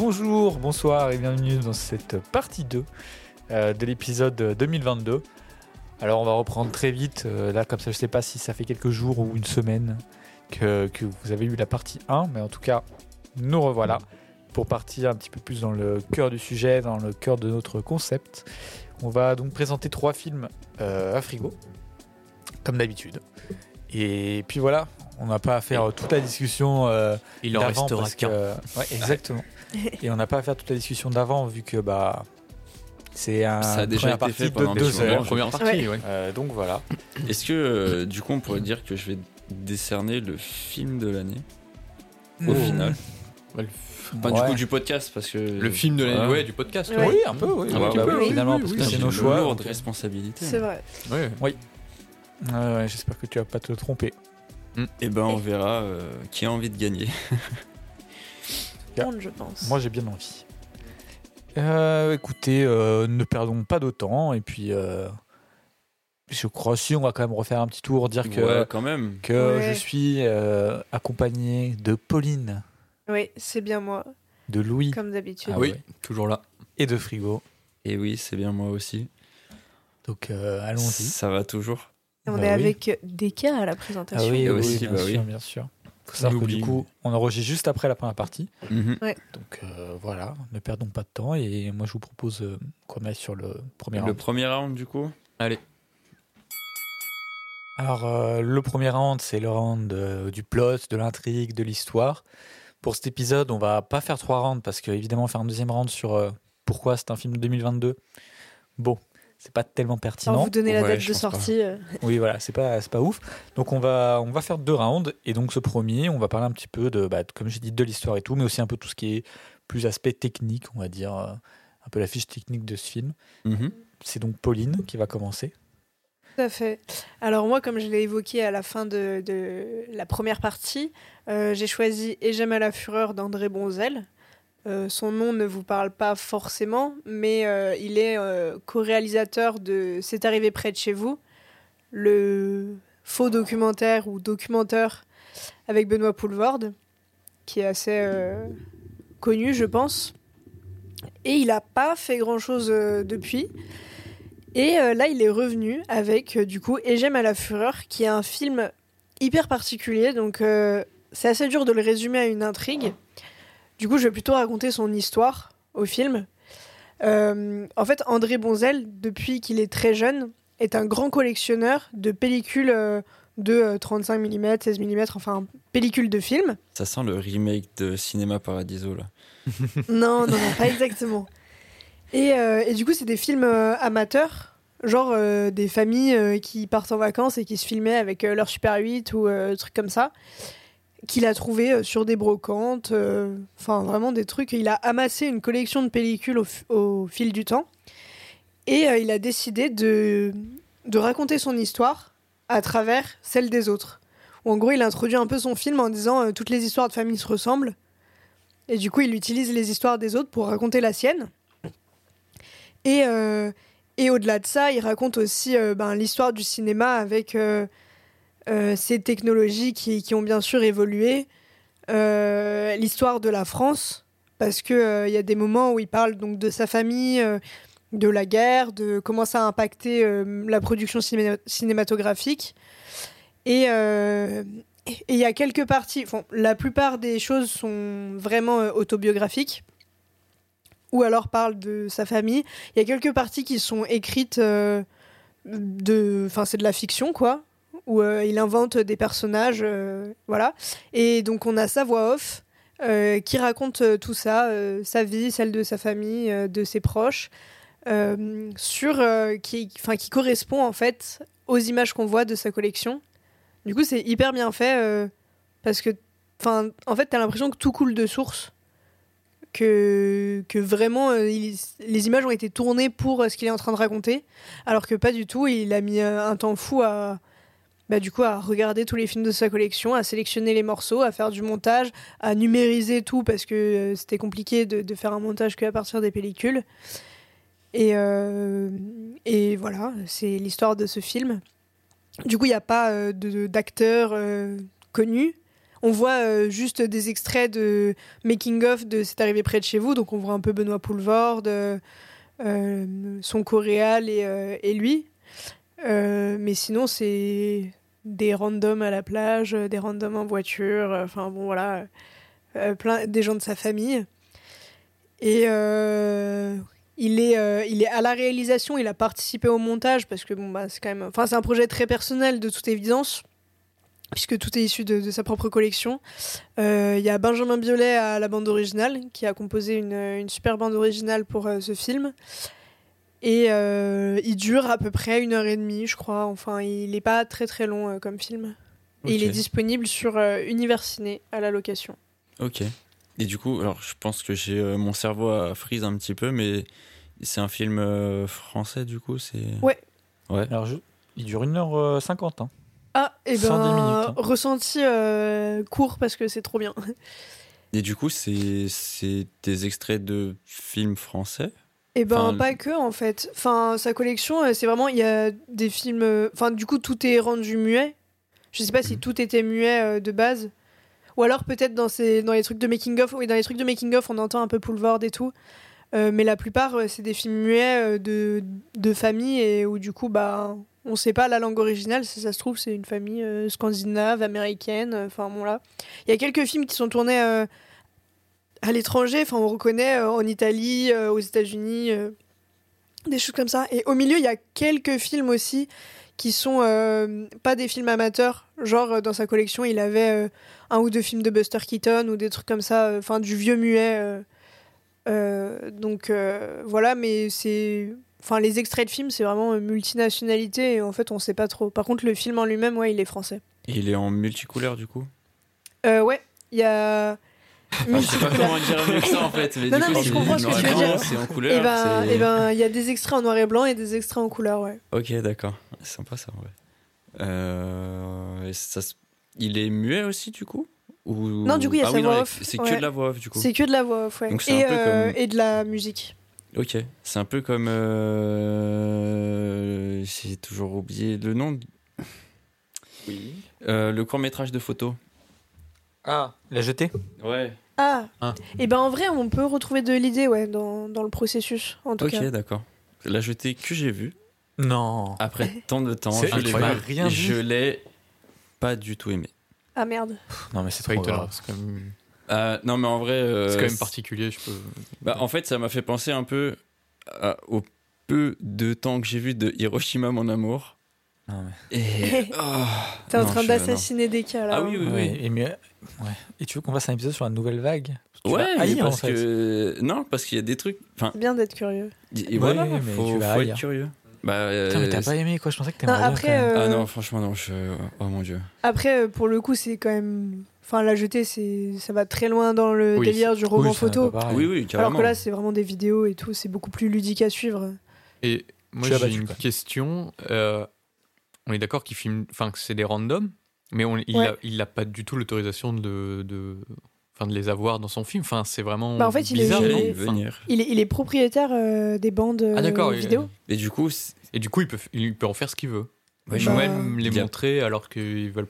bonjour, bonsoir et bienvenue dans cette partie 2 euh, de l'épisode 2022. Alors on va reprendre très vite, euh, là comme ça je sais pas si ça fait quelques jours ou une semaine que, que vous avez eu la partie 1, mais en tout cas nous revoilà pour partir un petit peu plus dans le cœur du sujet, dans le cœur de notre concept. On va donc présenter trois films euh, à frigo, comme d'habitude. Et puis voilà, on n'a pas à faire toute la discussion euh, Il en restera qu'un. ouais, exactement. Et on n'a pas à faire toute la discussion d'avant vu que bah c'est un Ça a déjà première été fait partie pendant de deux heures. première partie, ouais. Euh, donc voilà. Est-ce que euh, du coup on pourrait dire que je vais décerner le film de l'année au Oh. final? Ouais, le- Enfin, Du Ouais. coup du podcast parce que Le film de l'année, ouais, du podcast. Ouais. Oui, un peu, oui. Ah bah Bah oui, oui, oui, finalement, oui, parce oui, que oui, c'est nos choix. lourde donc, responsabilité. C'est vrai. Ouais. Ouais, ouais, J'espère que tu vas pas te tromper. Et ben on verra euh, qui a envie de gagner. Yeah. Monde, je pense. Moi, j'ai bien envie. Euh, écoutez, euh, ne perdons pas de temps. Et puis, euh, je crois si on va quand même refaire un petit tour, dire que, Ouais, quand même. que Ouais. je suis euh, accompagné de Pauline, Oui, c'est bien moi, de Louis comme d'habitude. Ah oui, ouais. toujours là. et de Frigo. Et oui, c'est bien moi aussi. Donc, euh, allons-y. Ça va toujours. On Bah est oui. avec Deka à la Ah présentation. oui, Et oui, aussi, bien bah sûr, oui. bien sûr. Faut savoir que du coup, on enregistre juste après la première partie. Mhm. Donc euh, voilà, ne perdons pas de temps. Et moi, je vous propose euh, qu'on aille sur le premier Le round. premier round du coup Allez. Alors, euh, le premier round, c'est le round euh, du plot, de l'intrigue, de l'histoire. Pour cet épisode, on va pas faire trois rounds parce que, évidemment, faire un deuxième round sur euh, pourquoi c'est un film de 2022, bon, c'est pas tellement Alors, pertinent. vous donnez la Ouais, date de pas. sortie. euh, Oui, voilà, c'est pas, c'est pas ouf. Donc, on va, on va faire deux rounds. Et donc, ce premier, on va parler un petit peu de, bah, comme j'ai dit, de l'histoire et tout, mais aussi un peu tout ce qui est plus aspect technique, on va dire, euh, un peu la fiche technique de ce film. Mhm. C'est donc Pauline qui va commencer. Tout à fait. Alors moi, comme je l'ai évoqué à la fin de, de la première partie, euh, j'ai choisi Et j'aime à la fureur d'André Bonzel. Euh, son nom ne vous parle pas forcément, mais euh, il est euh, co-réalisateur de C'est arrivé près de chez vous, le faux documentaire ou documentaire avec Benoît Poulvorde, qui est assez connu, je pense. Et il n'a pas fait grand-chose depuis. Et là, il est revenu avec, du coup, Et j'aime à la fureur, qui est un film hyper particulier. Donc, c'est assez dur de le résumer à une intrigue. Du coup, je vais plutôt raconter son histoire au film. Euh, en fait, André Bonzel, depuis qu'il est très jeune, est un grand collectionneur de pellicules euh, de euh, 35 mm, 16 mm, enfin, pellicules de films. Ça sent le remake de Cinéma Paradiso là. Non, non, non, pas exactement. Et, euh, et du coup, c'est des films amateurs, genre des familles qui partent en vacances et qui se filmaient avec leur Super 8 ou trucs comme ça, qu'il a trouvé euh, sur des brocantes, euh, enfin vraiment des trucs. Il a amassé une collection de pellicules au, fil du temps et euh, il a décidé de, raconter son histoire à travers celle des autres. Ou en gros, il introduit un peu son film en disant toutes les histoires de famille se ressemblent. Et du coup, il utilise les histoires des autres pour raconter la sienne. Et, au-delà de ça, il raconte aussi ben, l'histoire du cinéma avec euh, euh, ces technologies qui, ont bien sûr évolué, euh, l'histoire de la France, parce qu'il il y a des moments où il parle donc de sa famille, euh, de la guerre, de comment ça a impacté euh, la production cinéma- cinématographique. Et euh, il y a quelques parties, la plupart des choses sont vraiment euh, autobiographiques, ou alors parlent de sa famille. Il y a quelques parties qui sont écrites euh, de, enfin c'est de la fiction quoi, où euh, il invente des personnages, euh, voilà. Et donc on a sa voix off euh, qui raconte tout ça, sa vie, celle de sa famille, de ses proches, sur, qui, correspond en fait aux images qu'on voit de sa collection. Du coup, c'est hyper bien fait parce que, en fait, t'as l'impression que tout coule de source, que, vraiment les images ont été tournées pour ce qu'il est en train de raconter, alors que pas du tout. Il a mis un temps fou à, bah, du coup, à regarder tous les films de sa collection, à sélectionner les morceaux, à faire du montage, à numériser tout parce que euh, c'était compliqué de, faire un montage qu'à partir des pellicules. Et, euh, et voilà, c'est l'histoire de ce film. Du coup, il n'y a pas euh, d'acteurs euh, connus. on voit juste des extraits de making of de C'est arrivé près de chez vous, donc on voit un peu Benoît Poulvord, son coréal et, et lui. Mais sinon, c'est des randoms à la plage, euh, des randoms en voiture, euh, enfin bon voilà, euh, plein des gens de sa famille. Et il est, il est à la réalisation, il a participé au montage parce que bon bah c'est quand même, enfin c'est un projet très personnel de toute évidence puisque tout est issu de, sa propre collection. Il y a Benjamin Biolay à la bande originale qui a composé une, super bande originale pour ce film. Et euh, il dure à peu près une heure et demie, je crois. Enfin, il n'est pas très très long euh, comme film. Et il est disponible sur euh, Univers Ciné à la location. Ok. Et du coup, alors je pense que j'ai euh, mon cerveau à freeze un petit peu, mais c'est un film euh, français du coup, c'est. Ouais. Ouais. Alors, je- il dure 1h50. Hein. Ah, et 110 ben, minutes, hein. ressenti euh, court parce que c'est trop bien. Et du coup, c'est c'est des extraits de films français. Et ben Enfin, pas que en fait. Enfin sa collection euh, c'est vraiment il y a des films euh, enfin du coup tout est rendu muet. Je sais pas si Mhm. tout était muet euh, de base ou alors peut-être dans ces dans les trucs de making of oui dans les trucs de making of on entend un peu Poulvord et tout. Euh, mais la plupart c'est des films muets de de famille et où du coup bah on sait pas la langue originale si ça se trouve c'est une famille euh, scandinave américaine enfin bon là. Il y a quelques films qui sont tournés à l'étranger, enfin on reconnaît euh, en Italie, euh, aux États-Unis, euh, des choses comme ça. Et au milieu, il y a quelques films aussi qui sont pas des films amateurs. Genre dans sa collection, il avait un ou deux films de Buster Keaton ou des trucs comme ça, enfin du vieux muet. donc voilà, mais c'est. Enfin, les extraits de films, c'est vraiment multinationalité et en fait, on sait pas trop. Par contre, le film en lui-même, ouais, il est français. Et il est en multicouleur du coup? Euh, ouais, il y a. Enfin, je sais pas comment dire mieux que ça en fait. Mais Non, du non, coup, mais je comprends ce que tu veux dire. C'est en couleur. Et ben, c'est- et ben, il y a des extraits en noir et blanc et des extraits en couleur, ouais. Ok, d'accord. C'est sympa ça, ouais. Euh, et ça se- Il est muet aussi, du coup? Ou... Non, du coup, il y a ah sa oui, voix off. C'est que Ouais. de la voix off, du coup. C'est que de la voix off, ouais. Donc et, euh, comme- et de la musique. Ok. C'est un peu comme. euh, J'ai toujours oublié le nom. Oui. Euh, le court-métrage de photo. Ah, la jetée Ouais. Ah, Ah. Et ben en vrai, on peut retrouver de l'idée, ouais, dans, dans le processus, en tout Ok, cas. d'accord. La jetée que j'ai vue, Non. après tant de temps, je l'ai vue, Rien vu. je l'ai pas du tout aimé. Ah merde. Non, mais c'est pas trop étonnant. grave. C'est quand même, Euh, non, mais en vrai. euh, c'est quand même particulier. Je peux. Bah, en fait, ça m'a fait penser un peu à- au peu de temps que j'ai vu de Hiroshima, mon amour. Non, mais- Et. oh, T'es en non, train d'assassiner des cas là. Ah oui, hein. oui, oui. Et, ouais. et tu veux qu'on fasse un épisode sur la nouvelle vague Tu Ouais, haïr, parce en fait. que. Non, parce qu'il y a des trucs. Enfin, C'est bien d'être curieux. et voilà, mais faut, tu vas faut être curieux. Bah, euh, Putain, mais t'as pas aimé quoi Je pensais que bien, après, euh, Ah non, franchement, non. Je... Oh mon dieu. Après, euh, pour le coup, c'est quand même. Enfin, la jetée, c'est ça va très loin dans le Oui, délire du roman Oui, photo. Oui, oui, carrément. Alors que là, c'est vraiment des vidéos et tout, c'est beaucoup plus ludique à suivre. Et moi, j'ai une quoi. question. Euh, on est d'accord qu'il filme, enfin que c'est des randoms, mais on, il Ouais. a, il a pas du tout l'autorisation de, de, enfin de les avoir dans son film. Enfin, c'est vraiment Bah, en fait, il est- bizarre. il Enfin, venir. Il est, il est propriétaire euh, des bandes Ah, euh, vidéo. Et du coup, et du coup, il peut, il peut en faire ce qu'il veut. ouais, Bah, même les montrer alors qu'ils veulent.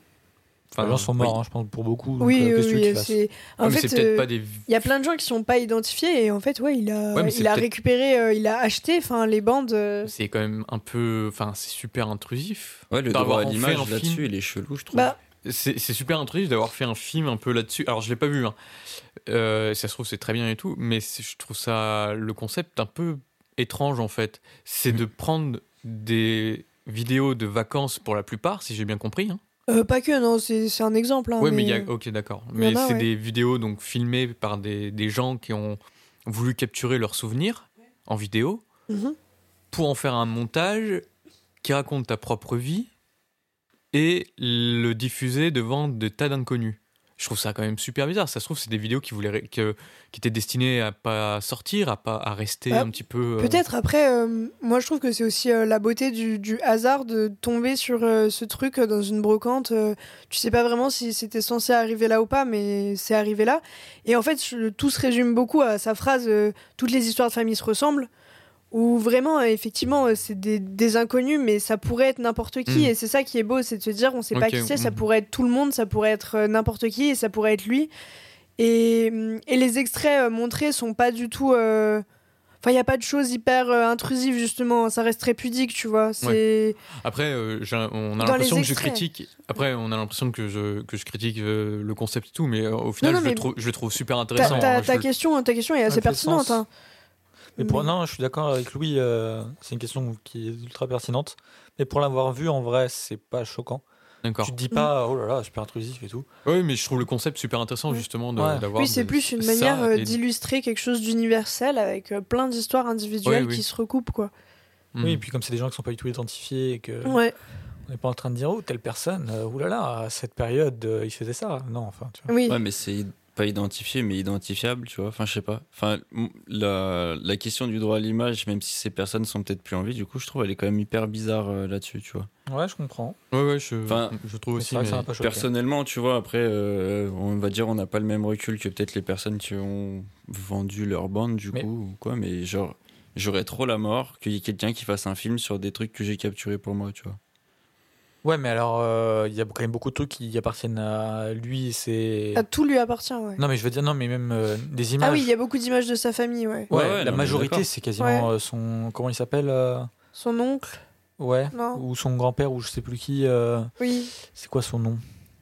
Enfin, les gens sont morts, oui. hein, je pense, pour beaucoup. donc, Oui, euh, oui, fassent c'est. En Ouais, mais fait, c'est peut-être euh, pas des. Il y a plein de gens qui sont pas identifiés et en fait, ouais, il a, Ouais, il a récupéré, euh, il a acheté, enfin, les bandes. euh, C'est quand même un peu, enfin, c'est super intrusif. Ouais, le d'avoir droit à l'image un film. là-dessus, il est chelou, je trouve. Bah, C'est super intrusif d'avoir fait un film un peu là-dessus. Alors, je l'ai pas vu. Hein. Euh, ça se trouve, c'est très bien et tout, mais je trouve ça le concept un peu étrange en fait. C'est Mm. de prendre des vidéos de vacances pour la plupart, si j'ai bien compris. hein. Euh, pas que, non, c'est un exemple. hein, ouais, mais il y mais- a. Ok, d'accord. Mais c'est ouais. des vidéos donc filmées par des, des gens qui ont voulu capturer leurs souvenirs en vidéo Mhm. pour en faire un montage qui raconte ta propre vie et le diffuser devant de tas d'inconnus. Je trouve ça quand même super bizarre. Ça se trouve, c'est des vidéos qui, voulaient, que- qui étaient destinées à pas sortir, à, pas, à rester Bah, un petit peu. euh, Peut-être après, euh, moi je trouve que c'est aussi euh, la beauté du, du hasard de tomber sur ce truc dans une brocante. tu sais pas vraiment si c'était censé arriver là ou pas, mais c'est arrivé là. Et en fait, je- tout se résume beaucoup à sa phrase Toutes les histoires de famille se ressemblent. Où vraiment, euh, effectivement, euh, c'est des, des inconnus, mais ça pourrait être n'importe qui. Mm. Et c'est ça qui est beau, c'est de se dire, on sait pas qui c'est, ça mm. pourrait être tout le monde, ça pourrait être euh, n'importe qui, et ça pourrait être lui. Et, et les extraits montrés sont pas du tout. euh, Enfin, il n'y a pas de choses hyper euh, intrusives, justement. Ça reste très pudique, tu vois. C'est. Après, euh, on a l'impression que je critique. Après, on a l'impression que je, que je critique euh, le concept et tout, mais au final, non, je, mais le trouve, je le trouve super intéressant. ta- hein. Ta le- question, ta question est assez pertinente. hein. Mais pour, Mais- non, je suis d'accord avec Louis, euh, c'est une question qui est ultra pertinente. Mais pour l'avoir vu, en vrai, c'est pas choquant. D'accord. Tu te dis Mm. pas, oh là là, super intrusif et tout. Oui, mais je trouve le concept super intéressant, Ouais. justement, de- Ouais. d'avoir. Oui, c'est de- plus une manière euh, et- d'illustrer quelque chose d'universel avec euh, plein d'histoires individuelles oui. qui se recoupent, quoi. Mm. Oui, et puis comme c'est des gens qui sont pas du tout identifiés et que Ouais. on n'est pas en train de dire, oh, telle personne, euh, oulala, à cette période, euh, il faisait ça. Non, enfin, tu vois. Oui. Ouais, mais c'est pas identifié, mais identifiable, tu vois. Enfin, je sais pas. Enfin, la, la question du droit à l'image, même si ces personnes sont peut-être plus en vie, du coup, je trouve elle est quand même hyper bizarre euh, là-dessus, tu vois. Ouais, je comprends. Ouais, ouais, je, Enfin, je trouve aussi. mais-. Personnellement, tu vois, après, euh, on va dire, on n'a pas le même recul que peut-être les personnes qui ont vendu leur bande, du Mais- coup, ou quoi, mais genre, j'aurais trop la mort qu'il y ait quelqu'un qui fasse un film sur des trucs que j'ai capturés pour moi, tu vois. Ouais, mais alors, euh, il y a quand même beaucoup de trucs qui appartiennent à lui et c'est. Ah, tout lui appartient, ouais. Non, mais je veux dire, non, mais même euh, des images. Ah oui, il y a beaucoup d'images de sa famille, ouais. Ouais, Ouais, ouais, la non, majorité, c'est quasiment euh, son. Comment il s'appelle euh, Son oncle, Ouais. non Ou son grand-père, ou je sais plus qui. euh, Oui. C'est quoi son nom?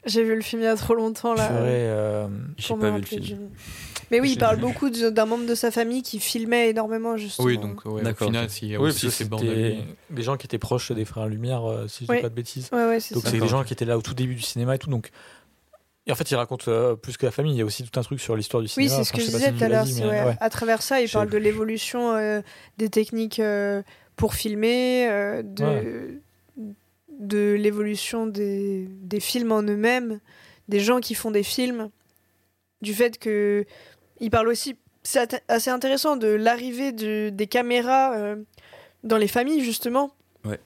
J'ai vu le film il y a trop longtemps, là. Euh, J'ai pas vu le film. Mais oui, il parle beaucoup d'un membre de sa famille qui filmait énormément, justement. Oui, donc, ouais, au D'accord, final, a Oui, aussi ces bandes des gens qui étaient proches des frères Lumière, euh, si je Oui. dis pas de bêtises. Ouais, ouais, Donc c'est des gens qui étaient là au tout début du cinéma et tout. Donc et en fait, il raconte euh, plus que la famille. Il y a aussi tout un truc sur l'histoire du Oui, cinéma. c'est ce Enfin, que je disais si tout à l'heure. À travers ça, il parle de l'évolution euh, des techniques euh, pour filmer, euh, de, de l'évolution des, des films en eux-mêmes, des gens qui font des films, du fait que il parle aussi, c'est assez intéressant, de l'arrivée de- des caméras euh, dans les familles justement. Ouais.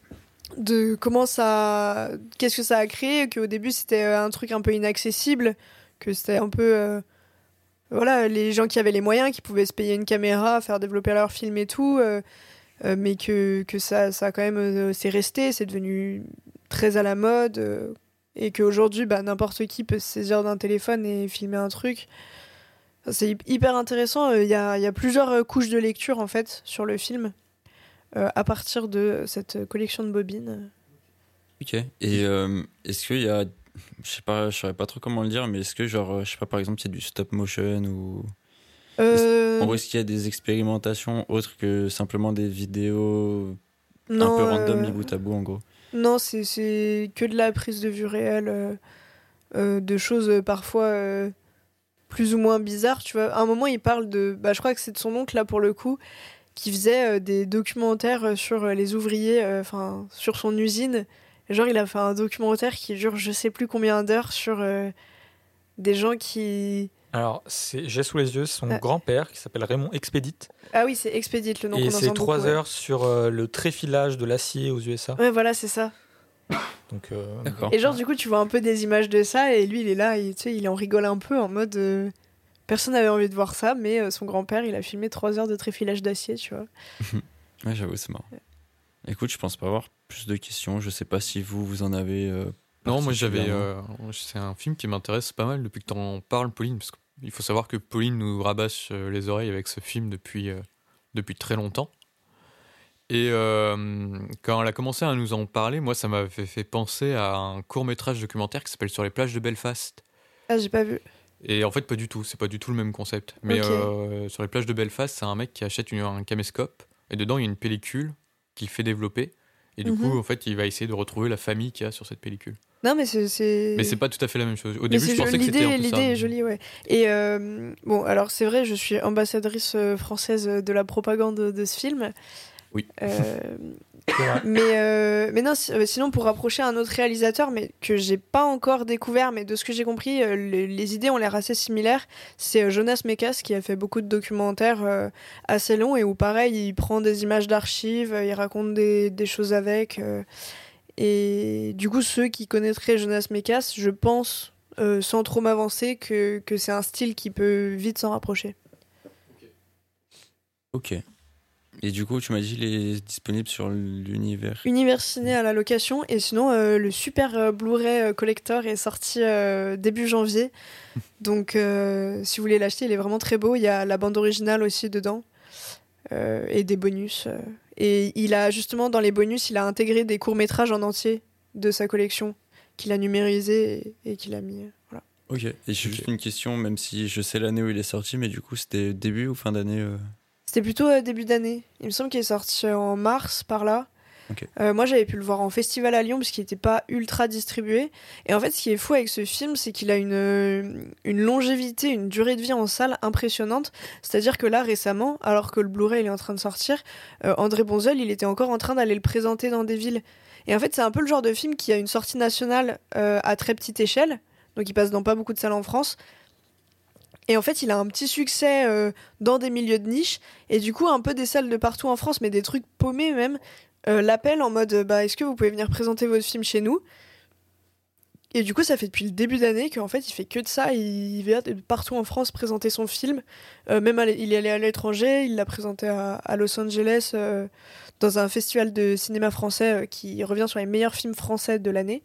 De comment ça, qu'est-ce que ça a créé, qu'au début c'était euh, un truc un peu inaccessible, que c'était un peu euh, voilà, les gens qui avaient les moyens, qui pouvaient se payer une caméra, faire développer leur film et tout, euh, euh, mais que, que ça, ça a quand même, euh, c'est resté, c'est devenu très à la mode, euh, et qu'aujourd'hui, bah, n'importe qui peut se saisir d'un téléphone et filmer un truc. C'est hy- hyper intéressant, il y, a, y a plusieurs couches de lecture en fait sur le film, à partir de cette collection de bobines. Ok. Et est-ce qu'il y a. Je sais pas, saurais pas trop comment le dire, mais est-ce que, genre, je sais pas, par exemple, c'est du stop motion ou. Euh, est-ce qu'il y a des expérimentations autres que simplement des vidéos non, un peu random, euh, bout à bout, en gros? Non, c'est- que de la prise de vue réelle, euh, euh, de choses euh, parfois plus ou moins bizarres. Tu vois, à un moment, il parle de. Bah, je crois que c'est de son oncle, là, pour le coup, qui faisait des documentaires sur les ouvriers, enfin, sur son usine. Genre, il a fait un documentaire qui dure je sais plus combien d'heures sur des gens qui. Alors, c'est- j'ai sous les yeux son Ah. grand-père qui s'appelle Raymond Expédite. Ah oui, c'est Expedite le nom et c'est beaucoup, trois ouais. heures sur euh, le tréfilage de l'acier aux USA. Ouais, voilà, c'est ça. Donc, euh, D'accord. Et genre, du coup, tu vois un peu des images de ça, et lui, il est là, et, tu sais, il en rigole un peu en mode. euh, personne n'avait envie de voir ça, mais euh, son grand-père, il a filmé trois heures de tréfilage d'acier, tu vois. Ouais, j'avoue, c'est marrant. Écoute, je pense pas avoir plus de questions. Je sais pas si vous, vous en avez. euh, Non, moi j'avais. euh, c'est un film qui m'intéresse pas mal depuis que t'en parles, Pauline, parce qu'il faut savoir que Pauline nous rabâche euh, les oreilles avec ce film depuis, euh, depuis très longtemps. Et euh, quand elle a commencé à nous en parler, moi ça m'avait fait penser à un court métrage documentaire qui s'appelle Sur les plages de Belfast. Ah, j'ai pas vu. Et en fait, pas du tout, c'est pas du tout le même concept. Mais euh, sur les plages de Belfast, c'est un mec qui achète une- un caméscope et dedans il y a une pellicule qu'il fait développer. Et du Mhm. coup, en fait, il va essayer de retrouver la famille qu'il y a sur cette pellicule. Non, mais c'est. Mais c'est pas tout à fait la même chose. Au Mais début, je pensais que c'était l'idée, un peu ça. l'idée est jolie, ouais. Et euh, bon, alors c'est vrai, je suis ambassadrice euh, française de la propagande de ce film. Oui. Euh, mais euh, mais non, si- sinon pour rapprocher un autre réalisateur, mais que j'ai pas encore découvert, mais de ce que j'ai compris, euh, le- les idées ont l'air assez similaires. C'est Jonas Mekas qui a fait beaucoup de documentaires assez longs et où pareil, il prend des images d'archives, il raconte des, des choses avec. Et du coup, ceux qui connaîtraient Jonas Mekas, je pense, euh, sans trop m'avancer, que, que c'est un style qui peut vite s'en rapprocher. Ok. Et du coup, tu m'as dit, il est disponible sur l'univers. Univers Ciné à la location. Et sinon, euh, le super euh, Blu-ray collector est sorti euh, début janvier. Donc, si vous voulez l'acheter, il est vraiment très beau. Il y a la bande originale aussi dedans. et des bonus. Et il a justement, dans les bonus, il a intégré des courts-métrages en entier de sa collection qu'il a numérisé et, et qu'il a mis. euh, Voilà. Ok. Et j'ai juste une question, même si je sais l'année où il est sorti, mais du coup, c'était début ou fin d'année euh C'était plutôt euh, début d'année. Il me semble qu'il est sorti en mars par là. Euh, moi, j'avais pu le voir en festival à Lyon parce qu'il n'était pas ultra distribué. Et en fait, ce qui est fou avec ce film, c'est qu'il a une, longévité, une durée de vie en salle impressionnante. C'est-à-dire que là, récemment, alors que le Blu-ray est en train de sortir, euh, André Bonzel, il était encore en train d'aller le présenter dans des villes. Et en fait, c'est un peu le genre de film qui a une sortie nationale euh, à très petite échelle. Donc, il passe dans pas beaucoup de salles en France. Et en fait, il a un petit succès dans des milieux de niche. Et du coup, un peu des salles de partout en France, mais des trucs paumés même, euh, l'appellent en mode bah, est-ce que vous pouvez venir présenter votre film chez nous? Et du coup, ça fait depuis le début d'année qu'en fait, il fait que de ça. Il vient de partout en France présenter son film. Euh, même il est allé à l'étranger, il l'a présenté à, Los Angeles euh, dans un festival de cinéma français euh, qui revient sur les meilleurs films français de l'année.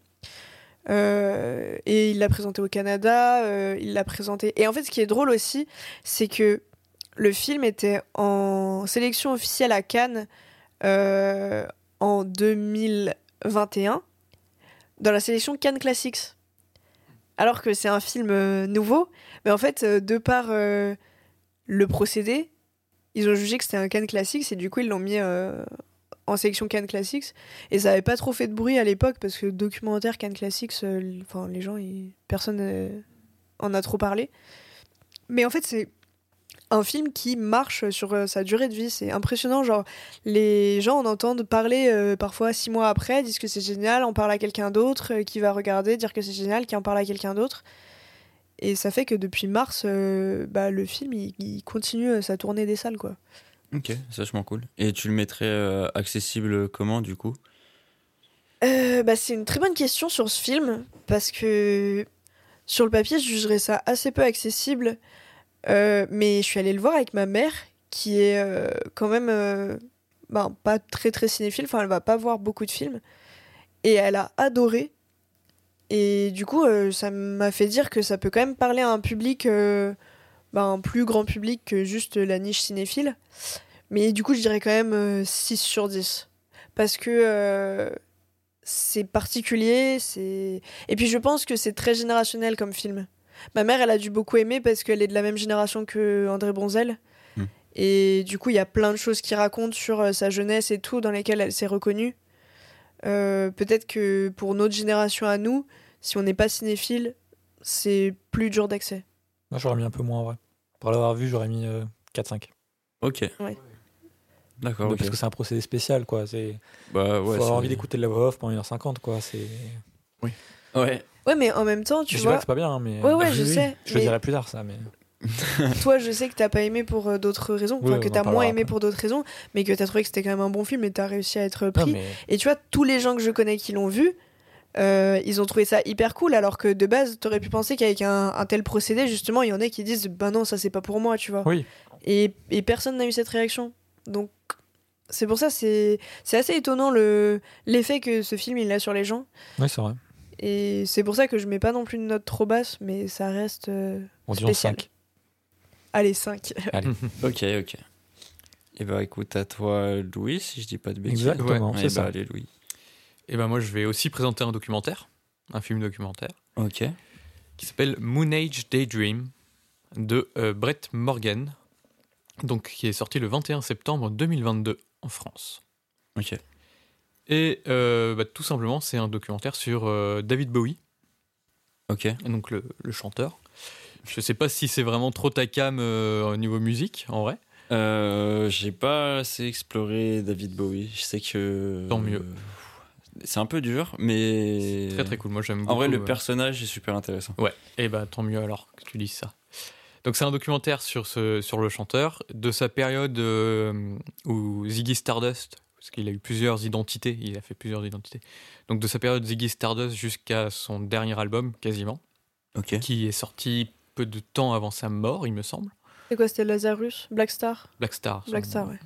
Euh, et il l'a présenté au Canada, euh, il l'a présenté. Et en fait, ce qui est drôle aussi, c'est que le film était en sélection officielle à Cannes euh, en 2021, dans la sélection Cannes Classics. Alors que c'est un film euh, nouveau, mais en fait, euh, de par euh, le procédé, ils ont jugé que c'était un Cannes Classics et du coup, ils l'ont mis euh, en sélection Cannes Classics. Et ça avait pas trop fait de bruit à l'époque parce que documentaire Cannes Classics, euh, les gens, personne euh, en a trop parlé. Mais en fait, c'est un film qui marche sur euh, sa durée de vie. C'est impressionnant. Genre, les gens en entendent parler euh, parfois six mois après, disent que c'est génial, en parle à quelqu'un d'autre euh, qui va regarder, dire que c'est génial, qui en parle à quelqu'un d'autre. Et ça fait que depuis mars, bah, le film, il, il continue sa tournée des salles, quoi. Ok, c'est vachement cool. Et tu le mettrais accessible comment, du coup? Bah, c'est une très bonne question sur ce film, parce que sur le papier, je jugerais ça assez peu accessible. Euh, mais je suis allée le voir avec ma mère, qui est euh, quand même euh, ben, pas très très cinéphile, enfin elle va pas voir beaucoup de films. Et elle a adoré. Et du coup, ça m'a fait dire que ça peut quand même parler à un public, ben, un plus grand public que juste la niche cinéphile. Mais du coup, je dirais quand même euh, 6 sur 10. Parce que c'est particulier, c'est... Et puis je pense que c'est très générationnel comme film. Ma mère, elle a dû beaucoup aimer parce qu'elle est de la même génération que André Bonzel. Hmm. Et du coup, il y a plein de choses qu'il raconte sur euh, sa jeunesse et tout, dans lesquelles elle s'est reconnue. Euh, Peut-être que pour notre génération à nous, si on n'est pas cinéphile, c'est plus dur d'accès. Moi, j'aurais mis un peu moins en vrai. Pour l'avoir vu, j'aurais mis euh, 4-5. Ok. Ouais. D'accord. Parce que c'est un procédé spécial, quoi. C'est Bah faut ouais. avoir c'est- envie d'écouter de la voix off pendant 1h50, quoi. C'est. Ouais. Ouais, mais en même temps, tu je dis pas vois, que c'est pas bien, hein, mais. Ouais, ouais, Oui, je oui, sais, Je le mais- dirai plus tard, ça, mais. toi, je sais que t'as pas aimé pour euh, d'autres raisons, Oui, enfin que t'as moins aimé après. pour d'autres raisons, mais que t'as trouvé que c'était quand même un bon film et t'as réussi à être pris. Non, mais. Et tu vois, tous les gens que je connais qui l'ont vu, euh, ils ont trouvé ça hyper cool, alors que de base, t'aurais pu penser qu'avec un, un tel procédé, justement, il y en a qui disent Bah non, ça c'est pas pour moi, tu vois. Oui. Et, et personne n'a eu cette réaction. Donc, c'est pour ça, c'est c'est assez étonnant le l'effet que ce film il a sur les gens. Oui, c'est vrai. Et c'est pour ça que je mets pas non plus une note trop basse, mais ça reste euh, On dit en spécial. 5. Allez, 5. Ok, ok. Et bah écoute, à toi, Louis, si je dis pas de bêtises. Exactement, Ouais, c'est bah, ça. allez, Louis. Et ben moi, je vais aussi présenter un documentaire, un film documentaire, Ok. qui s'appelle Moon Age Daydream de euh, Brett Morgan, donc qui est sorti le 21 septembre 2022 en France. Ok. Et euh, bah, tout simplement, c'est un documentaire sur euh, David Bowie, Ok. donc le, le chanteur. Je sais pas si c'est vraiment trop ta cam euh, au niveau musique, en vrai. Euh, j'ai pas assez exploré David Bowie. Je sais que. Tant mieux. C'est un peu dur, mais. Très très cool, moi j'aime beaucoup. En vrai, le personnage est super intéressant. Ouais, et bah tant mieux alors que tu dises ça. Donc c'est un documentaire sur, ce, sur le chanteur, de sa période euh, où Ziggy Stardust, parce qu'il a eu plusieurs identités, il a fait plusieurs identités, donc de sa période Ziggy Stardust jusqu'à son dernier album quasiment, qui est sorti peu de temps avant sa mort, il me semble. C'est quoi, c'était Lazarus Black Star? Black Star. son- Black Star, ouais.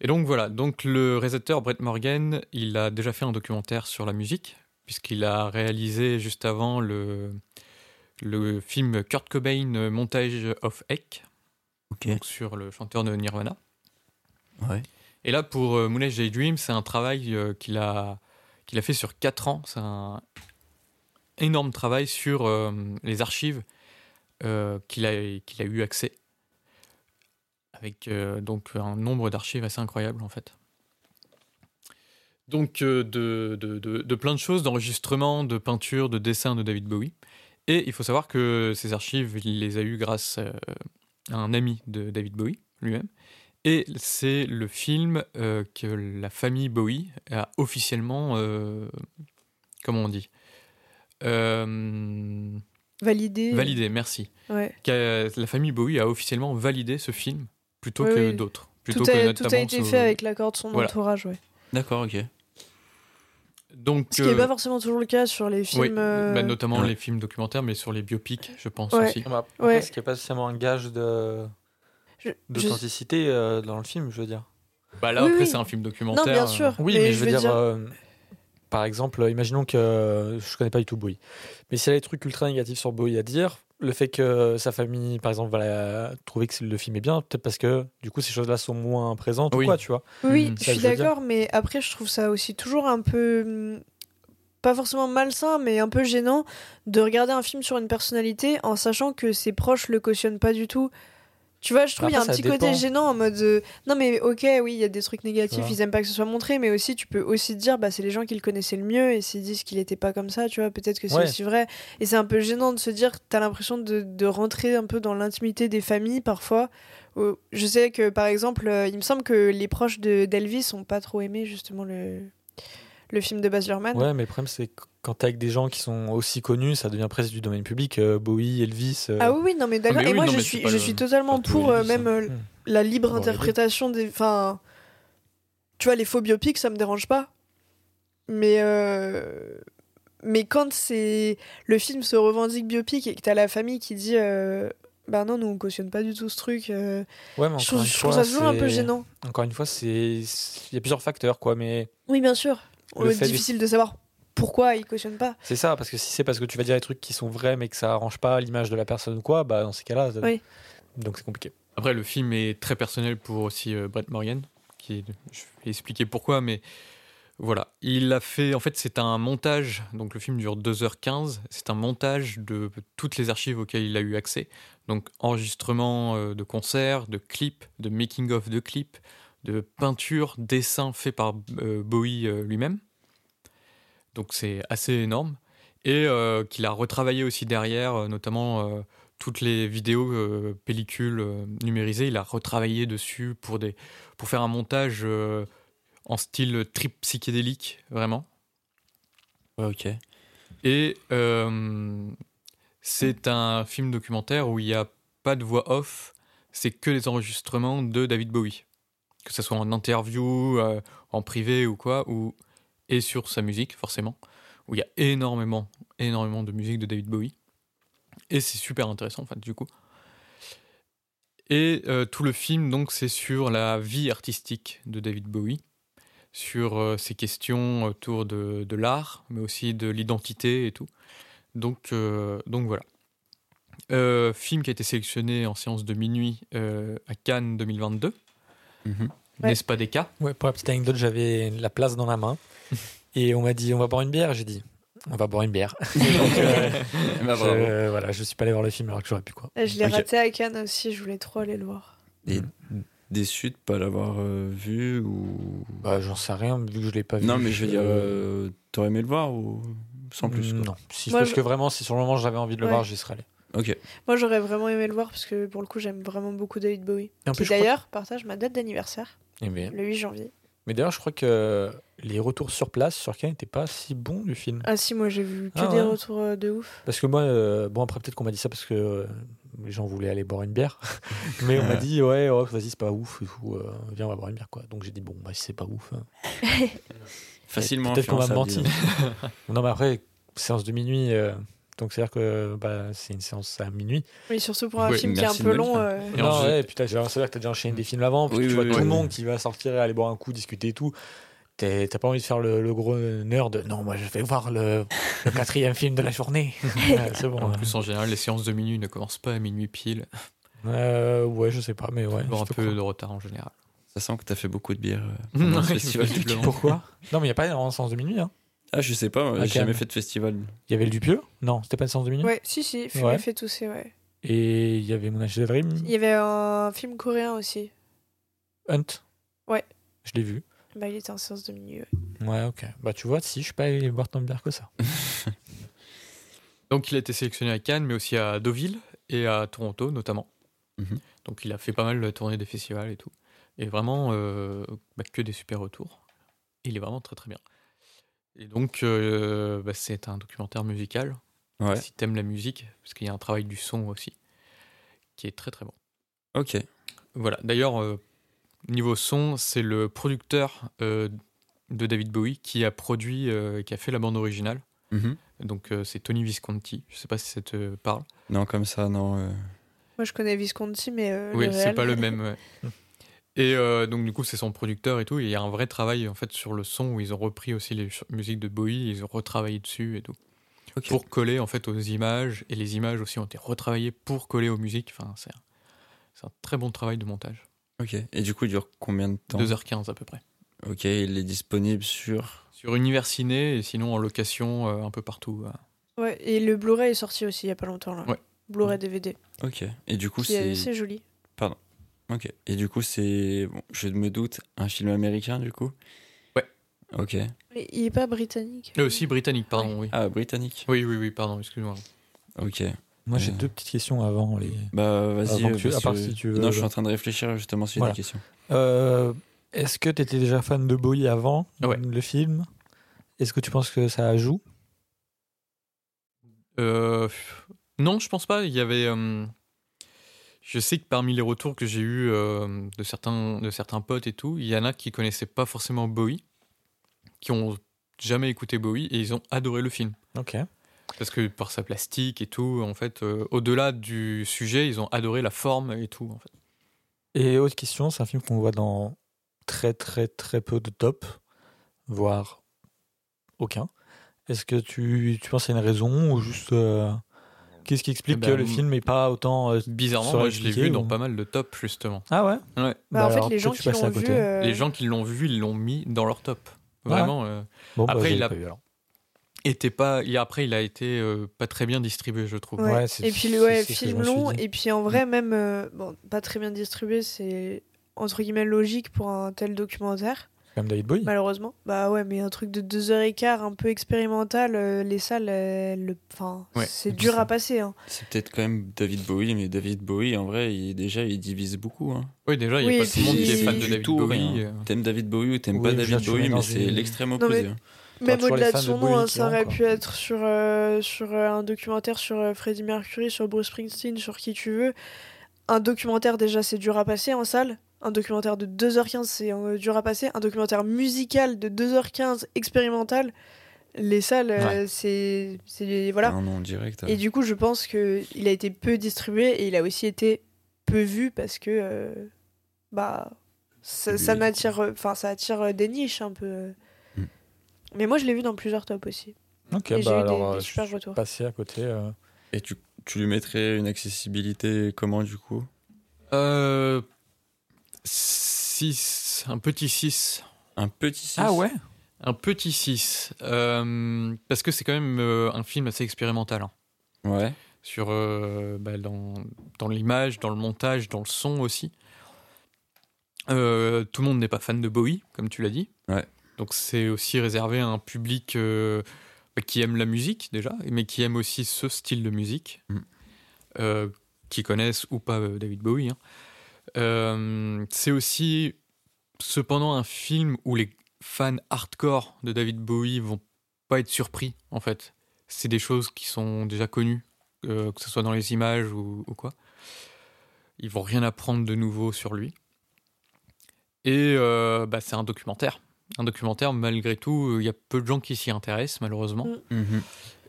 Et donc voilà, donc le réalisateur Brett Morgan, il a déjà fait un documentaire sur la musique, puisqu'il a réalisé juste avant le, le film Kurt Cobain Montage of Heck, sur le chanteur de Nirvana. Ouais. Et là, pour euh, Moonage Daydream, c'est un travail euh, qu'il a, a fait sur 4 ans. C'est un énorme travail sur euh, les archives euh, qu'il a, qu'il a eu accès. Avec donc un nombre d'archives assez incroyable, en fait. Donc, de, de, de- de plein de choses, d'enregistrements, de peintures, de dessins de David Bowie. Et il faut savoir que ces archives, il les a eues grâce à un ami de David Bowie lui-même. Et c'est le film euh, que la famille Bowie a officiellement. euh, comment on dit Euh, Validé. Validé, merci. Ouais. La famille Bowie a officiellement validé ce film plutôt Oui, que oui. d'autres. Tout Plutôt que a, tout a été ce- fait avec l'accord de son Voilà. entourage, ouais. D'accord, ok. Donc, Ce qui n'est euh, pas forcément toujours le cas sur les oui, films. euh, bah, notamment Ouais. les films documentaires, mais sur les biopics, je pense Ouais. aussi. Bah, Ouais. Ce qui n'est pas forcément un gage de d'authenticité euh, dans le film, je veux dire. Bah là, Oui, après, oui. c'est un film documentaire. Non, bien euh, sûr. Oui, mais, je veux dire, euh, par exemple, imaginons que euh, je connais pas du tout Bowie, mais s'il y a des trucs ultra négatifs sur Bowie à dire, le fait que sa famille, par exemple, va la- trouver que le film est bien, peut-être parce que du coup ces choses-là sont moins présentes Oui. ou quoi, tu vois. Oui, Mhm. je suis d'accord, mais après, je trouve ça aussi toujours un peu. hum, Pas forcément malsain, mais un peu gênant de regarder un film sur une personnalité en sachant que ses proches le cautionnent pas du tout. Tu vois, je trouve qu'il y a un petit côté gênant en mode. euh, Non, mais ok, oui, il y a des trucs négatifs, ils aiment pas que ce soit montré, mais aussi tu peux aussi te dire, bah, c'est les gens qui le connaissaient le mieux, et s'ils disent qu'il était pas comme ça, tu vois, peut-être que c'est Ouais. aussi vrai. Et c'est un peu gênant de se dire, t'as l'impression de, de rentrer un peu dans l'intimité des familles parfois. Je sais que par exemple, euh, il me semble que les proches de d'Elvis ont pas trop aimé justement le, le film de Baz Luhrmann. Ouais, mais le problème c'est quand t'es avec des gens qui sont aussi connus, ça devient presque du domaine public. euh, Bowie, Elvis. euh, Ah oui, oui, non mais d'accord. mais et oui, moi non, je suis, c'est pas je le- suis totalement pas pour euh, Elvis, même hein. la libre Bon, interprétation des. Enfin, tu vois, les faux biopics, ça me dérange pas. Mais euh, mais quand c'est le film se revendique biopic et que t'as la famille qui dit. Euh... Bah non, nous on cautionne pas du tout ce truc. euh, Ouais, mais Je trouve, une je trouve fois, ça toujours un peu gênant. Encore une fois, c'est il y a plusieurs facteurs, quoi, mais Oui, bien sûr. Le fait difficile de savoir pourquoi ils cautionnent pas. c'est ça, parce que si c'est parce que tu vas dire des trucs qui sont vrais mais que ça arrange pas l'image de la personne ou quoi, bah dans ces cas-là, ça- Oui. donc c'est compliqué. Après, le film est très personnel pour aussi euh, Brett Morgan, qui je vais expliquer pourquoi, mais voilà. Il a fait, en fait, c'est un montage, donc le film dure 2h15, c'est un montage de toutes les archives auxquelles il a eu accès. Donc, enregistrement euh, de concerts, de clips, de making-of de clips, de peintures, dessins faits par euh, Bowie euh, lui-même. Donc, c'est assez énorme. Et euh, qu'il a retravaillé aussi derrière, euh, notamment euh, toutes les vidéos, pellicules numérisées, il a retravaillé dessus pour, des, pour faire un montage en style trip psychédélique, vraiment. Ouais, ok. Et c'est un film documentaire où il n'y a pas de voix off, c'est que les enregistrements de David Bowie. Que ce soit en interview, euh, en privé ou quoi, ou, et sur sa musique, forcément, où il y a énormément, énormément de musique de David Bowie. Et c'est super intéressant, en fait, du coup. Et euh, tout le film, donc, c'est sur la vie artistique de David Bowie, sur euh, ses questions autour de, de l'art, mais aussi de l'identité et tout. Donc, euh, donc voilà. Film qui a été sélectionné en séance de minuit à Cannes 2022. Mhm. Ouais. N'est-ce pas des cas? Ouais, pour la petite anecdote, j'avais la place dans la main et on m'a dit on va boire une bière. J'ai dit on va boire une bière. Donc, euh, Bah, je, bravo. voilà, je suis pas allé voir le film alors que j'aurais pu quoi. Et Je l'ai Ok. raté à Cannes aussi, je voulais trop aller le voir. Et déçu de pas l'avoir euh, vu ou? Bah, j'en sais rien vu que je l'ai pas vu. Non, mais je veux dire, Euh, euh, t'aurais aimé le voir ou sans plus quoi? Non, si, Moi, parce je- que vraiment, si sur le moment j'avais envie de le Ouais. voir, j'y serais allé. Ok. Moi j'aurais vraiment aimé le voir parce que pour le coup j'aime vraiment beaucoup David Bowie. Et en Qui plus, crois- d'ailleurs partage ma date d'anniversaire, Eh bien, le 8 janvier. Mais d'ailleurs, je crois que les retours sur place sur Cannes n'étaient pas si bons du film. Ah si, moi j'ai vu que Ah des ouais. retours euh, de ouf. Parce que moi, euh, bon, après, peut-être qu'on m'a dit ça parce que euh, les gens voulaient aller boire une bière. Mais on m'a dit, ouais, ouais, vas-y, c'est pas ouf, euh, viens, on va boire une bière, quoi. Donc j'ai dit, bon, bah, si c'est pas ouf. hein. Facilement Peut-être qu'on m'a menti. non, mais après, séance de minuit, euh, Donc c'est-à-dire que bah, c'est une séance à minuit. Oui, surtout pour un Ouais, film qui est un peu long. euh, Et non, ouais, et puis c'est-à-dire que t'as déjà enchaîné des films avant, puis Oui, tu oui, vois oui, tout oui. le monde qui va sortir et aller boire un coup, discuter et tout. T'es- T'as pas envie de faire le, le gros nerd. Non, moi je vais voir le, le quatrième film de la journée. C'est bon. En ouais. plus, en général, les séances de minuit ne commencent pas à minuit pile. Euh, ouais, je sais pas, mais ouais. Avoir un peu crois. de retard en général. Ça sent que t'as fait beaucoup de bière euh, pendant ce festival. Pourquoi? Non, mais il n'y a pas en séance de minuit. Hein. Ah, je sais pas, moi, Ah, j'ai jamais fait de festival. Il y avait le Dupieux Non, c'était pas une séance de minuit Ouais, si, si, film Ouais. fait tousser, ouais. Et il y avait Moonage Dream, Il y avait un film coréen aussi. Hunt. Ouais. Je l'ai vu. Bah, il était en séance de minuit. ouais. Ouais, ok. Bah, tu vois, si je suis pas allé boire tant de bière que ça. Donc, il a été sélectionné à Cannes, mais aussi à Deauville et à Toronto, notamment. Mhm. Donc, il a fait pas mal de tournées des festivals et tout. Et vraiment, euh, bah, que des super retours. Et il est vraiment très très bien. Et donc, euh, bah, c'est un documentaire musical. Ouais, Si t'aimes la musique, parce qu'il y a un travail du son aussi, qui est très très bon. ok. Voilà. D'ailleurs, euh, niveau son, c'est le producteur euh, de David Bowie qui a produit, euh, qui a fait la bande originale. Mhm. Donc, euh, c'est Tony Visconti. Je sais pas si ça te parle. Non, comme ça, non. euh, Moi, je connais Visconti, mais. euh, Oui, c'est pas le même. ouais. Et euh, donc du coup c'est son producteur et tout. et Il y a un vrai travail en fait sur le son où ils ont repris aussi les musiques de Bowie, ils ont retravaillé dessus et tout pour coller en fait aux images et les images aussi ont été retravaillées pour coller aux musiques. Enfin c'est un, c'est un très bon travail de montage. Ok. Et du coup, il dure combien de temps? 2h15 à peu près. Ok, il est disponible sur? Sur Univers Ciné et sinon en location euh, un peu partout. euh. Ouais, et le Blu-ray est sorti aussi il y a pas longtemps, là. Ouais. Blu-ray DVD. Ok. Et du coup, c'est. assez joli. Ok. Et du coup, c'est. Bon, je me doute, un film américain, du coup? Ouais. Ok. Mais il est pas britannique. Et aussi britannique pardon oui. Ah, britannique. Oui oui oui pardon excuse-moi. Ok. Moi, j'ai Euh. deux petites questions avant les. Bah, vas-y. Tu- à part si tu veux- Non, je suis en train de réfléchir justement sur Voilà. des questions. Euh, Est-ce que tu étais déjà fan de Bowie avant Ouais. le film? Est-ce que tu penses que ça joue? Euh, non, je pense pas. Il y avait. Je sais que parmi les retours que j'ai eu euh, de certains de certains potes et tout, il y en a qui connaissaient pas forcément Bowie, qui ont jamais écouté Bowie et ils ont adoré le film Ok. parce que par sa plastique et tout, en fait, euh, au-delà du sujet, ils ont adoré la forme et tout. En fait. Et autre question, c'est un film qu'on voit dans très très très peu de top, voire aucun. Est-ce que tu, tu penses a une raison ou juste euh, qu'est-ce qui explique Eh ben, que le film n'est pas autant euh, Bizarrement, moi, je l'ai vu dans pas mal de tops justement. Ah ouais? Ouais. Bah, en fait, alors, les gens qui l'ont vu. euh, Les gens qui l'ont vu, ils l'ont mis dans leur top. Vraiment. euh, Bon, Après, il a- pas vu, alors. était pas. et après, il a été euh, pas très bien distribué, je trouve. Ouais. Ouais, c'est- et puis le ouais, film long, et puis en vrai, même, euh, bon, pas très bien distribué, c'est entre guillemets logique pour un tel documentaire, Comme David Bowie. malheureusement. Bah ouais, mais un truc de deux heures et quart, un peu expérimental, euh, les salles, le- enfin, Ouais. c'est dur ça- à passer. hein. C'est peut-être quand même David Bowie, mais David Bowie, en vrai, il, déjà, il divise beaucoup. Hein. Oui, déjà, il n'y a pas tout le monde qui est fan de David tout, Bowie. euh. T'aimes David Bowie ou t'aimes Oui, pas David Bowie, mais c'est l'extrême opposé. mais- hein. Même au-delà de son nom, hein, ça aurait pu être sur, euh, sur euh, un documentaire sur euh, Freddie Mercury, sur Bruce Springsteen, sur qui tu veux. Un documentaire, déjà, c'est dur à passer en salle. Un documentaire de 2h15, c'est euh, dur à passer. Un documentaire musical de 2h15, expérimental. Les salles, euh, Ouais. c'est. c'est- Voilà. Un nom direct. Et du coup, je pense qu'il a été peu distribué et il a aussi été peu vu parce que. euh, bah. Ça. Enfin, ça attire des niches un peu. Mm. Mais moi, je l'ai vu dans plusieurs tops aussi. Ok, Et j'ai bah eu des- alors des euh, super je suis retours. passé à côté. euh. Et tu, tu lui mettrais une accessibilité comment, du coup? Euh, 6, un petit 6. Un petit 6 Ah ouais? Un petit 6. euh, parce que c'est quand même euh, un film assez expérimental. hein. Ouais. sur, euh, bah, dans, dans l'image, dans le montage, dans le son aussi. Euh, tout le monde n'est pas fan de Bowie, comme tu l'as dit. Ouais. Donc c'est aussi réservé à un public euh, bah, qui aime la musique déjà, mais qui aime aussi ce style de musique, Mm. euh, qui connaissent ou pas euh, David Bowie. hein. Euh, c'est aussi cependant un film où les fans hardcore de David Bowie vont pas être surpris en fait. C'est des choses qui sont déjà connues, euh, que ce soit dans les images ou, ou quoi. Ils vont rien apprendre de nouveau sur lui. Et euh, bah, c'est un documentaire. Un documentaire, malgré tout, il y a peu de gens qui s'y intéressent, malheureusement. Mm. Mhm.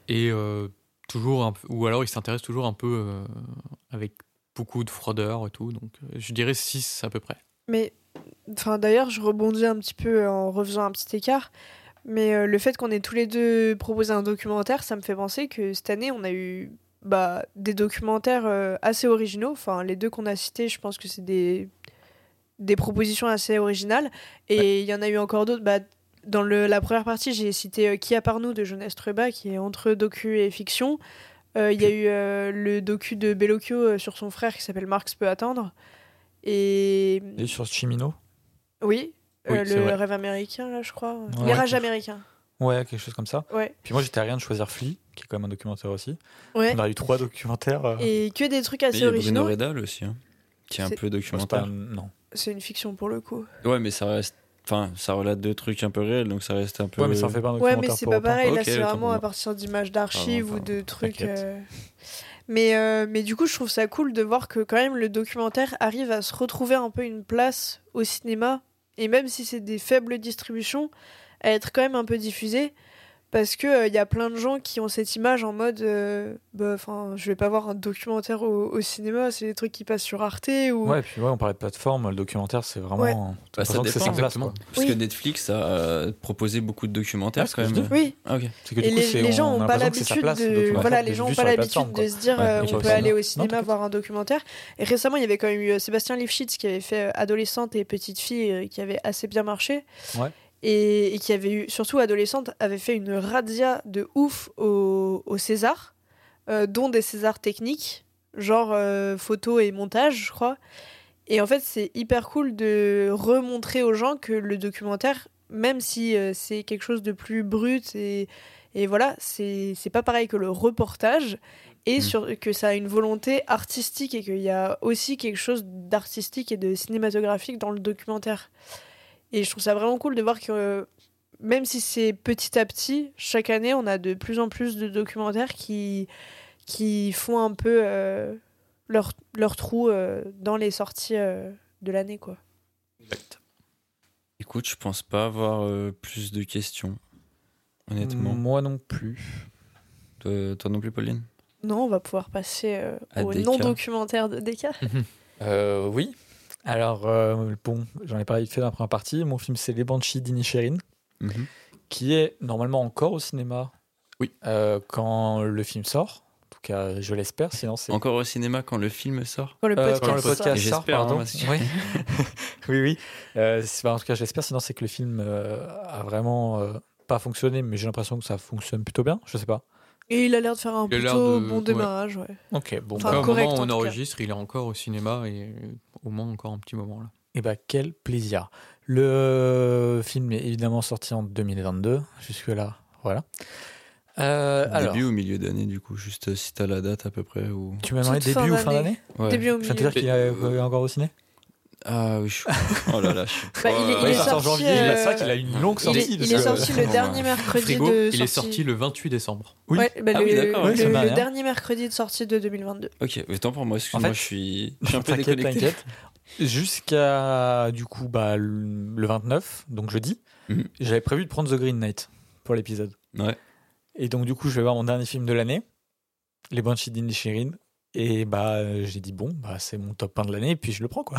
Et euh, toujours un peu, ou alors il s'intéresse toujours un peu euh, avec beaucoup de froideur et tout. Donc euh, je dirais 6 à peu près. Mais, enfin, d'ailleurs, je rebondis un petit peu en refaisant un petit écart. Mais euh, le fait qu'on ait tous les deux proposé un documentaire, ça me fait penser que cette année, on a eu bah, des documentaires euh, assez originaux. Enfin, les deux qu'on a cités, je pense que c'est des, des propositions assez originales. Et il y en a eu encore d'autres. Bah, dans le, la première partie, j'ai cité euh, Qui a par nous de Jonas Trueba, qui est entre docu et fiction. Euh, Il y a eu euh, le docu de Bellocchio euh, sur son frère qui s'appelle Marx peut attendre. Et Et sur Chimino oui, euh, le rêve américain, là, je crois. Ouais. Mirage américain. Ouais, quelque chose comme ça. Ouais. Puis moi, j'étais à rien de choisir Flea, qui est quand même un documentaire aussi. Ouais. On a eu trois documentaires. euh, Et que des trucs assez il y a Bruno originaux. Redal aussi, hein, qui est un peu documentaire. pas, non. C'est une fiction pour le coup. Ouais, mais ça reste. Enfin, ça relate de trucs un peu réels, donc ça reste un peu. Ouais, mais ça en fait pas un Ouais, mais c'est pas pareil. Là, c'est vraiment à partir d'images d'archives ou de trucs. Euh, Mais, euh, mais du coup, je trouve ça cool de voir que quand même le documentaire arrive à se retrouver un peu une place au cinéma. Et même si c'est des faibles distributions, à être quand même un peu diffusé. Parce que il y a plein de gens qui ont cette image en mode euh, bah, enfin je vais pas voir un documentaire au, au cinéma c'est des trucs qui passent sur Arte ou Ouais, puis ouais, on parlait de plateforme, le documentaire, c'est vraiment. Ouais. Bah, ça dépend, place, exactement. quoi. Parce Oui. que Netflix a euh, proposé beaucoup de documentaires Ah, c'est quand même. oui Ah, ok. C'est que Et du coup, les, c'est- les gens on a n'ont pas l'habitude place, de voilà les gens ont pas l'habitude de se dire Ouais, euh, on peut aller au cinéma voir un documentaire et récemment il y avait quand même eu euh, Sébastien Lifshitz qui avait fait euh, adolescente et petite fille euh, qui avait assez bien marché Ouais. Et, et qui avait eu surtout adolescente avait fait une razzia de ouf au, au César euh, dont des Césars techniques genre euh, photo et montage je crois et en fait c'est hyper cool de remontrer aux gens que le documentaire même si euh, c'est quelque chose de plus brut et et voilà, c'est pas pareil que le reportage, et Mm. sur, que ça a une volonté artistique et qu'il y a aussi quelque chose d'artistique et de cinématographique dans le documentaire. Et je trouve ça vraiment cool de voir que euh, même si c'est petit à petit, chaque année, on a de plus en plus de documentaires qui, qui font un peu euh, leur, leur trou euh, dans les sorties euh, de l'année. quoi. Écoute, je pense pas avoir euh, plus de questions. Honnêtement. Moi non plus. Toi, toi non plus, Pauline? Non, on va pouvoir passer euh, au non-documentaire de Deka. Euh, oui. Alors, euh, bon, j'en ai parlé vite fait dans la première partie. Mon film, c'est Les Banshees d'Inisherin, Mhm. qui est normalement encore au cinéma. Oui. euh, quand le film sort. En tout cas, je l'espère. Sinon, c'est Encore au cinéma quand le film sort Quand le Euh, podcast, quand le sort. podcast J'espère, sort, pardon. hein, que- Oui, oui. Euh, bah, en tout cas, j'espère. Sinon, c'est que le film euh, a vraiment euh, pas fonctionné, mais j'ai l'impression que ça fonctionne plutôt bien. Je sais pas. Et il a l'air de faire un plutôt de- bon ouais. démarrage. Ouais. Ok, bon. Enfin, bah, au moment où en on enregistre, il est encore au cinéma et au moins encore un petit moment là. Et bah, quel plaisir. Le film est évidemment sorti en 2022. Jusque-là, voilà. Euh, alors, Début ou milieu d'année, du coup Juste euh, si t'as la date à peu près ou... tu m'as demandé fin début ou fin d'année. Ouais. Début au Je viens de te milieu. dire qu'il est euh, encore au ciné? Ah oui, je suis... Oh là là, je suis... Bah, il est- il est sorti en sorti, janvier. euh, C'est vrai qu'il a une longue Il sortie. est, il est que- sorti le dernier mercredi Frigo, de il est sorti le 28 décembre. Oui. Ouais, bah, Ah le, oui, d'accord, le- oui, marrant. le dernier mercredi de sortie de 2022. Ok, autant pour moi, excuse-moi, En fait- je suis... je suis un peu déconnecté. t'inquiète. Jusqu'à du coup bah, le le 29, donc jeudi, Mhm. j'avais prévu de prendre The Green Knight pour l'épisode. Ouais. Et donc du coup, je vais voir mon dernier film de l'année, Les Banshees d'Inisherin. Et bah euh, j'ai dit bon, bah c'est mon top 1 de l'année, puis je le prends quoi.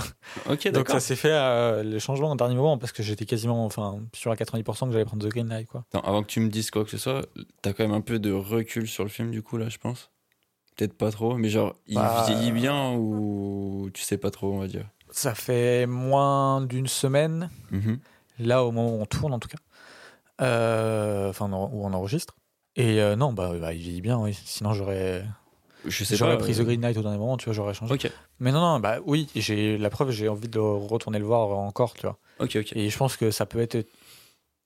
Donc ça s'est fait euh, le changement au dernier moment parce que j'étais quasiment enfin sûr à 90% que j'allais prendre The Green Knight quoi. Attends, avant que tu me dises quoi que ce soit, t'as quand même un peu de recul sur le film, du coup, là, je pense? Peut-être pas trop, mais genre, il Bah, vieillit bien ou tu sais pas trop, on va dire? Ça fait moins d'une semaine Mhm. là au moment où on tourne en tout cas, Euh, enfin où on enregistre. Et euh, non, bah, bah, il vieillit bien, oui. sinon j'aurais Je sais j'aurais pris The euh, Green Knight au dernier moment, tu vois, j'aurais changé. Mais non, non, bah oui, j'ai la preuve, j'ai envie de retourner le voir encore, tu vois. ok, ok. Et je pense que ça peut être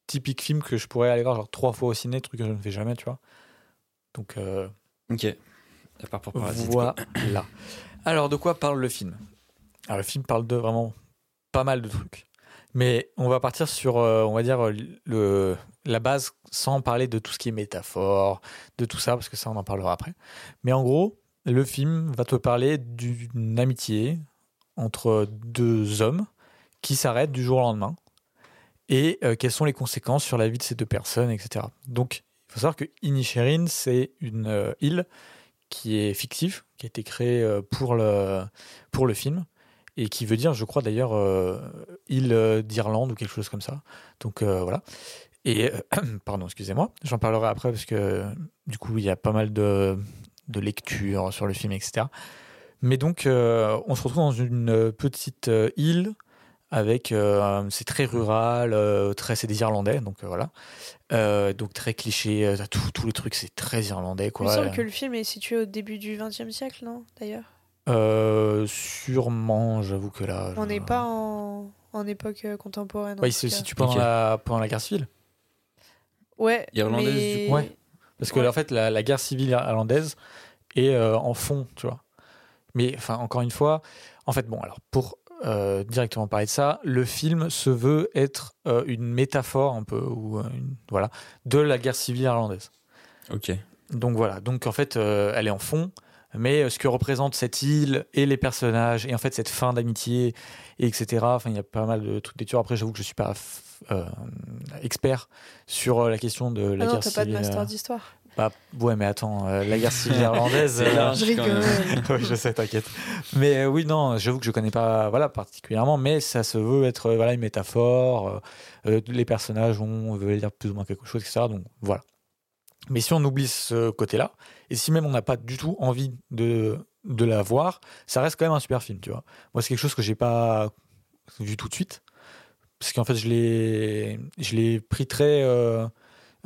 typique film que je pourrais aller voir genre trois fois au ciné, truc que je ne fais jamais, tu vois. Donc euh, Ok. À part pour Parasite. quoi. voilà. Alors de quoi parle le film? Alors le film parle de vraiment pas mal de trucs. Mais on va partir sur, euh, on va dire, le, la base sans parler de tout ce qui est métaphore, de tout ça, parce que ça on en parlera après. Mais en gros, le film va te parler d'une amitié entre deux hommes qui s'arrêtent du jour au lendemain et euh, quelles sont les conséquences sur la vie de ces deux personnes, etc. Donc faut savoir que Inisherin, c'est une euh, île qui est fictive, qui a été créée euh, pour le, pour le film, et qui veut dire, je crois d'ailleurs, île d'Irlande ou quelque chose comme ça. Donc voilà. Et, euh, pardon, excusez-moi, j'en parlerai après parce que du coup, il y a pas mal de, de lectures sur le film, etc. Mais donc, euh, on se retrouve dans une petite euh, île avec, euh, c'est très rural, euh, très, c'est des Irlandais, donc euh, voilà. Euh, donc très cliché, tout, tout le truc, c'est très irlandais, Il me quoi. semble que le film est situé au début du XXe siècle, non D'ailleurs? Euh, sûrement, j'avoue que là. On n'est pas en, en époque contemporaine. en Ouais, il tout se situe pendant, Ok. la, pendant la guerre civile. Ouais. Irlandaise, mais... du coup. Ouais. Parce que Ouais. en fait, la, la guerre civile irlandaise est euh, en fond, tu vois. Mais enfin, encore une fois, en fait, bon, alors pour euh, directement parler de ça, le film se veut être euh, une métaphore un peu, ou euh, une- voilà, de la guerre civile irlandaise. Ok. Donc voilà, donc en fait, euh, elle est en fond, mais euh, ce que représente cette île et les personnages, et en fait cette fin d'amitié, et etc. Enfin, il y a pas mal de trucs d'études. Après, j'avoue que je suis pas euh, expert sur euh, la question de la Ah non, guerre t'as pas de civile. master d'histoire. bah, ouais, mais attends, euh, la guerre civile irlandaise. Euh, large. Je rigole. oui, je sais, t'inquiète. Mais euh, oui, non, j'avoue que je connais pas, voilà, particulièrement, mais ça se veut être, voilà, une métaphore. les personnages ont veulent dire plus ou moins quelque chose, etc. Donc voilà. Mais si on oublie ce côté-là, et si même on n'a pas du tout envie de de la voir, ça reste quand même un super film, tu vois. Moi, c'est quelque chose que j'ai pas vu tout de suite, parce qu'en fait, je l'ai, je l'ai pris très euh,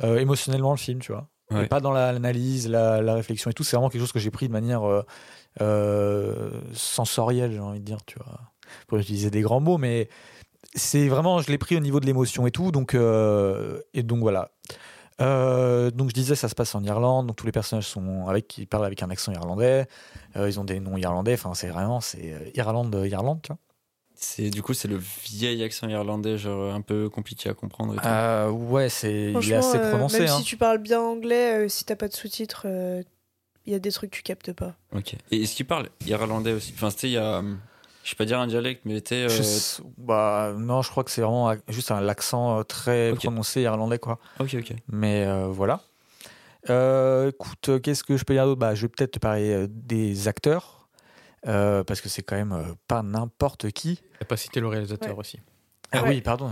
euh, émotionnellement le film, tu vois. Ouais. Et pas dans la- l'analyse, la, la réflexion et tout. C'est vraiment quelque chose que j'ai pris de manière euh, sensorielle, j'ai envie de dire, tu vois. Pour utiliser des grands mots, mais c'est vraiment, je l'ai pris au niveau de l'émotion et tout. Donc, et donc voilà. Euh, donc je disais, ça se passe en Irlande. Donc tous les personnages sont avec, ils parlent avec un accent irlandais. Euh, ils ont des noms irlandais. Enfin, c'est vraiment, c'est euh, Irlande, Irlande, tu vois. C'est du coup c'est le vieil accent irlandais genre un peu compliqué à comprendre. Et tout. Euh, ouais, c'est, il est assez euh, prononcé. même hein. si tu parles bien anglais, euh, si t'as pas de sous-titres, euh, il y a des trucs que tu captes pas. Ok. Et est-ce qu'il parle irlandais aussi? Enfin c'était il y a hum, je vais pas dire un dialecte mais était euh, Je bah, non, je crois que c'est vraiment juste un l'accent euh, très prononcé irlandais, quoi. Ok ok. Mais euh, voilà. Euh, écoute, qu'est-ce que je peux dire d'autre? Bah, Je vais peut-être te parler des acteurs, euh, parce que c'est quand même pas n'importe qui. Il n'a pas cité le réalisateur Ouais. aussi. Ah Ouais. oui, pardon,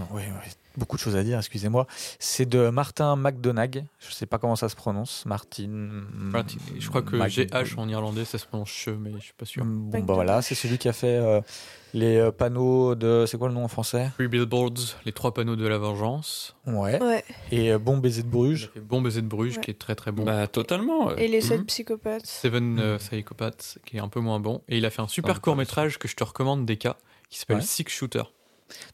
beaucoup de choses à dire, excusez-moi. C'est de Martin McDonagh, je sais pas comment ça se prononce, Martin... Martin- Je crois que Mac- GH en irlandais, ça se prononce che, mais je suis pas sûr. Bon, bah voilà, c'est celui qui a fait euh, les euh, panneaux de... C'est quoi le nom en français? Three Billboards, les trois panneaux de la vengeance. Ouais. Ouais. Et euh, Bon baiser de Bruges. Bon baiser de Bruges, Ouais. qui est très très bon. Bah totalement. Et les sept Mhm. psychopathes. Seven euh, Psychopaths, qui est un peu moins bon. Et il a fait un Ah, super pas court métrage que je te recommande, DK, qui s'appelle Ouais. Six Shooter.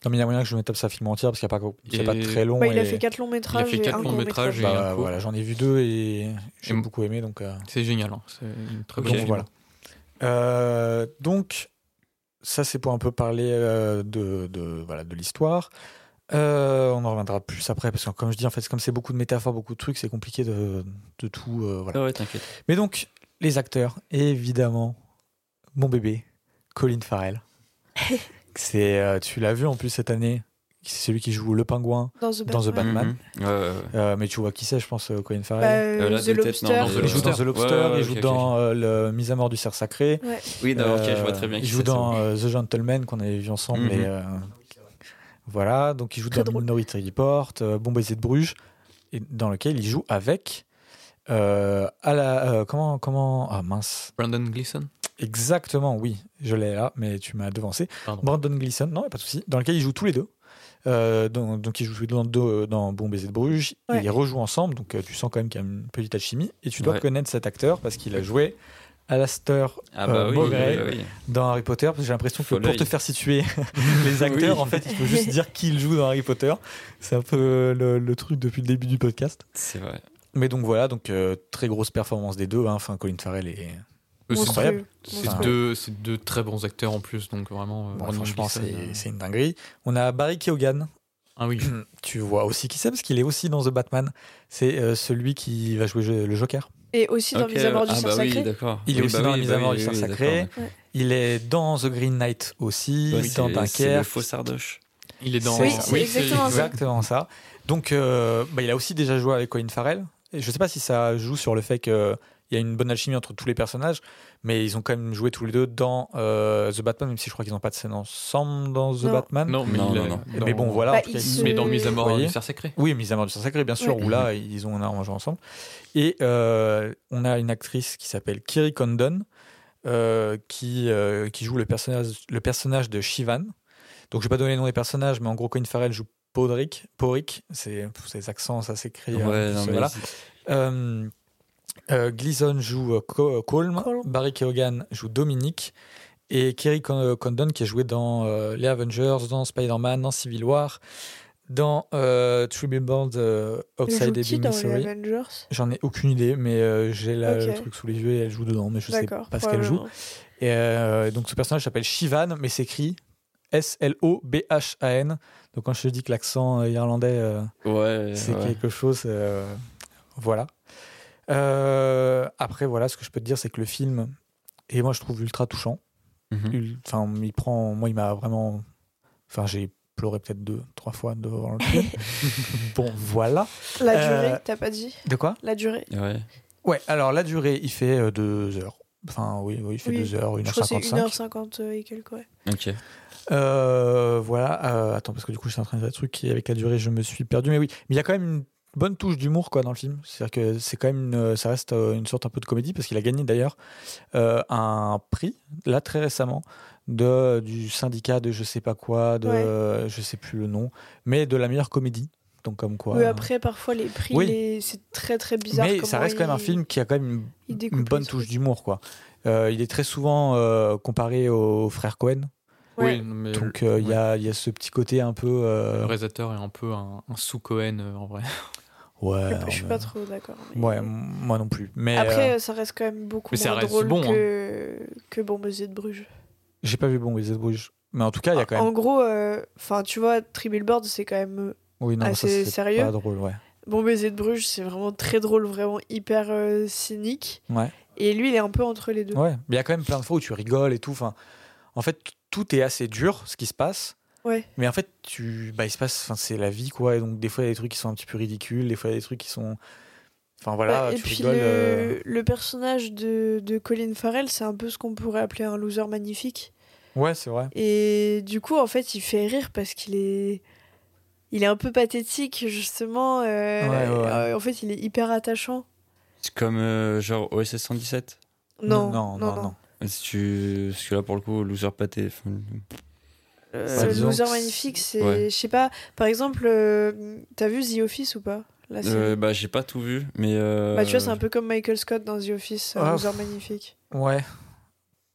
Non, mais il y a moyen que je me tape sa film entière parce qu'il n'y a, pas- a pas très long. Bah, il a et- fait quatre longs métrages. fait et quatre un longs métrages et- Bah, voilà, j'en ai vu deux et j'ai Et- beaucoup aimé. Donc, euh, C'est génial, hein. c'est une très donc bonne film. voilà. Euh, donc, ça, c'est pour un peu parler euh, de, de, voilà, de l'histoire. Euh, on en reviendra plus après parce que, comme je dis, en fait, comme c'est beaucoup de métaphores, beaucoup de trucs, c'est compliqué de, de tout. euh, voilà. Ah ouais t'inquiète. Mais donc, les acteurs, évidemment, mon bébé, Colin Farrell. c'est, euh, tu l'as vu en plus cette année, c'est celui qui joue le pingouin. Dans The Dans The Batman. Mhm. Ouais, ouais, ouais. Euh, mais tu vois qui c'est, je pense, euh, Colin Bah, Farrell. euh, Euh, là, The Lobster. non, il joue dans. The Lobster, Ouais, ouais, il joue dans euh, le Mise à mort du cerf sacré. Oui d'accord ok je vois très bien. Il qui joue c'est, dans ça. The Gentleman qu'on avait vu ensemble. Mhm. et, euh, voilà, donc il joue Très dans drôle. Minority Report, euh, Bon baiser de Bruges, et dans lequel il joue avec. euh, à la, euh, comment, comment. Ah mince. Brandon Gleeson? Exactement, oui, je l'ai là, mais tu m'as devancé. Pardon. Brandon Gleeson, non, pas de souci, dans lequel ils jouent tous les deux. Euh, dans- donc ils jouent tous les deux dans, deux- dans Bon baiser de Bruges, Ouais. ils les rejouent ensemble, donc euh, tu sens quand même qu'il y a une petite alchimie, et tu dois Ouais. connaître cet acteur parce qu'il a joué Alastair Ah bah euh, oui, Beaugrey oui. dans Harry Potter, parce que j'ai l'impression que pour te faire situer les acteurs, Oui. en fait, il faut juste dire qui il joue dans Harry Potter. C'est un peu le, le truc depuis le début du podcast. C'est vrai. Mais donc voilà, donc euh, très grosse performance des deux. hein. Enfin, Colin Farrell est c'est incroyable. C'est deux, très bons acteurs en plus, donc vraiment. euh, Bon, franchement, c'est euh, c'est une dinguerie. On a Barry Keoghan. Ah oui, Tu vois aussi qui c'est parce qu'il est aussi dans The Batman. C'est euh, celui qui va jouer le Joker. Et aussi dans Ok, Mise à mort du ah bah oui sacré. d'accord. Il est Oui, aussi bah dans oui, mise bah à mort oui, du sacré. Il est dans The Green Knight aussi, Ouais, dans c'est- C'est le Dunkerque. faux sardoche. il est dans. Oui, c'est exactement ça. exactement ça. Donc, euh, bah, il a aussi déjà joué avec Colin Farrell. je sais pas si ça joue sur le fait qu'il y a une bonne alchimie entre tous les personnages, mais ils ont quand même joué tous les deux dans euh, The Batman, même si je crois qu'ils n'ont pas de scène ensemble dans The Non. Batman. Non, mais, Non, il non, a- non. dans- Mais bon, voilà. Bah, en tout cas, ils ils- se- Mais dans Mise à mort du Cerf Sacré. Oui, mise à mort du sang sacré, bien sûr, Ouais. où là, ils ont énormément joué ensemble. Et euh, on a une actrice qui s'appelle Kiri Condon, euh, qui, euh, qui joue le personnage, le personnage de Shivan. Donc, je vais pas donner le nom des personnages, mais en gros, Colin Farrell joue Podrick. Podrick, c'est ces accents, ça s'écrit. Ouais, euh, Euh, euh, Gleason joue euh, Co- Colm, Colm. Barry Keoghan joue Dominique, et Kerry Con- Condon qui a joué dans euh, les Avengers, dans Spider-Man, dans Civil War, dans euh, euh, Elle Outside Ebbing, Missouri. Avengers? J'en ai aucune idée, mais euh, j'ai le truc sous les yeux et elle joue dedans, mais je sais pas ce qu'elle joue. Et euh, donc ce personnage s'appelle Shivan, mais s'écrit S-L-O-B-H-A-N. Donc quand je te dis que l'accent euh, irlandais, euh, Ouais, c'est ouais. quelque chose. euh, voilà. Euh, après, voilà, ce que je peux te dire, c'est que le film, et moi je trouve ultra touchant. Mhm. Enfin, il prend. Moi, il m'a vraiment. Enfin, j'ai pleuré peut-être deux, trois fois devant le film. bon, voilà. La Euh, durée, t'as pas dit De quoi? La durée. Ouais. Ouais, alors la durée, il fait euh, deux heures. Enfin, oui, oui il fait Oui. deux heures, Je crois que c'est 1h55. 1h50 et quelques, ouais. Ok. Euh, voilà. euh, attends, parce que du coup, j'étais en train de dire un truc qui, avec la durée, je me suis perdu. Mais oui, mais il y a quand même une bonne touche d'humour quoi dans le film. C'est-à-dire que c'est quand même, une- ça reste euh, une sorte un peu de comédie parce qu'il a gagné d'ailleurs euh, un prix là très récemment de du syndicat de je sais pas quoi, de Ouais. je sais plus le nom, mais de la meilleure comédie. Donc comme quoi. Oui, après, parfois, les prix, Oui. les- c'est très très bizarre. mais ça reste quand même un film qui a quand même une, bonne touche d'humour quoi. Euh, il est très souvent euh, comparé aux frères Cohen. Ouais. Oui, mais Donc euh, il ouais. y, a, il y a ce petit côté un peu. le euh, réalisateur est un peu un, un sous Cohen euh, en vrai. Ouais. Je suis pas- trop d'accord. mais- Ouais, m- moi non plus. Mais Après, euh, ça reste quand même beaucoup Mais ça moins reste drôle bon, hein. que, que Bon Baiser de Bruges. j'ai pas vu Bon Baiser de Bruges. Mais en tout cas, il y a quand même. En gros, euh, enfin, tu vois, Tribulboard, c'est quand même. euh, Oui, non, assez c'est sérieux. Pas drôle, ouais. Bon Baiser de Bruges, c'est vraiment très drôle, vraiment hyper euh, cynique. Ouais. Et lui, il est un peu entre les deux. Ouais. Mais il y a quand même plein de fois où tu rigoles et tout. Enfin, en fait, tout est assez dur, ce qui se passe. Ouais. Mais en fait, tu, bah, il se passe. Enfin, c'est la vie, quoi. Et donc, des fois, il y a des trucs qui sont un petit peu ridicules. Des fois, il y a des trucs qui sont. Enfin, voilà, Ouais, et tu puis rigoles. le, euh, le personnage de, de Colin Farrell, c'est un peu ce qu'on pourrait appeler un loser magnifique. Ouais, c'est vrai. Et du coup, en fait, il fait rire parce qu'il est, il est un peu pathétique justement. euh, Ouais, ouais, ouais. euh, en fait, il est hyper attachant. C'est comme euh, genre OSS 117. Non, non, non. non. Si tu... Parce que là, pour le coup, loser pâté. enfin, Euh, Bah, disons loser que magnifique, c'est, Ouais. je sais pas. Par exemple, euh, t'as vu The Office ou pas la série? Euh, bah, j'ai pas tout vu, mais. euh, Bah, tu vois, c'est un peu comme Michael Scott dans The Office, un Ah, loser magnifique. Ouais.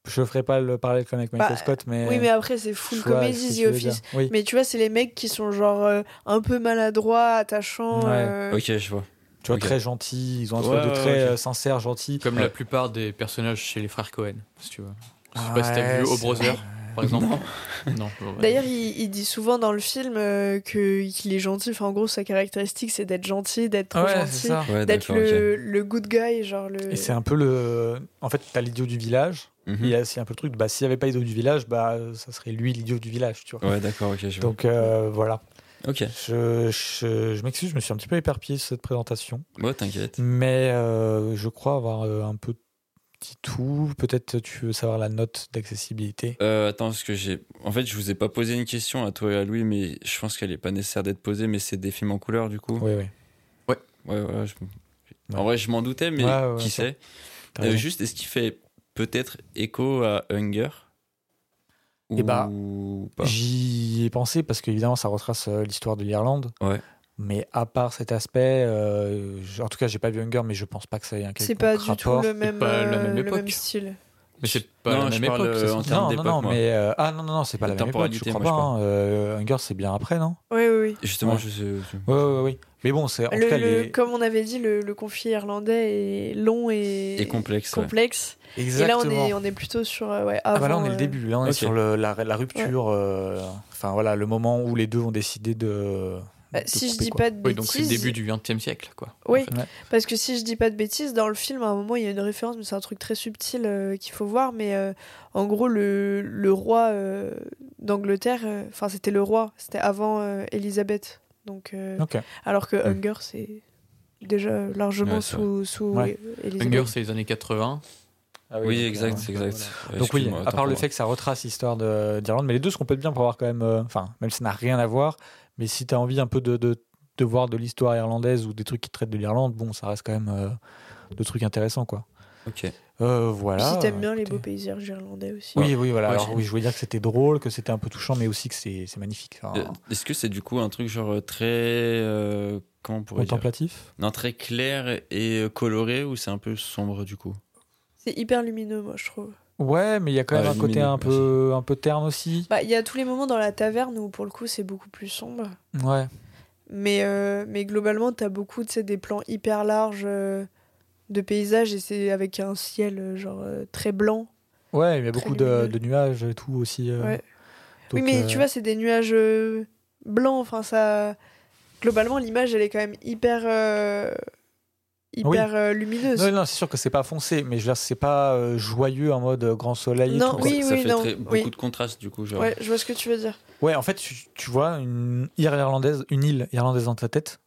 Je ferai pas le parallèle comme avec Michael Bah, Scott, mais. Oui, mais après, c'est full vois comédie, The Office. Oui. Mais tu vois, c'est les mecs qui sont genre euh, un peu maladroits, attachants. Ouais. euh, Ok, je vois. Tu vois, très gentil. Ils ont un truc Ouais, de ouais, très ok. euh, sincère, gentil. Comme Ouais. la plupart des personnages chez les frères Cohen, si tu veux. Je sais pas si t'as vu O c'est- Brother, par exemple. Non. bon, ouais. D'ailleurs, il, il dit souvent dans le film euh, que qu'il est gentil. Enfin, en gros, sa caractéristique, c'est d'être gentil, d'être trop Ouais, gentil. Ouais, d'être le, good guy, genre le. Et c'est un peu le. En fait, t'as l'idiot du village. Mhm. Il y a aussi un peu le truc, bah, s'il n'y avait pas l'idiot du village, bah, ça serait lui l'idiot du village, tu vois. Ouais, d'accord, ok, je. Donc euh, voilà. Ok, Je, je, je m'excuse, je me suis un petit peu éparpillé sur cette présentation. ouais, t'inquiète. Mais euh, je crois avoir euh, un peu dit tout. Peut-être tu veux savoir la note d'accessibilité? Euh, attends, parce que j'ai. En fait, je vous ai pas posé une question à toi et à Louis, mais je pense qu'elle est pas nécessaire d'être posée, mais c'est des films en couleur, du coup. Oui, oui. Ouais, ouais. je- Ouais. En vrai, je m'en doutais, mais Ouais, ouais, ouais, qui sait? Euh. Juste, est-ce qu'il fait peut-être écho à Hunger? Eh bah, J'y ai pensé parce qu'évidemment, ça retrace euh, l'histoire de l'Irlande. Ouais. Mais à part cet aspect, euh, en tout cas, j'ai pas vu Hunger, mais je pense pas que ça ait un C'est quelconque pas du rapport. tout le même, pas la euh, même le même style. Mais c'est pas Non, la je même époque, c'est euh, en Non, non, non, moi. mais euh, ah non, non, non, c'est pas La la même époque. Je crois moi, pas. je hein. Euh, Hunger, c'est bien après, non? Oui, oui, oui. Justement, Ouais. je sais. je- Oui, oui, oui. Mais bon, c'est en Le- tout cas le- les. Comme on avait dit, le, le conflit irlandais est long et, Et complexe. ouais. complexe. Exactement. Et là, on est, on est plutôt sur. euh, ouais, Ah bah là, avant, on est le début. Là, on est sur le- la, la rupture. Enfin voilà, le moment où les deux ont décidé de. Bah, de si je dis quoi. pas de Oui, bêtises. donc c'est le début du XXe siècle, quoi. Oui, en fait. parce que si je dis pas de bêtises, dans le film, à un moment, il y a une référence, mais c'est un truc très subtil euh, qu'il faut voir. Mais euh, en gros, le, le roi euh, d'Angleterre, euh, enfin, c'était le roi, c'était avant euh, Elisabeth. Donc, euh, Ok. alors que. Hunger, c'est déjà largement Ouais, sous, sous Ouais. Elisabeth. Hunger, c'est les années 80. Ah Oui, exact, euh, voilà. exact. Donc oui, à part le fait que ça retrace l'histoire de- d'Irlande, mais les deux se complètent bien pour avoir quand même, euh, enfin, même si ça n'a rien à voir, mais si tu as envie un peu de, de, de voir de l'histoire irlandaise ou des trucs qui traitent de l'Irlande, bon, ça reste quand même euh, de trucs intéressants, quoi. Ok. Euh, voilà. si t'aimes bien les beaux paysages irlandais aussi. Oui, oui, voilà. Ouais, Alors, oui, je voulais dire que c'était drôle, que c'était un peu touchant, mais aussi que c'est c'est magnifique. Enfin, Euh, Est-ce que c'est du coup un truc genre très. euh, comment on pourrait dire contemplatif. Non, très clair et coloré ou c'est un peu sombre du coup? C'est hyper lumineux, moi, je trouve. Ouais, mais il y a quand même Ouais, un côté un peu, un peu terne aussi. Bah, il y a tous les moments dans la taverne où, pour le coup, c'est beaucoup plus sombre. Ouais. Mais, euh, mais globalement, t'as beaucoup tu sais, des plans hyper larges euh, de paysages et c'est avec un ciel euh, genre euh, très blanc. Ouais, il y a beaucoup de, de nuages et tout aussi. euh, Ouais. donc, oui, mais euh, tu vois, c'est des nuages blancs. Enfin, ça. Globalement, l'image, elle est quand même hyper. Hyper euh, lumineuse. Non, non, c'est sûr que c'est pas foncé, mais je veux dire, c'est pas euh, joyeux en mode euh, grand soleil. et Non, tout, oui. Ça oui, fait non, très- beaucoup oui. de contraste du coup. Genre. Ouais, je vois ce que tu veux dire. Ouais, en fait, tu, tu vois une île irlandaise, une île irlandaise dans ta tête?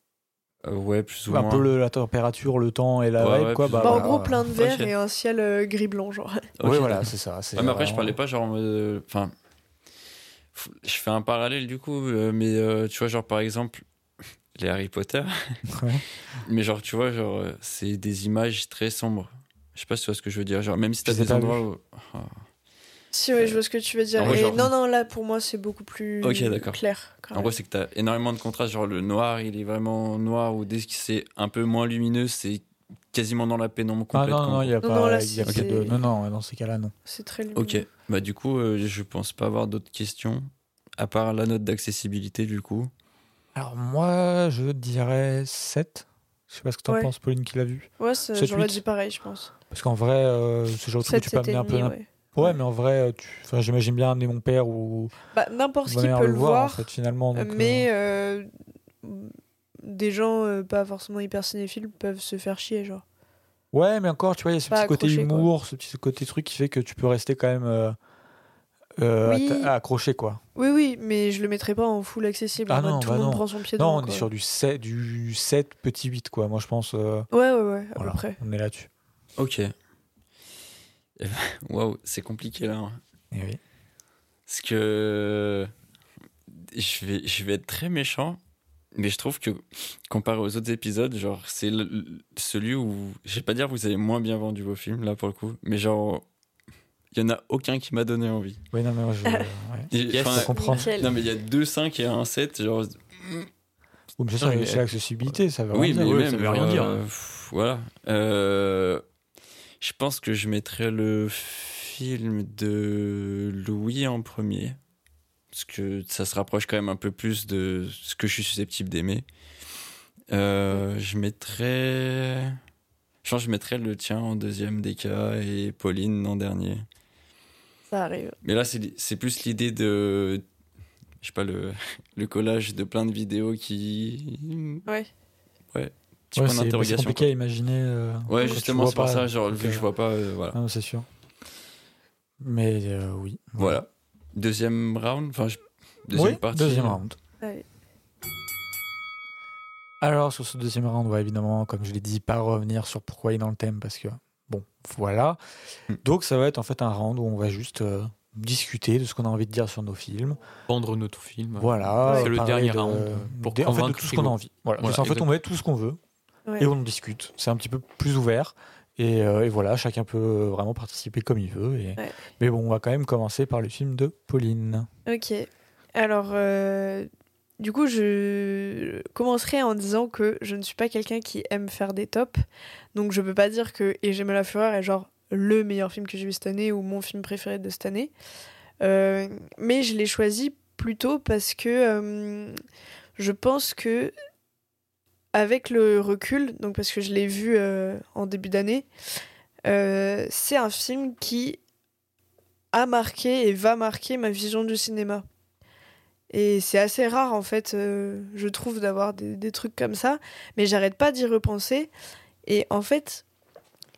Euh, ouais, plus ou un moins. peu le- la température, le temps et la Ouais, vibe, ouais, quoi. Bah, Bah, en gros, plein de verre Ok. et un ciel euh, gris-blanc, genre. Ok, Ouais, voilà, c'est ça. Ouais, mais après, je parlais pas genre en mode. Enfin. Je fais un parallèle du coup, mais euh, tu vois, genre par exemple, les Harry Potter. Ouais. Mais genre, tu vois, genre, euh, c'est des images très sombres. Je sais pas si tu vois ce que je veux dire. Genre, même si t'as des endroits où. Ah. Si, ouais, je vois ce que tu veux dire. Genre- Non, non, là, pour moi, c'est beaucoup plus Ok, d'accord. clair. quand En même. gros, c'est que t'as énormément de contrastes. Genre, le noir, il est vraiment noir, ou dès que c'est un peu moins lumineux, c'est quasiment dans la pénombre Ah complète. non, non, il n'y a Non, pas, non, là, il y a c'est- pas de. Non, non, dans ces cas-là, non. C'est très lumineux. Ok, bah du coup, euh, je pense pas avoir d'autres questions, à part la note d'accessibilité, du coup. Alors, moi, je dirais 7. Je sais pas ce que t'en Ouais. penses, Pauline, qui l'a vu. Ouais, ça- 7, j'aurais 8. dit pareil, je pense. Parce qu'en vrai, euh, c'est le genre de truc où 7, tu peux amener un peu. ouais. Ouais, mais en vrai, euh, tu... enfin, j'imagine bien amener mon père ou Bah, n'importe qui peut le voir, voir, en fait, finalement. donc, euh, mais euh, des gens euh, pas forcément hyper cinéphiles peuvent se faire chier, genre. Ouais, mais encore, tu vois, il y a ce Pas petit côté quoi. humour, ce petit côté truc qui fait que tu peux rester quand même euh, Oui. accroché, quoi. Oui, oui, mais je le mettrais pas en full accessible. Ah en mode non, tout bah le monde non. prend son pied Non, on est sur du 7, du 7 petit 8, quoi. Moi, je pense. euh, Ouais, ouais, ouais, à voilà, peu près. on est là-dessus. Ok. Waouh, c'est compliqué là. hein. Oui. Parce que je vais, je vais être très méchant, mais je trouve que comparé aux autres épisodes, genre c'est celui où je vais pas dire que vous avez moins bien vendu vos films là pour le coup, mais genre il y en a aucun qui m'a donné envie. Oui, non, mais moi, je. ouais. Et, Yes. enfin, Je comprends. Nickel. non mais il y a deux 5 et un 7, genre Oui, mais ça, c'est l'accessibilité, ça veut oui, rien mais dire. même, ça veut rien dire. euh, pff, voilà. Euh, je pense que je mettrais le film de Louis en premier. Parce que ça se rapproche quand même un peu plus de ce que je suis susceptible d'aimer. Euh, je mettrais. Je pense que je mettrais le tien en deuxième des cas et Pauline en dernier. Ça arrive. Mais là, c'est c'est plus l'idée de. Je sais pas, le, le collage de plein de vidéos qui. Ouais. Ouais, point c'est compliqué à imaginer. euh, Ouais, justement, c'est pour pas. ça, genre, vu que je euh, vois pas, euh, voilà. non, c'est sûr. Mais euh, oui. Voilà. Deuxième round, enfin, je- deuxième Oui, partie. deuxième round. Alors, sur ce deuxième round, on va évidemment, comme je l'ai dit, pas revenir sur pourquoi il est dans le thème, parce que, bon, voilà. Hmm. Donc, ça va être en fait un round où on va juste euh, discuter de ce qu'on a envie de dire sur nos films. Vendre notre film. Voilà. C'est le dernier de- round pour des- en fait, de tout ce qu'on a envie. Voilà. Voilà, en fait, on met tout ce qu'on veut Ouais. et on en discute. C'est un petit peu plus ouvert. Et, euh, et voilà, chacun peut euh, vraiment participer comme il veut. Et... Ouais. Mais bon, on va quand même commencer par le film de Pauline. Ok. Alors, euh, du coup, je commencerai en disant que je ne suis pas quelqu'un qui aime faire des tops. Donc, je peux pas dire que Et j'aime la fureur est genre le meilleur film que j'ai vu cette année ou mon film préféré de cette année. Euh, mais je l'ai choisi plutôt parce que euh, je pense que avec le recul, donc parce que je l'ai vu euh, en début d'année, c'est un film qui a marqué et va marquer ma vision du cinéma. Et c'est assez rare en fait, euh, je trouve, d'avoir des, trucs comme ça, mais j'arrête pas d'y repenser. Et en fait,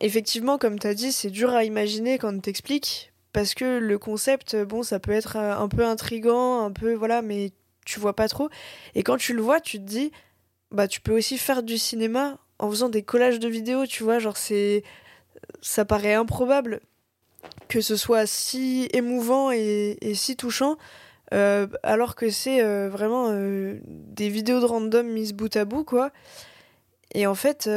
effectivement, comme tu as dit, c'est dur à imaginer quand t'explique, parce que le concept, bon, ça peut être euh, un peu intrigant, un peu, voilà, mais tu vois pas trop. Et quand tu le vois, tu te dis, bah, tu peux aussi faire du cinéma en faisant des collages de vidéos, tu vois, genre c'est ça paraît improbable que ce soit si émouvant et si touchant, euh, alors que c'est euh, vraiment euh, des vidéos de random mises bout à bout, quoi. Et en fait,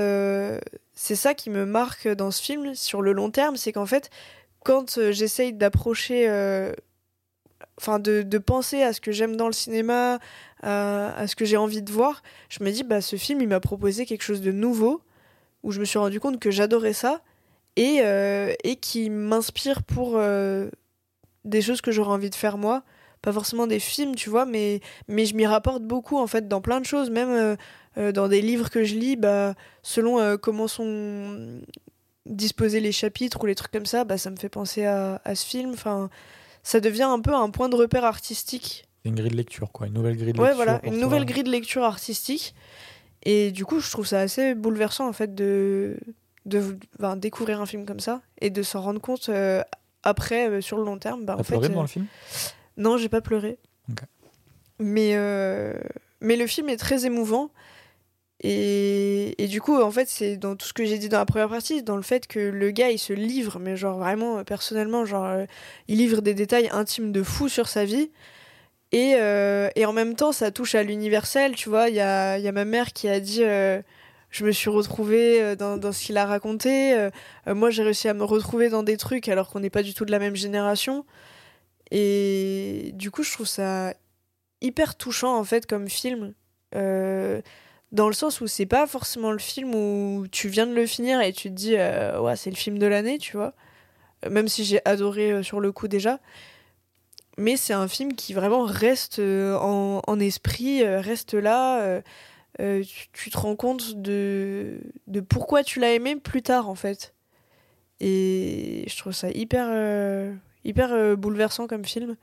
c'est ça qui me marque dans ce film sur le long terme, c'est qu'en fait, quand j'essaye d'approcher, enfin de, penser à ce que j'aime dans le cinéma, à, ce que j'ai envie de voir, je me dis, bah ce film, il m'a proposé quelque chose de nouveau, où je me suis rendu compte que j'adorais ça, et, et qui m'inspire pour des choses que j'aurais envie de faire moi. Pas forcément des films, tu vois, mais, mais je m'y rapporte beaucoup, en fait, dans plein de choses, même euh, euh, dans des livres que je lis, bah, selon euh, comment sont disposés les chapitres ou les trucs comme ça, bah, ça me fait penser à, à ce film. Enfin, ça devient un peu un point de repère artistique. Une grille de lecture, quoi. Une nouvelle grille de Ouais, lecture. voilà, une toi. nouvelle grille de lecture artistique. Et du coup, je trouve ça assez bouleversant, en fait, de, de découvrir un film comme ça et de s'en rendre compte euh, après, euh, sur le long terme. Bah, en fait, pleuré euh, dans le film? Non, j'ai pas pleuré. Mais, euh, mais le film est très émouvant. Et, et du coup, en fait, c'est dans tout ce que j'ai dit dans la première partie, dans le fait que le gars, il se livre, mais genre vraiment, euh, personnellement, genre, euh, il livre des détails intimes de fou sur sa vie. Et, euh, et en même temps, ça touche à l'universel, tu vois. Il y a, y a ma mère qui a dit Je me suis retrouvée dans, dans ce qu'il a raconté. Euh, moi, j'ai réussi à me retrouver dans des trucs alors qu'on n'est pas du tout de la même génération. Et du coup, je trouve ça hyper touchant en fait comme film. Euh, dans le sens où c'est pas forcément le film où tu viens de le finir et tu te dis euh, ouais c'est le film de l'année tu vois. Même si j'ai adoré euh, sur le coup déjà. Mais c'est un film qui vraiment reste en, esprit reste là. Tu, tu te rends compte de, de pourquoi tu l'as aimé plus tard en fait. Et je trouve ça hyper hyper euh, bouleversant comme film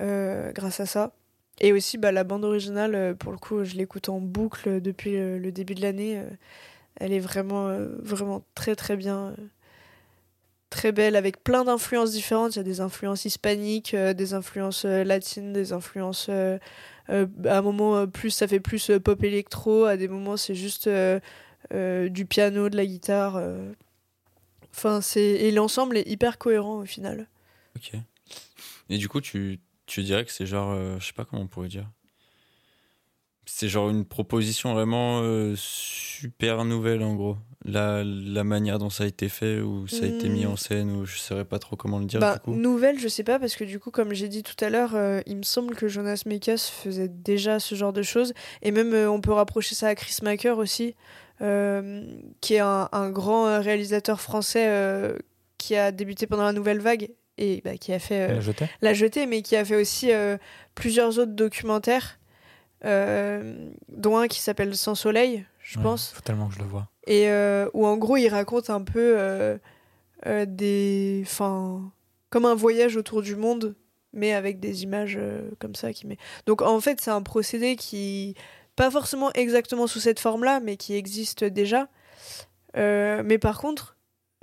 euh, grâce à ça et aussi, bah, la bande originale, euh, pour le coup, je l'écoute en boucle depuis le début de l'année. Elle est vraiment, vraiment très, très bien. Très belle, avec plein d'influences différentes. Il y a des influences hispaniques, des influences latines, des influences. à un moment, plus ça fait plus pop électro. À des moments, c'est juste du piano, de la guitare. Enfin, c'est. Et l'ensemble est hyper cohérent au final. Ok. Et du coup, tu, tu dirais que c'est genre, euh, je sais pas comment on pourrait dire. C'est genre une proposition vraiment euh, super nouvelle en gros. La, la manière dont ça a été fait ou ça a été mis Hmm. en scène ou je saurais pas trop comment le dire Bah, du coup. nouvelle, je sais pas, parce que du coup, comme j'ai dit tout à l'heure, euh, il me semble que Jonas Mekas faisait déjà ce genre de choses. Et même, euh, on peut rapprocher ça à Chris Macker aussi, qui est un, un grand réalisateur français qui a débuté pendant la nouvelle vague et bah, qui a fait euh, La Jetée, mais qui a fait aussi euh, plusieurs autres documentaires, euh, dont un qui s'appelle Sans Soleil, je Ouais, pense. Faut tellement que je le vois. et où en gros il raconte un peu des enfin comme un voyage autour du monde mais avec des images comme ça qui met. Donc en fait c'est un procédé qui pas forcément exactement sous cette forme là mais qui existe déjà. Mais par contre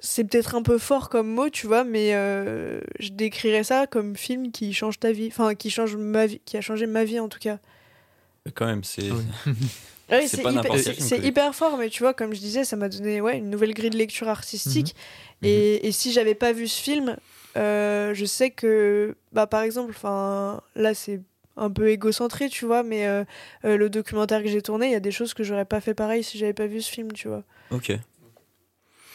c'est peut-être un peu fort comme mot tu vois mais euh, je décrirais ça comme film qui change ta vie enfin qui change ma vie qui a changé ma vie en tout cas Quand même, c'est. Oui. Ouais, C'est hyper, c'est- fort, mais tu vois, comme je disais, ça m'a donné ouais, une nouvelle grille de lecture artistique. Mhm. Et, et si j'avais pas vu ce film, euh, je sais que, bah, par exemple, enfin, là, c'est un peu égocentré, tu vois, mais euh, euh, le documentaire que j'ai tourné, il y a des choses que j'aurais pas fait pareil si j'avais pas vu ce film, tu vois. Ok.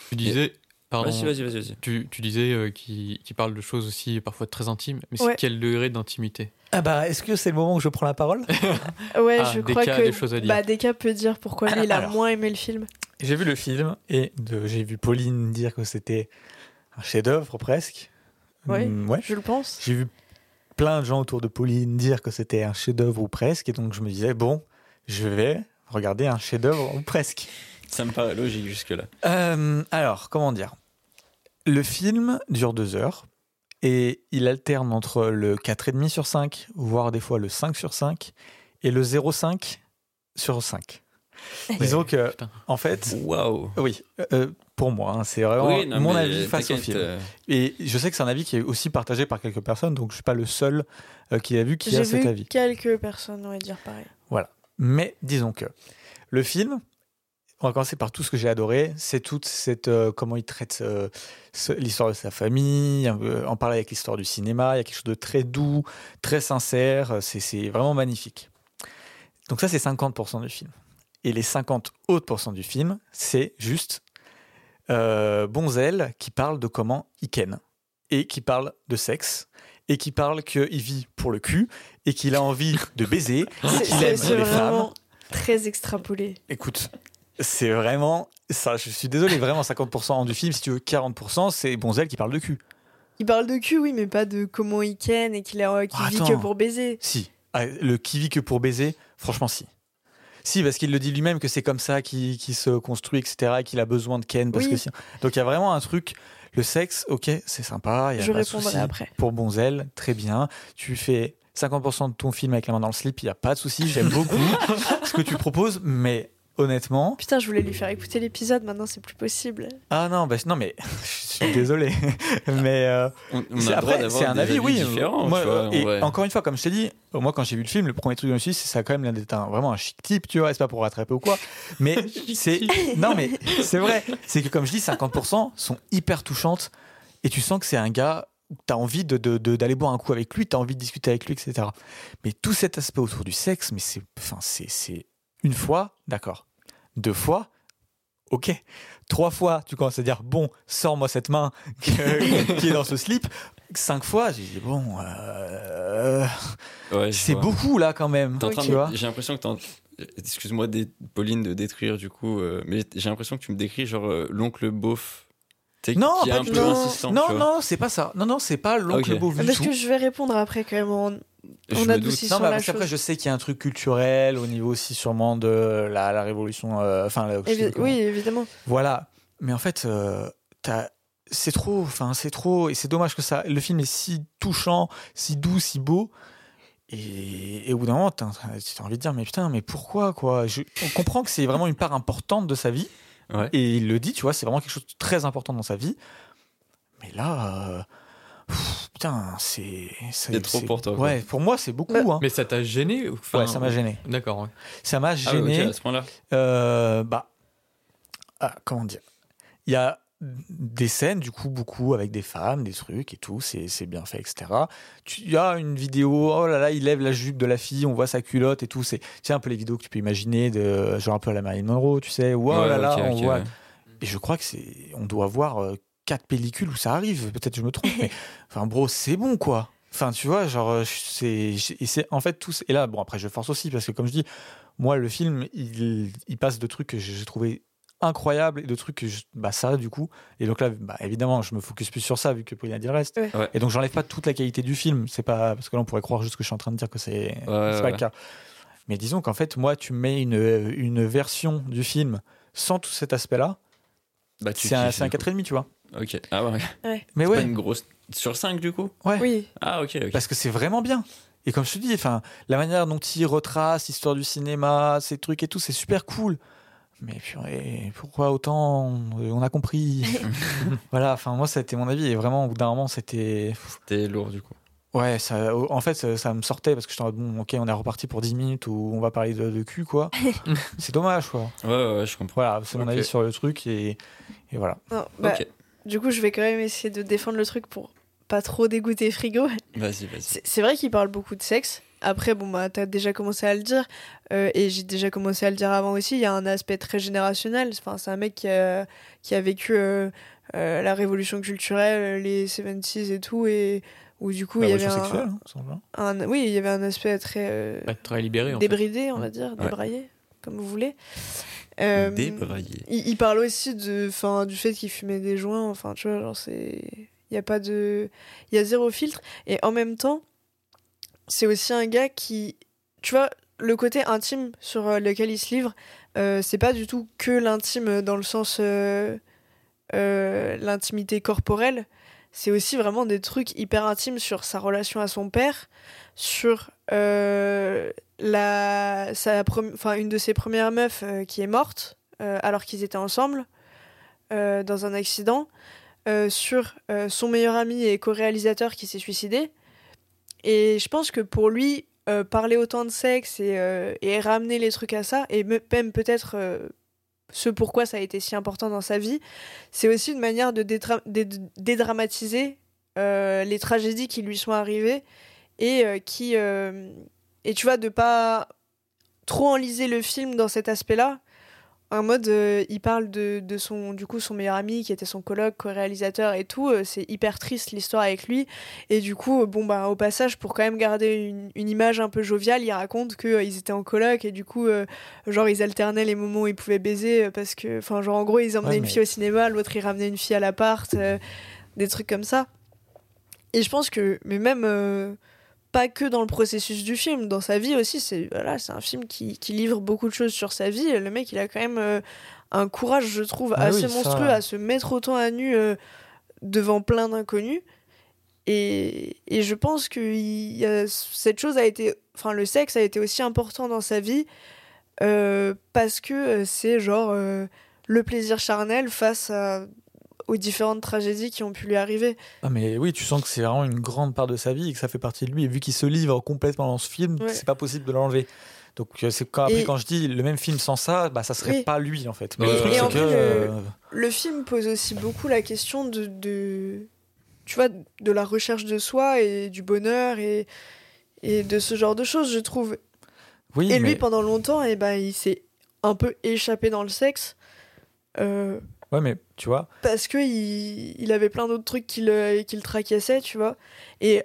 Tu disais, pardon, Vas-y, vas-y, vas-y. vas-y. tu, tu disais euh, qu'il parle de choses aussi parfois très intimes, mais Ouais. c'est quel degré d'intimité? Ah bah, est-ce que c'est le moment où je prends la parole? Ouais, Ah, je des crois cas, que des choses à dire. bah, Deka peut dire pourquoi lui, il a Alors. moins aimé le film. J'ai vu le film et j'ai vu Pauline dire que c'était un chef-d'œuvre presque. Ouais. Mm, ouais. Je le pense. J'ai vu plein de gens autour de Pauline dire que c'était un chef-d'œuvre ou presque, et donc je me disais bon, je vais regarder un chef-d'œuvre ou presque. Ça me paraît logique jusque-là. Euh, alors, comment dire? Le film dure deux heures et il alterne entre le 4,5 sur 5, voire des fois le 5 sur 5, et le 0,5 sur 5. Disons que, Putain. en fait, Waouh! oui, euh, pour moi, hein, c'est vraiment Oui, non, mon avis face au film. euh, Et je sais que c'est un avis qui est aussi partagé par quelques personnes, donc je suis pas le seul euh, qui a vu qui a cet vu avis. quelques personnes, on va dire pareil. Mais disons que le film, on va commencer par tout ce que j'ai adoré. C'est toute cette euh, comment il traite euh, l'histoire de sa famille, en parler avec l'histoire du cinéma. Il y a quelque chose de très doux, très sincère. C'est vraiment magnifique. Donc ça, c'est 50% du film. Et les 50 autres du film, c'est juste euh, Bonzel qui parle de comment il ken et qui parle de sexe et qui parle qu'il vit pour le cul et qu'il a envie de baiser, qu'il aime les femmes. très extrapolé. Écoute, c'est vraiment ça. Je suis désolé, vraiment 50% du film, si tu veux 40%, c'est Bonzel qui parle de cul. Il parle de cul, oui, mais pas de comment il ken et qu'il a- qu'il vit Attends. que pour baiser. Si, Ah, le qui vit que pour baiser, franchement, si. Si, parce qu'il le dit lui-même que c'est comme ça qu'il se construit, etc., et qu'il a besoin de Ken. Parce Oui. que si- Donc il y a vraiment un truc. Le sexe, ok, c'est sympa. il Y a Je pas répondrai souci. après. Pour Bonzel, très bien. Tu fais 50% de ton film avec la main dans le slip, il n'y a pas de souci. J'aime beaucoup ce que tu proposes, mais honnêtement, Putain, je voulais lui faire écouter l'épisode, maintenant c'est plus possible. ah non, bah, non mais je suis désolé, mais euh, On, on c'est- a le droit après d'avoir c'est un des avis, oui. différents. Moi, tu vois, en et vrai. encore une fois, comme je t'ai dit, moi quand j'ai vu le film, le premier truc que je me suis dit, c'est ça a quand même l'air d'être un- vraiment un chic type, tu vois, c'est pas pour rattraper ou quoi, mais c'est non mais c'est vrai, c'est que comme je dis, 50% sont hyper touchantes et tu sens que c'est un gars où t'as envie de, de- de- d'aller boire un coup avec lui, t'as envie de discuter avec lui, etc. Mais tout cet aspect autour du sexe, mais c'est, enfin c'est, c'est une fois, d'accord, deux fois. Ok. Trois fois, tu commences à dire bon, sors-moi cette main que- qui est dans ce slip. Cinq fois, j'ai dit bon, euh, Ouais, c'est beaucoup là quand même. T'es en train tu de- vois J'ai l'impression que Excuse-moi, Pauline, de détruire du coup, euh, mais j'ai l'impression que tu me décris genre euh, l'oncle beauf. Non, qui est pas un du peu tout. insistant. Non, vois. non, c'est pas ça. Non, non, c'est pas l'oncle Ok. beau Parce tout. que je vais répondre après quand même. en- Je on me adoucit Non, la parce qu'après, je sais qu'il y a un truc culturel au niveau aussi sûrement de la, la révolution. euh, enfin, la- Évi- oui, évidemment. Voilà. Mais en fait, euh, t'as- c'est trop. Enfin, c'est trop. Et c'est dommage que ça. Le film est si touchant, si doux, si beau. Et, et au bout d'un moment, t'as as envie de dire, mais putain, mais pourquoi, quoi? Je- On comprend que c'est vraiment une part importante de sa vie. Ouais. Et il le dit, tu vois, c'est vraiment quelque chose de très important dans sa vie. Mais là, euh, pff, putain, c'est. C'est trop pour toi, quoi. Ouais, pour moi, c'est beaucoup. Bah, hein. Mais ça t'a gêné ou- enfin, ouais, ça m'a gêné. D'accord. ouais. Ça m'a Ah ouais, gêné. à ce point-là. Euh, bah, ah, comment dire Il y a des scènes, du coup, beaucoup avec des femmes, des trucs et tout, c'est c'est bien fait, etc. Tu- Il y a une vidéo, oh là là, il lève la jupe de la fille, on voit sa culotte et tout. C'est tu sais, un peu les vidéos que tu peux imaginer, de, genre un peu à la Marilyn Monroe, tu sais, oh Ouais, là là, ok, on voit. ouais. Et je crois que c'est, on doit voir euh, quatre pellicules où ça arrive. Peut-être que je me trompe, mais enfin, bro, c'est bon quoi. Enfin, tu vois, genre, euh, c'est, et c'est en fait tous. Et là, bon, après, je force aussi parce que comme je dis, moi, le film, il, il passe de trucs que j'ai trouvé incroyables et de trucs que je- bah ça du coup et donc là bah, évidemment je me focus plus sur ça vu que Pauline a dit le reste Ouais. Ouais. et donc j'enlève pas toute la qualité du film c'est pas parce que là on pourrait croire juste que je suis en train de dire que c'est c'est pas ouais. le cas mais disons qu'en fait moi tu mets une, une version du film sans tout cet aspect là Bah, tu c'est un, c'est un du coup. 4,5 tu vois Ok. Ah ouais. mais Pas ouais une grosse. Sur 5 du coup? Ouais Oui. Ah ok, ok. parce que c'est vraiment bien. Et comme je te dis, enfin, la manière dont il retrace l'histoire du cinéma, ces trucs et tout, c'est super cool. Mais purée, pourquoi autant On a compris. voilà, enfin moi, c'était mon avis. Et vraiment, au bout d'un moment, c'était. C'était lourd du coup. Ouais, ça, en fait, ça, ça me sortait parce que j'étais en mode, bon, ok, on est reparti pour 10 minutes où on va parler de, de cul, quoi. c'est dommage, quoi. Ouais, ouais, ouais, je comprends. Voilà, c'est mon Ok. avis sur le truc. Et, et voilà. Non, bah. Du coup, je vais quand même essayer de défendre le truc pour pas trop dégoûter Frigo. Vas-y, vas-y. C'est c'est vrai qu'il parle beaucoup de sexe. Après, bon, bah, t'as déjà commencé à le dire, euh, et j'ai déjà commencé à le dire avant aussi, il y a un aspect très générationnel. Enfin, c'est un mec qui a, qui a vécu euh, euh, la révolution culturelle, les 70s et tout, et où du coup, il y avait Révolution un, sexuelle, hein, un- Oui, il y avait un aspect très euh, Pas très libéré en fait. débridé, on va dire, Ouais. débraillé, comme vous voulez. Euh, Débraillé. il, il parle aussi de, fin, du fait qu'il fumait des joints. Enfin, tu vois, genre, c'est. Il y a pas de. Il y a zéro filtre. Et en même temps, c'est aussi un gars qui. Tu vois, le côté intime sur euh, lequel il se livre, euh, c'est pas du tout que l'intime dans le sens. euh, euh, l'intimité corporelle. C'est aussi vraiment des trucs hyper intimes sur sa relation à son père, sur euh, la, sa une de ses premières meufs euh, qui est morte euh, alors qu'ils étaient ensemble dans un accident, sur son meilleur ami et co-réalisateur qui s'est suicidé. Et je pense que pour lui, parler autant de sexe et, et ramener les trucs à ça, et me- même peut-être ce pourquoi ça a été si important dans sa vie, c'est aussi une manière de dédra- dé- dédramatiser euh, les tragédies qui lui sont arrivées et euh, qui euh, et tu vois de pas trop enliser le film dans cet aspect-là. En mode, euh, il parle de, de son du coup son meilleur ami qui était son coloc, co-réalisateur et tout. euh, c'est hyper triste l'histoire avec lui. Et du coup, euh, bon bah au passage, pour quand même garder une, une image un peu joviale, il raconte que euh, ils étaient en coloc et du coup, genre ils alternaient les moments où ils pouvaient baiser parce que, enfin genre en gros ils emmenaient Ouais, une fille au cinéma, l'autre il ramenait une fille à l'appart, des trucs comme ça. Et je pense que, mais même pas que dans le processus du film, dans sa vie aussi, c'est voilà, c'est un film qui, qui livre beaucoup de choses sur sa vie. Le mec, il a quand même euh, un courage, je trouve, Ah assez oui, ça- monstrueux à se mettre autant à nu euh, devant plein d'inconnus. Et, et je pense que il cette chose a été, enfin le sexe a été aussi important dans sa vie euh, parce que c'est genre le plaisir charnel face à- aux différentes tragédies qui ont pu lui arriver. Ah mais oui, tu sens que c'est vraiment une grande part de sa vie et que ça fait partie de lui. Et vu qu'il se livre complètement dans ce film, Ouais. c'est pas possible de l'enlever. Donc euh, c'est quand, après Et- quand je dis le même film sans ça, bah ça serait Oui. pas lui en fait. Mais Ouais, le truc que Et en le- euh, Le film pose aussi beaucoup la question de, de tu vois, de la recherche de soi et du bonheur et, et de ce genre de choses, je trouve. oui, et lui, pendant longtemps, et ben, il s'est un peu échappé dans le sexe. euh, ouais, mais tu vois, parce que il, il avait plein d'autres trucs qui le, qui le tracassaient, tu vois. Et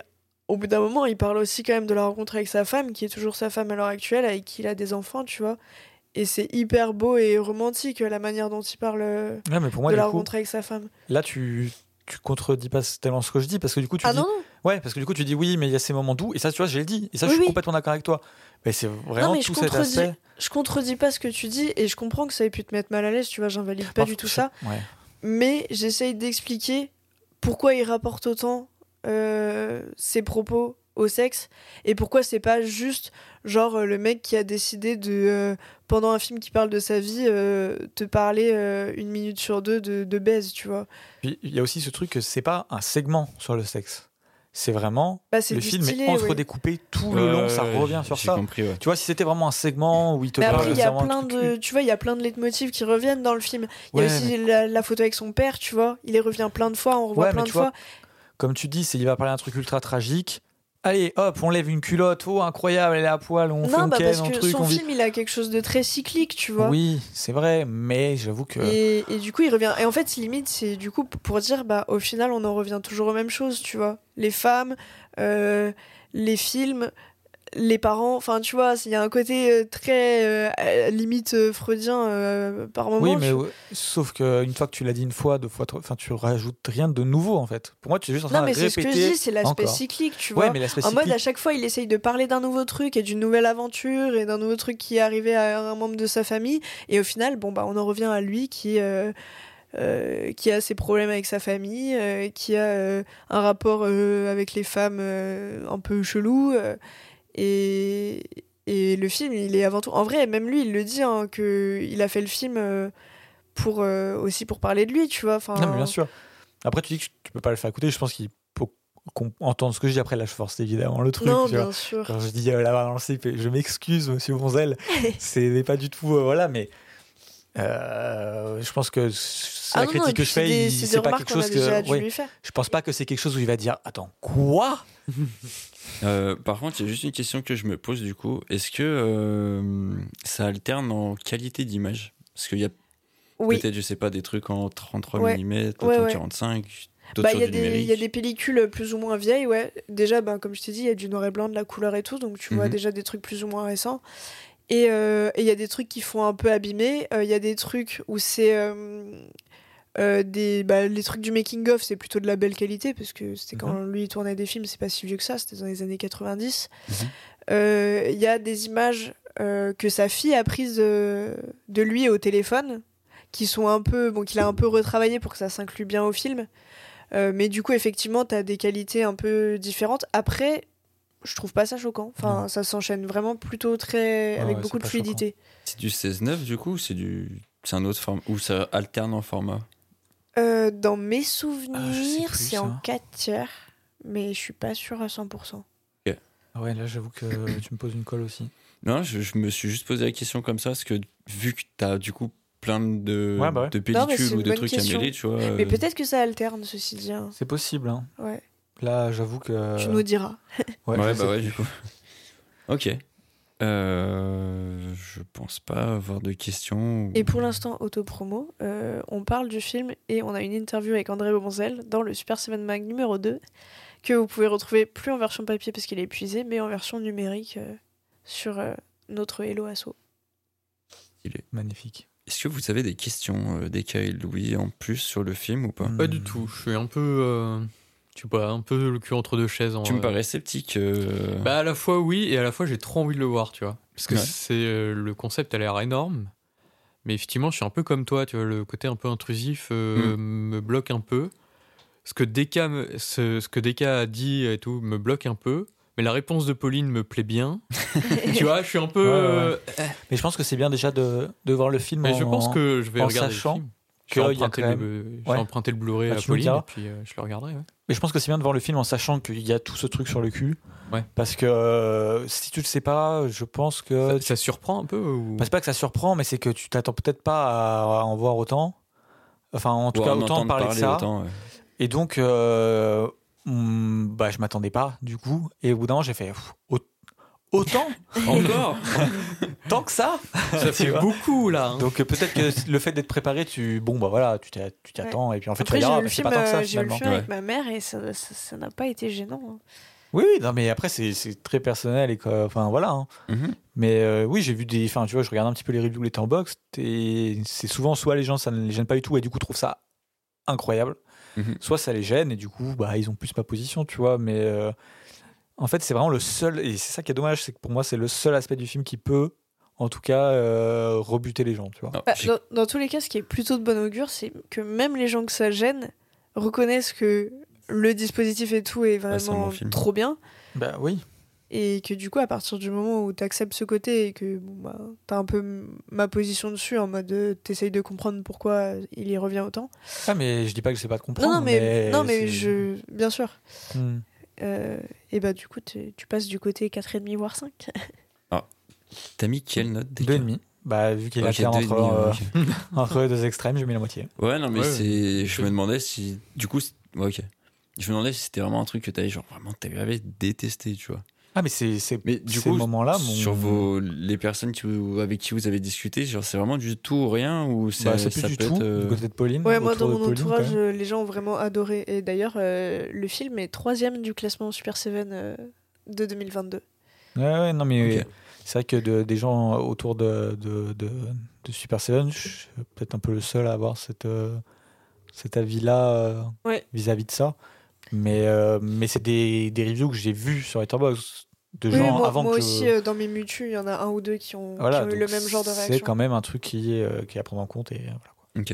au bout d'un moment, il parle aussi quand même de la rencontre avec sa femme, qui est toujours sa femme à l'heure actuelle, avec qui il a des enfants, tu vois. Et c'est hyper beau et romantique la manière dont il parle ouais, mais pour moi de la coup, rencontre avec sa femme. là tu tu contredis pas tellement ce que je dis parce que du coup tu Ah dis non, non, ouais parce que du coup tu dis oui mais il y a ces moments doux et ça tu vois j'ai dit et ça Oui, je suis oui. complètement d'accord avec toi. Mais c'est vraiment mais je tout cet aspect. je contredis pas ce que tu dis et je comprends que ça ait pu te mettre mal à l'aise, tu vois, j'invalide pas Enfin, du tout je- ça. Ouais. mais j'essaye d'expliquer pourquoi il rapporte autant euh, ses propos au sexe et pourquoi c'est pas juste genre euh, le mec qui a décidé de euh, pendant un film qui parle de sa vie euh, te parler euh, une minute sur deux de, de baise tu vois il y a aussi ce truc que c'est pas un segment sur le sexe. C'est vraiment bah le film est entre ouais. découpé tout le long, ça revient sur ça. compris, ouais. Tu vois, si c'était vraiment un segment où il te mais parle après il y a plein de tu vois il y a plein de leitmotivs qui reviennent dans le film il y a aussi la, la photo avec son père tu vois il y revient plein de fois on revoit plein de vois, fois Comme tu dis, c'est il va parler d'un truc ultra tragique. Allez, hop, on lève une culotte, oh incroyable, elle est à poil, on fait non une bah parce un que truc, son on vit. film il a quelque chose de très cyclique tu vois Oui, c'est vrai, mais j'avoue que. Et, et du coup, il revient. Et en fait, limite, c'est du coup pour dire, bah, au final, on en revient toujours aux mêmes choses, tu vois. Les femmes, euh, les films, les parents. Enfin, tu vois, il y a un côté euh, très euh, limite euh, freudien euh, par moment. Oui, tu mais ouais, sauf que une fois que tu l'as dit une fois, deux fois, enfin, tu rajoutes rien de nouveau en fait. Pour moi, tu es juste en train Non, mais c'est ce que je dis, c'est l'aspect cyclique, tu Ouais, vois. mais l'aspect En mode, cyclique- à chaque fois, il essaye de parler d'un nouveau truc et d'une nouvelle aventure et d'un nouveau truc qui est arrivé à un membre de sa famille. Et au final, bon, bah, on en revient à lui qui, euh, euh, qui a ses problèmes avec sa famille, euh, qui a euh, un rapport avec les femmes un peu chelou. Et, et le film, il est avant tout. En vrai, même lui, il le dit, hein, que il a fait le film euh, pour, euh, aussi pour parler de lui, tu vois. Enfin, Non, mais bien sûr. Après, tu dis que tu peux pas le faire écouter. Je pense qu'il faut qu'on entende ce que je dis. Après, là, je force évidemment le truc. Non, tu vois. bien sûr. Quand je dis euh, le slip, je m'excuse, monsieur Bonzel. c'est pas du tout. euh, voilà, mais. euh, je pense que Ah la non, critique que je fais, c'est pas quelque a chose déjà que. dû ouais, lui faire. je pense pas que c'est quelque chose où il va dire Attends, quoi? Euh, par contre, il y a juste une question que je me pose du coup. Est-ce que euh, ça alterne en qualité d'image? Parce qu'il y a Oui. peut-être, je sais pas, des trucs en 33 Ouais. mm, d'autres Ouais, en ouais. 45, d'autres Bah, il y, a du des- il y a des pellicules plus ou moins vieilles, ouais. Déjà, ben, comme je t'ai dit, il y a du noir et blanc, de la couleur et tout, donc tu vois Mhm. déjà des trucs plus ou moins récents. Et euh, et il y a des trucs qui font un peu abîmer. Euh, Il y a des trucs où c'est. euh, euh, des, bah, les trucs du making-of, c'est plutôt de la belle qualité, parce que c'était quand lui il tournait des films, c'est pas si vieux que ça, c'était dans les années 90. Mhm. Euh, Il y a des images euh, que sa fille a prises euh, de lui au téléphone, qui sont un peu. Bon, qu'il a un peu retravaillé pour que ça s'inclue bien au film. Euh, mais du coup, effectivement, t'as des qualités un peu différentes. Après, je trouve pas ça choquant. Enfin, ça s'enchaîne vraiment plutôt très. Avec ouais, beaucoup de fluidité. C'est du 16-9 du coup ou c'est du... C'est un autre format Ou ça alterne en format? Euh, dans mes Ah, souvenirs, c'est en 4 tiers. Mais je suis pas sûre à 100%. Ah ouais, là, j'avoue que tu me poses une colle aussi. Non, je, je me suis juste posé la question comme ça, parce que vu que t'as du coup plein de, Ouais, bah ouais. de pellicules ou de trucs question. à mêler, tu vois. Mais euh, peut-être que ça alterne, ceci dit. hein. C'est possible. Hein. Ouais. Là, j'avoue que. Tu nous diras. Ouais, Ouais, bah ouais, du coup. Ok. Euh, pense pas avoir de questions. ou- Et pour l'instant, autopromo, euh, on parle du film et on a une interview avec André Bonzel dans le Super 7 Mag numéro 2 que vous pouvez retrouver plus en version papier parce qu'il est épuisé, mais en version numérique euh, sur euh, notre Hello Asso. Magnifique. Est-ce que vous avez des questions, euh, d'Eka et Louis, en plus sur le film ou pas Pas du tout. Je suis un peu. euh, tu pas, un peu le cul entre deux chaises. En, Tu me euh, parais sceptique. euh, Bah, à la fois oui, et à la fois j'ai trop envie de le voir, tu vois. Parce que Ouais. c'est euh, le concept a l'air énorme. Mais effectivement, je suis un peu comme toi, tu vois, le côté un peu intrusif euh, me bloque un peu. Ce que Deka, me- ce, ce que Deka a dit et tout me bloque un peu. Mais la réponse de Pauline me plaît bien. tu vois, je suis un peu. Ouais, ouais, euh, Mais je pense que c'est bien déjà de, de voir le film. Mais en- je pense que je vais en regarder sachant le film. A emprunter, quand le, Ouais. Blu-ray Bah, à Pauline et puis euh, je le regarderai. ouais. Mais je pense que c'est bien de voir le film en sachant qu'il y a tout ce truc sur le cul. Ouais. Parce que euh, si tu le sais pas, je pense que. Ça, ça surprend un peu ou... Bah, c'est pas que ça surprend, mais c'est que tu t'attends peut-être pas à en voir autant. Enfin, en tout ou cas, autant entendre parler, de ça. autant, ouais. Et donc, euh, hmm, bah, je m'attendais pas, du coup. Et au bout d'un moment, j'ai fait pff, au- autant Encore Tant que ça Ça fait beaucoup là. hein. Donc, euh, peut-être que le fait d'être préparé, tu. Bon, bah voilà, tu t'y tu t'y attends. Et puis en fait, Après, tu le mais c'est pas tant que ça, euh, j'ai vu le finalement. film avec Ouais. ma mère et ça n'a pas été gênant. hein. Oui, non, mais après, c'est très personnel. Et enfin, voilà. hein. Mhm. Mais euh, oui, j'ai vu des. Enfin, tu vois, je regarde un petit peu les reviews, les box et c'est souvent soit les gens, ça ne les gêne pas du tout et du coup, trouvent ça incroyable, Mhm. soit ça les gêne et du coup, bah, ils ont plus ma position, tu vois. Mais euh, en fait, c'est vraiment le seul. Et c'est ça qui est dommage, c'est que pour moi, c'est le seul aspect du film qui peut, en tout cas, euh, rebuter les gens, tu vois. Ah, Bah, dans, dans tous les cas, ce qui est plutôt de bon augure, c'est que même les gens que ça gêne reconnaissent que le dispositif et tout est c'est vraiment trop bien. Bah oui. Et que du coup, à partir du moment où tu acceptes ce côté et que bon, bah, tu as un peu ma position dessus, en mode euh, t'essayes de comprendre pourquoi il y revient autant. Ah, mais je dis pas que je sais pas te comprendre. Non, non, mais, non, mais c'est- je, bien sûr. Hmm. Euh, et bah, du coup, tu tu passes du côté 4,5 voire 5. T'as mis quelle note Deux et demi. Bah, vu qu'il Ok, a deux et entre, euh, ouais, entre deux extrêmes, j'ai mis la moitié. Ouais, non, mais Ouais, c'est. Je me demandais si. Du coup, ouais, ok. Je me demandais si c'était vraiment un truc que t'avais genre vraiment t'avais détesté, tu vois. Ah, mais c'est c'est Mais du ces coup, moments-là. mon- sur vos les personnes qui vous- avec qui vous avez discuté, genre c'est vraiment du tout ou rien ou c'est Bah, c'est plus ça du peut tout être, euh, du côté de Pauline. Ouais, moi, dans mon Pauline, entourage, euh, les gens ont vraiment adoré. Et d'ailleurs, euh, le film est troisième du classement Super Seven euh, de 2022. Ouais, ouais, non, mais c'est vrai que de- des gens autour de, de, de, de Super Seven, je suis peut-être un peu le seul à avoir cette, euh, cet avis-là euh, Ouais. vis-à-vis de ça. Mais, euh, mais c'est des, des reviews que j'ai vues sur Letterboxd de Oui, gens moi, avant moi que aussi, je... euh, dans mes mutus, il y en a un ou deux qui ont, Voilà, qui ont eu le même genre de C'est réaction. quand même un truc qui est, euh, qui est à prendre en compte. Et, euh, voilà, quoi. Ok.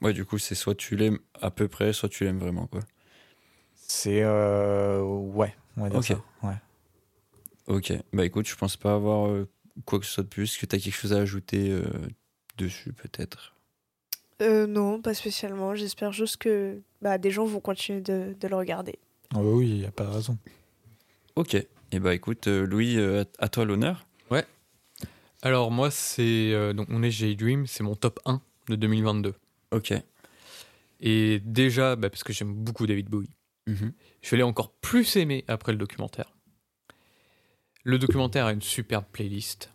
Ouais, du coup, c'est soit tu l'aimes à peu près, soit tu l'aimes vraiment quoi. C'est. euh, ouais, on va dire Ok. ça. Ouais. Ok. Bah écoute, je pense pas avoir euh, quoi que ce soit de plus. Que t'as quelque chose à ajouter euh, dessus peut-être? Euh, non, pas spécialement. J'espère juste que bah, des gens vont continuer de, de le regarder. Ah bah oui, il n'y a pas de raison. Ok. Et bah écoute, euh, Louis, euh, à toi l'honneur. Alors moi c'est euh, donc on est J Dream, c'est mon top 1 de 2022. Ok. Et déjà bah, parce que j'aime beaucoup David Bowie. Mhm. Je l'ai encore plus aimé après le documentaire. Le documentaire a une superbe playlist,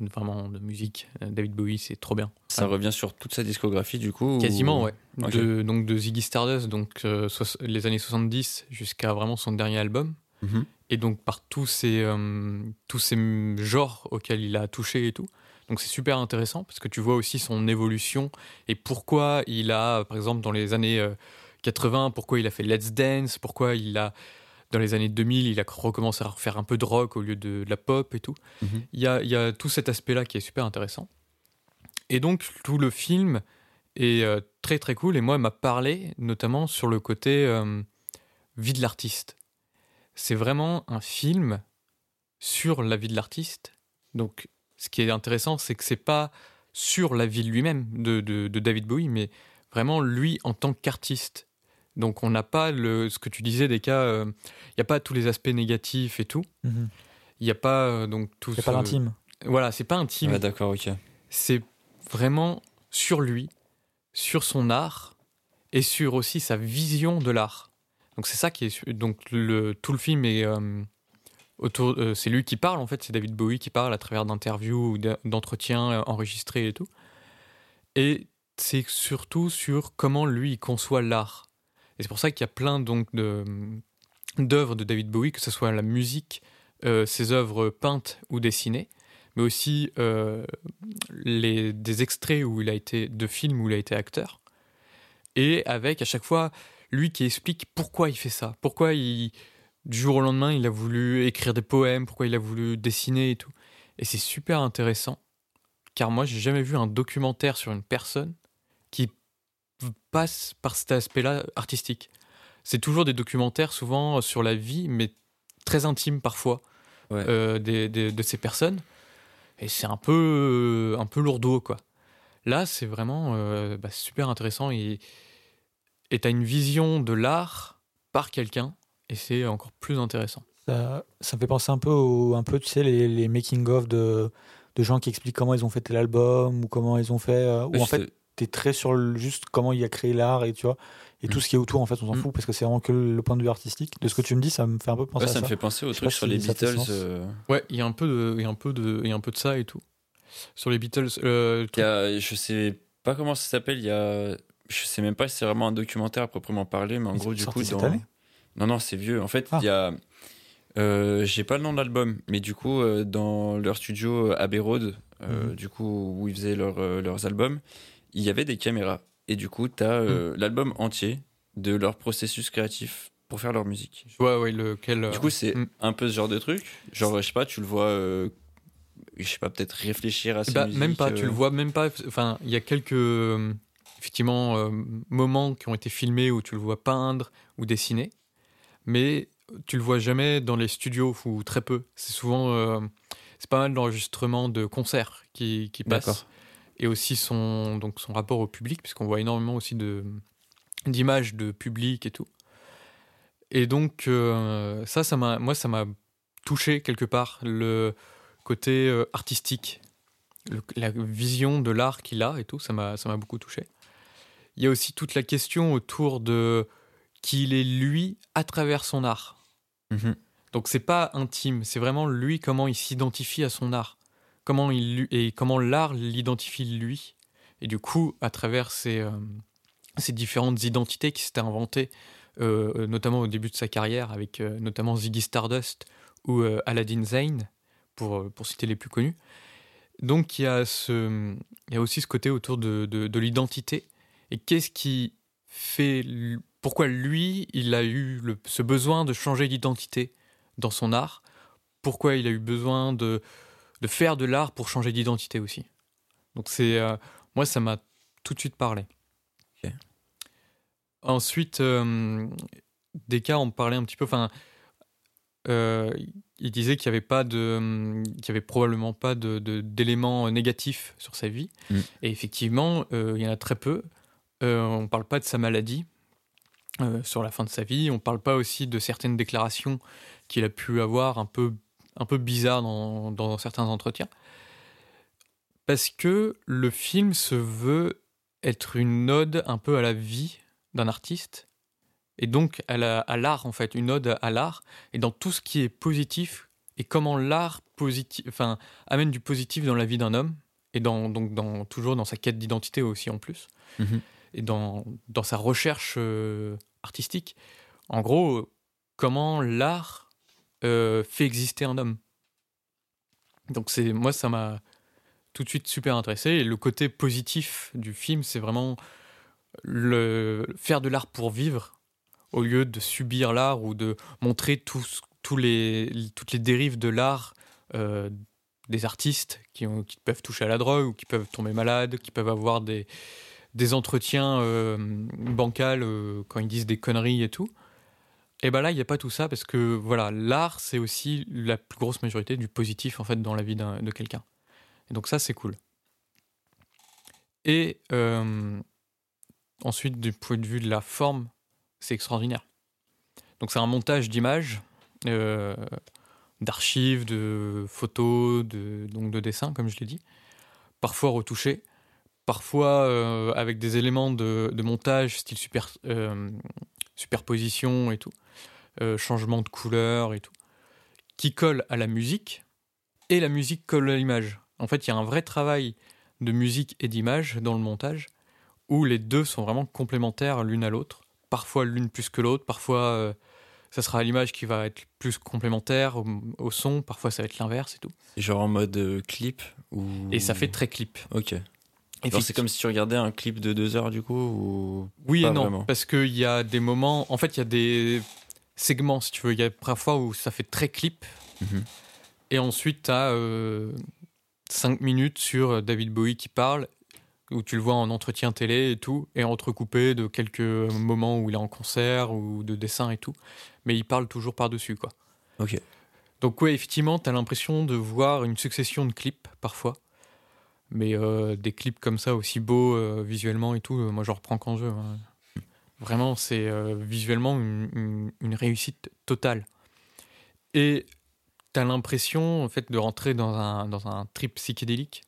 vraiment de musique. Euh, David Bowie, c'est trop bien. Ça Ouais. revient sur toute sa discographie du coup. ou- Quasiment, ouais. Ok. De, donc de Ziggy Stardust, donc euh, les années 70 jusqu'à vraiment son dernier album. Mhm. Et donc par tous ces, euh, tous ces genres auxquels il a touché et tout. Donc c'est super intéressant parce que tu vois aussi son évolution et pourquoi il a, par exemple, dans les années euh, 80, pourquoi il a fait Let's Dance, pourquoi il a, dans les années 2000, il a recommencé à refaire un peu de rock au lieu de, de la pop et tout. Mhm. Il y a, il y a tout cet aspect-là qui est super intéressant. Et donc tout le film est euh, très très cool et moi m'a parlé notamment sur le côté euh, vie de l'artiste. C'est vraiment un film sur la vie de l'artiste. Donc ce qui est intéressant, c'est que c'est pas sur la vie lui-même de, de- de David Bowie, mais vraiment lui en tant qu'artiste. Donc on n'a pas le, ce que tu disais des cas, euh, il n'y a pas tous les aspects négatifs et tout. Mhm. Il n'y a pas euh, donc tout C'est ce- pas l'intime. Voilà, c'est pas intime Ouais, d'accord, ok. c'est vraiment sur lui, sur son art et sur aussi sa vision de l'art. Donc c'est ça qui est donc le tout le film est euh, autour euh, c'est lui qui parle en fait, c'est David Bowie qui parle à travers d'interviews ou d'entretiens enregistrés et tout. Et c'est surtout sur comment lui il conçoit l'art. Et c'est pour ça qu'il y a plein donc d'œuvres de David Bowie, que ce soit la musique, ses œuvres peintes ou dessinées, mais aussi les, des extraits où il a été de films où il a été acteur et avec à chaque fois lui qui explique pourquoi il fait ça, pourquoi il, du jour au lendemain il a voulu écrire des poèmes, pourquoi il a voulu dessiner et tout. Et c'est super intéressant, car moi j'ai jamais vu un documentaire sur une personne qui passe par cet aspect-là artistique. C'est toujours des documentaires souvent sur la vie, mais très intimes parfois, euh, de ces personnes. Et c'est un peu, un peu lourdeau, quoi. Là, c'est vraiment euh, bah, super intéressant et tu as une vision de l'art par quelqu'un et c'est encore plus intéressant. Ça, ça, me fait penser un peu, au, un peu tu sais, les, les making-of de, de, gens qui expliquent comment ils ont fait l'album ou comment ils ont fait. Euh, ou en fait, tu es très sur juste comment il a créé l'art et tu vois. Et tout mm. ce qui est autour, en fait, on s'en mm. fout parce que c'est vraiment que le point de vue artistique. De ce que tu me dis, ça me fait un peu penser à ça. Ça me fait penser au truc sur les Beatles. Euh. Ouais, il y a un peu de, il y a un peu de, il y a un peu de ça et tout. Sur les Beatles. Euh, y a, je sais pas comment ça s'appelle. Il y a, je sais même pas si c'est vraiment un documentaire à proprement parler, mais en gros, du coup, dans. non, non, c'est vieux. En fait, il y a. Euh, j'ai pas le nom de l'album, mais du coup, euh, dans leur studio Abbey Road, euh, mhm. du coup, où ils faisaient leurs albums, il y avait des caméras. Et du coup, tu as mhm. l'album entier de leur processus créatif pour faire leur musique. Ouais, ouais, lequel. Du coup, c'est mhm. un peu ce genre de truc. Genre, je sais pas, tu le vois je sais pas, peut-être réfléchir à ça. Bah, même pas, tu le vois même pas. Enfin, il y a quelques effectivement euh, moments qui ont été filmés où tu le vois peindre ou dessiner, mais tu le vois jamais dans les studios ou très peu. C'est souvent euh, c'est pas mal d'enregistrements de concerts qui, qui passent et aussi son donc son rapport au public puisqu'on voit énormément aussi de d'images de public et tout. Et donc euh, ça ça m'a moi ça m'a touché quelque part le côté artistique la vision de l'art qu'il a et tout, ça m'a beaucoup touché il y a aussi toute la question autour de qui il est lui à travers son art. Mhm. Donc c'est pas intime, c'est vraiment lui comment il s'identifie à son art, comment il et comment l'art l'identifie lui. Et du coup, à travers ces, euh, différentes identités qui s'étaient inventées, euh, notamment au début de sa carrière, avec euh, notamment Ziggy Stardust ou Aladdin Zane, pour, pour citer les plus connus. Donc il y, a ce, il y a aussi ce côté autour de, de l'identité et qu'est-ce qui fait. Pourquoi lui, il a eu ce besoin de changer d'identité dans son art? Pourquoi il a eu besoin de, de faire de l'art pour changer d'identité aussi Donc, c'est. Euh, moi, ça m'a tout de suite parlé. Ensuite, euh, des cas, on parlait un petit peu. Enfin. Euh, il disait qu'il n'y avait pas de, qu'il y avait probablement pas de, d'éléments négatifs sur sa vie. Mm. Et effectivement, il y en a très peu. Euh, on ne parle pas de sa maladie euh, sur la fin de sa vie. On ne parle pas aussi de certaines déclarations qu'il a pu avoir un peu, un peu bizarres dans, certains entretiens. Parce que le film se veut être une ode un peu à la vie d'un artiste et donc à l'art en fait, une ode à l'art et dans tout ce qui est positif et comment l'art positif, enfin, amène du positif dans la vie d'un homme et dans, donc dans, toujours dans sa quête d'identité aussi en plus. Mm-hmm et dans, dans sa recherche euh, artistique. En gros, comment l'art euh, fait exister un homme. Donc c'est moi ça m'a tout de suite super intéressé et le côté positif du film c'est vraiment le faire de l'art pour vivre au lieu de subir l'art ou de montrer tous, tous les, toutes les dérives de l'art euh, des artistes qui, peuvent toucher à la drogue ou qui peuvent tomber malades, qui peuvent avoir des, des entretiens euh, bancals quand ils disent des conneries et tout. Et ben là, il n'y a pas tout ça parce que voilà, l'art, c'est aussi la plus grosse majorité du positif en fait dans la vie de quelqu'un. Et donc ça, c'est cool. Et euh, ensuite, du point de vue de la forme, c'est extraordinaire. Donc c'est un montage d'images, d'archives, de photos, de, donc de dessins, comme je l'ai dit, parfois retouchés, parfois euh, avec des éléments de, de montage, style super, euh, superposition et tout, euh, changement de couleur et tout, qui collent à la musique, et la musique colle à l'image. En fait, il y a un vrai travail de musique et d'image dans le montage, où les deux sont vraiment complémentaires l'une à l'autre. Parfois l'une plus que l'autre, parfois ça sera l'image qui va être plus complémentaire au, au son, parfois ça va être l'inverse et tout. Genre en mode euh, clip ou... Et ça fait très clip. Ok. C'est comme si tu regardais un clip de deux heures du coup ou... Oui Pas et non, vraiment. parce qu'il y a des moments, en fait, il y a des segments, si tu veux. Il y a parfois où ça fait très clip, Mhm. et ensuite, tu as 5 minutes sur David Bowie qui parle, où tu le vois en entretien télé et tout, et entrecoupé de quelques moments où il est en concert ou de dessin et tout. Mais il parle toujours par-dessus, quoi. Ok. Donc, ouais, effectivement, tu as l'impression de voir une succession de clips parfois. Mais euh, des clips comme ça, aussi beaux euh, visuellement et tout, euh, moi, je reprends qu'en jeu. hein. Vraiment, c'est visuellement une, une- réussite totale. Et tu as l'impression, en fait, de rentrer dans un, dans un trip psychédélique.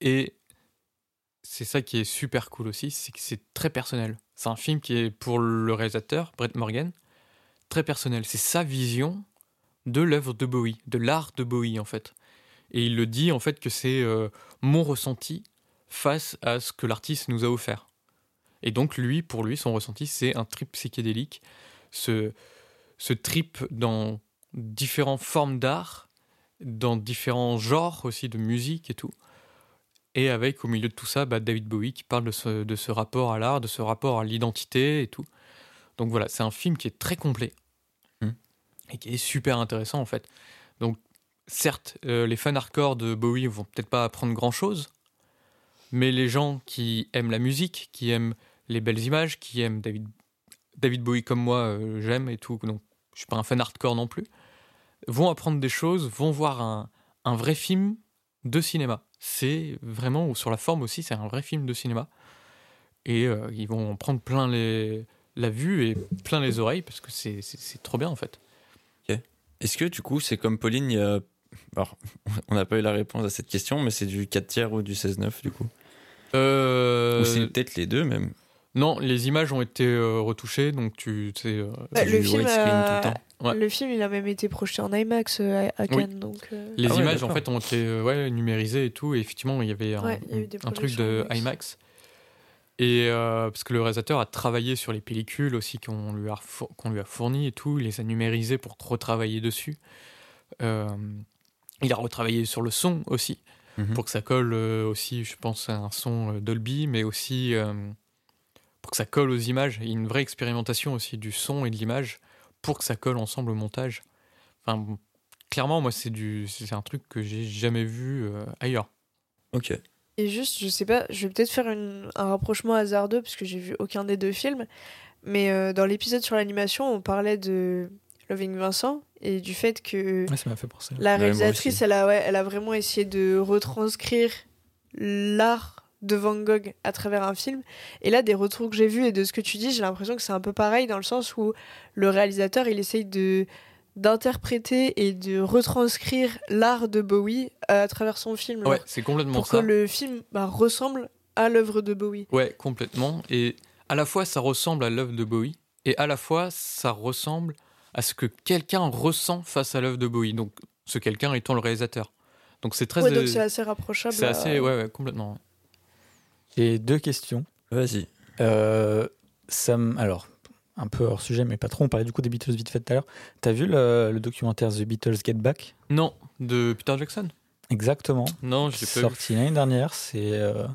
Et c'est ça qui est super cool aussi, c'est que c'est très personnel. C'est un film qui est, pour le réalisateur, Brett Morgan, très personnel. C'est sa vision de l'œuvre de Bowie, de l'art de Bowie en fait. Et il le dit en fait que c'est euh, mon ressenti face à ce que l'artiste nous a offert. Et donc lui, pour lui, son ressenti, c'est un trip psychédélique, ce, ce trip dans différentes formes d'art, dans différents genres aussi de musique et tout. Et avec au milieu de tout ça, bah, David Bowie qui parle de ce, de ce rapport à l'art, de ce rapport à l'identité et tout. Donc voilà, c'est un film qui est très complet et qui est super intéressant en fait. Donc certes, euh, les fans hardcore de Bowie vont peut-être pas apprendre grand-chose, mais les gens qui aiment la musique, qui aiment les belles images, qui aiment David, David Bowie comme moi, euh, j'aime et tout, donc je suis pas un fan hardcore non plus, vont apprendre des choses, vont voir un, un vrai film de cinéma. C'est vraiment, sur la forme aussi, c'est un vrai film de cinéma. Et euh, ils vont en prendre plein les, la vue et plein les oreilles parce que c'est trop bien en fait. Est-ce que du coup c'est comme Pauline. Alors, on n'a pas eu la réponse à cette question, mais c'est du 4 tiers ou du 16-9 du coup Euh, Ou c'est peut-être les deux même Non, les images ont été euh, retouchées, donc tu sais. euh, Bah, le film, euh, tout le temps. Ouais. Le film, il a même été projeté en IMAX euh, à, à Oui. Cannes, donc. euh, les Ah ouais, images en fait ont été euh, ouais, numérisées et tout, et effectivement il y avait un, y truc de IMAX. IMAX. Et euh, parce que le réalisateur a travaillé sur les pellicules aussi qu'on lui, a qu'on lui a fournies et tout, il les a numérisées pour retravailler dessus. Il a retravaillé sur le son aussi, Mhm. pour que ça colle euh, aussi, je pense, à un son euh, Dolby, mais aussi euh, pour que ça colle aux images. Il y a une vraie expérimentation aussi du son et de l'image pour que ça colle ensemble au montage. Enfin, clairement, moi, c'est du, c'est un truc que j'ai jamais vu euh, ailleurs. Ok. Et juste, je sais pas, je vais peut-être faire une- un rapprochement hasardeux parce que j'ai vu aucun des deux films. Mais euh, dans l'épisode sur l'animation, on parlait de Loving Vincent et du fait que Ouais, ça m'a fait penser. la réalisatrice, elle a, ouais, elle a vraiment essayé de retranscrire l'art de Van Gogh à travers un film. Et là, des retours que j'ai vus et de ce que tu dis, j'ai l'impression que c'est un peu pareil dans le sens où le réalisateur, il essaye de d'interpréter et de retranscrire l'art de Bowie à travers son film. Ouais, c'est complètement pour ça. que le film bah, ressemble à l'œuvre de Bowie. Ouais, complètement. Et à la fois, ça ressemble à l'œuvre de Bowie, et à la fois, ça ressemble à ce que quelqu'un ressent face à l'œuvre de Bowie. Donc, ce quelqu'un étant le réalisateur. Donc, c'est très. Ouais, donc euh, c'est assez rapprochable. c'est à- assez. Ouais, ouais, complètement. J'ai deux questions. Vas-y. Euh, ça me- alors, un peu hors sujet, mais pas trop. On parlait du coup des Beatles vite fait tout à l'heure. T'as vu le, le documentaire The Beatles Get Back? Non, de Peter Jackson Exactement. Non, je l'ai pas vu. Sorti l'année dernière. C'est euh,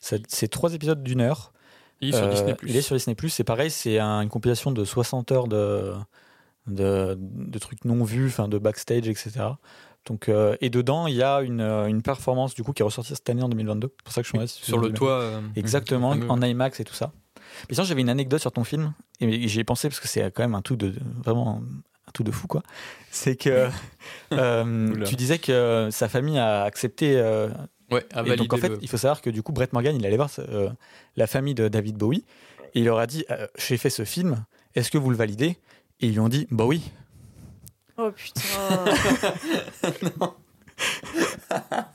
c'est trois épisodes d'une heure. Il est sur Disney+. Il est sur Disney+. C'est pareil, c'est un- une compilation de 60 heures de, de, de trucs non vus, enfin de backstage, etc. Donc, euh, et dedans, il y a une, euh, une performance du coup qui est ressortie cette année en 2022. C'est pour ça que je suis Sur le toit. euh, Exactement, en IMAX et tout ça. Mais sinon, j'avais une anecdote sur ton film, et j'y ai pensé parce que c'est quand même un tout de, vraiment un tout de fou, quoi. C'est que euh, tu disais que sa famille a accepté. Ouais, et donc en fait, le- il faut savoir que du coup, Brett Morgan, il allait voir la famille de David Bowie, et il leur a dit J'ai fait ce film, est-ce que vous le validez? Et ils lui ont dit Bah oui. Oh putain.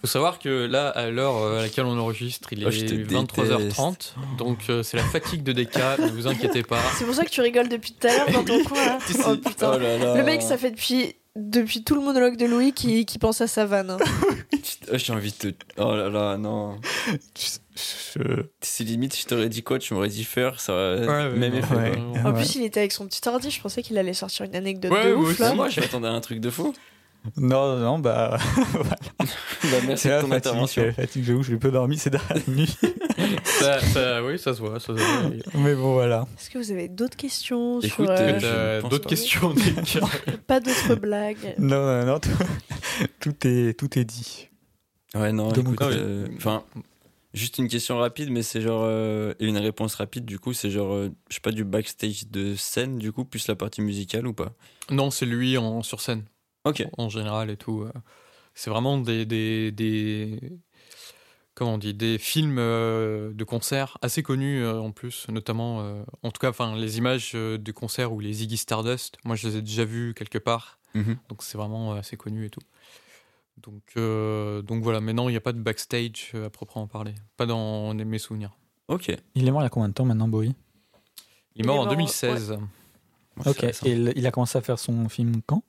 Faut savoir que là, à l'heure euh, à laquelle on enregistre, il est Oh, je te 23h30. Donc euh, c'est la fatigue de DK, ne vous inquiétez pas. C'est pour ça que tu rigoles depuis tout à l'heure dans ton coin. là. Oh putain. Oh là là. Le mec, ça fait depuis, depuis tout le monologue de Louis qui, qui pense à sa vanne. hein. Oh, J'ai envie de te. Oh là là, non. Je- C'est limite, je t'aurais dit quoi? Tu m'aurais dit faire, ça aurait Ouais, ouais, même effet. ouais. En Ouais. plus, il était avec son petit ordi. Je pensais qu'il allait sortir une anecdote Ouais, de moi ouf aussi. là. Moi, je m'attendais à un truc de fou. Non, non, bah, Bah, merci c'est de ton fatigue, c'est intervention. la fatigue, j'avoue, j'ai peu dormi ces dernières nuits. Ça, ça- oui, ça se voit. Ça se voit. Mais bon, voilà. Est-ce que vous avez d'autres questions Écoute, sur, euh, euh, pense d'autres questions Pas d'autres blagues Non, non, non, tout, tout est, tout est dit. Ouais, non, De mon écoute, côté. euh, enfin, juste une question rapide, mais c'est genre, euh, et une réponse rapide, du coup, c'est genre, euh, je sais pas, du backstage de scène, du coup, plus la partie musicale ou pas? Non, c'est lui en, sur scène, En général et tout. euh. C'est vraiment des, des, des- comment on dit, des films euh, de concert assez connus euh, en plus, notamment, euh, en tout cas, enfin, les images euh, de concert ou les Ziggy Stardust. Moi, je les ai déjà vus quelque part, Mhm. donc c'est vraiment euh, assez connu et tout. Donc, euh, donc voilà, mais non, il n'y a pas de backstage à proprement parler, pas dans mes souvenirs. ok. Il est mort il y a combien de temps maintenant, Bowie? Il est mort est en mort, 2016. Ouais, Ok, et il a commencé à faire son film quand?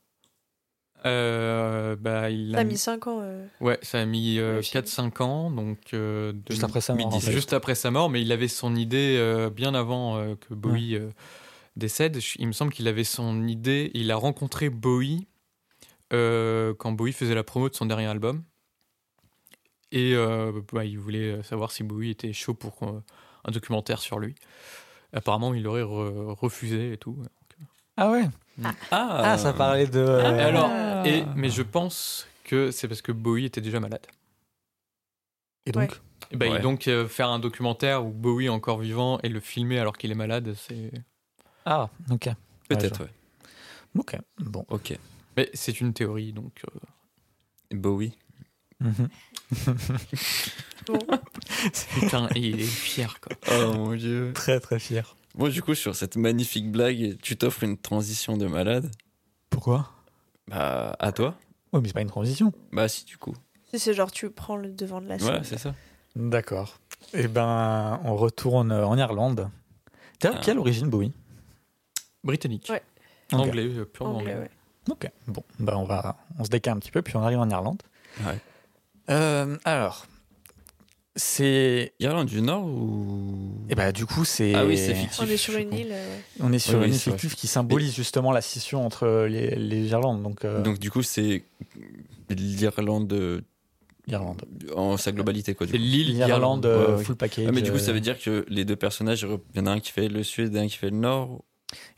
Euh, bah, il Ça a mis 5 ans. euh. Ouais, ça a mis euh, Le film. 4-5 ans, donc euh, de- Juste après sa mort, en midi, fait. juste après sa mort, mais il avait son idée euh, bien avant euh, que Bowie euh, décède. Il me semble qu'il avait son idée, il a rencontré Bowie euh, quand Bowie faisait la promo de son dernier album. Et euh, bah, il voulait savoir si Bowie était chaud pour euh, un documentaire sur lui. Apparemment, il aurait re- refusé et tout. Ah ouais Ah, Ah, ça parlait de... Et alors, Ah. et, mais je pense que c'est parce que Bowie était déjà malade. Et donc Et bah, et donc euh, faire un documentaire où Bowie est encore vivant et le filmer alors qu'il est malade, c'est. Ah, ok. Peut-être, Ouais. Ok, bon. Ok. Mais c'est une théorie, donc. euh, Bowie. Mhm. Putain, il est fier quoi. Oh mon dieu. Très très fier. Bon, du coup, sur cette magnifique blague, tu t'offres une transition de malade. Pourquoi? Bah, à toi Oui, mais c'est pas une transition. Bah, si, du coup. Si c'est genre tu prends le devant de la scène. Ouais, c'est ça. D'accord. Eh ben, on retourne en Irlande. D'ailleurs, Ah. quelle origine Bowie? Britannique. Ouais. Ok. Anglais, euh, purement Anglais, anglais. ouais. Ok, bon, ben on va, on se décale un petit peu, puis on arrive en Irlande. Ouais. Euh, alors, c'est, Irlande du Nord ou? et ben du coup c'est, Ah oui, c'est fictif. On est sur une île. euh, on est sur Oui, une oui, île fictive qui symbolise justement la scission entre les, les Irlandes, donc, euh, Donc, du coup, c'est l'Irlande euh, Irlande. en sa globalité, quoi. C'est l'île L'Irlande d'Irlande. euh, Ouais, full package. Ah, mais du coup, euh, ça veut dire que les deux personnages, il y en a un qui fait le sud et un qui fait le nord.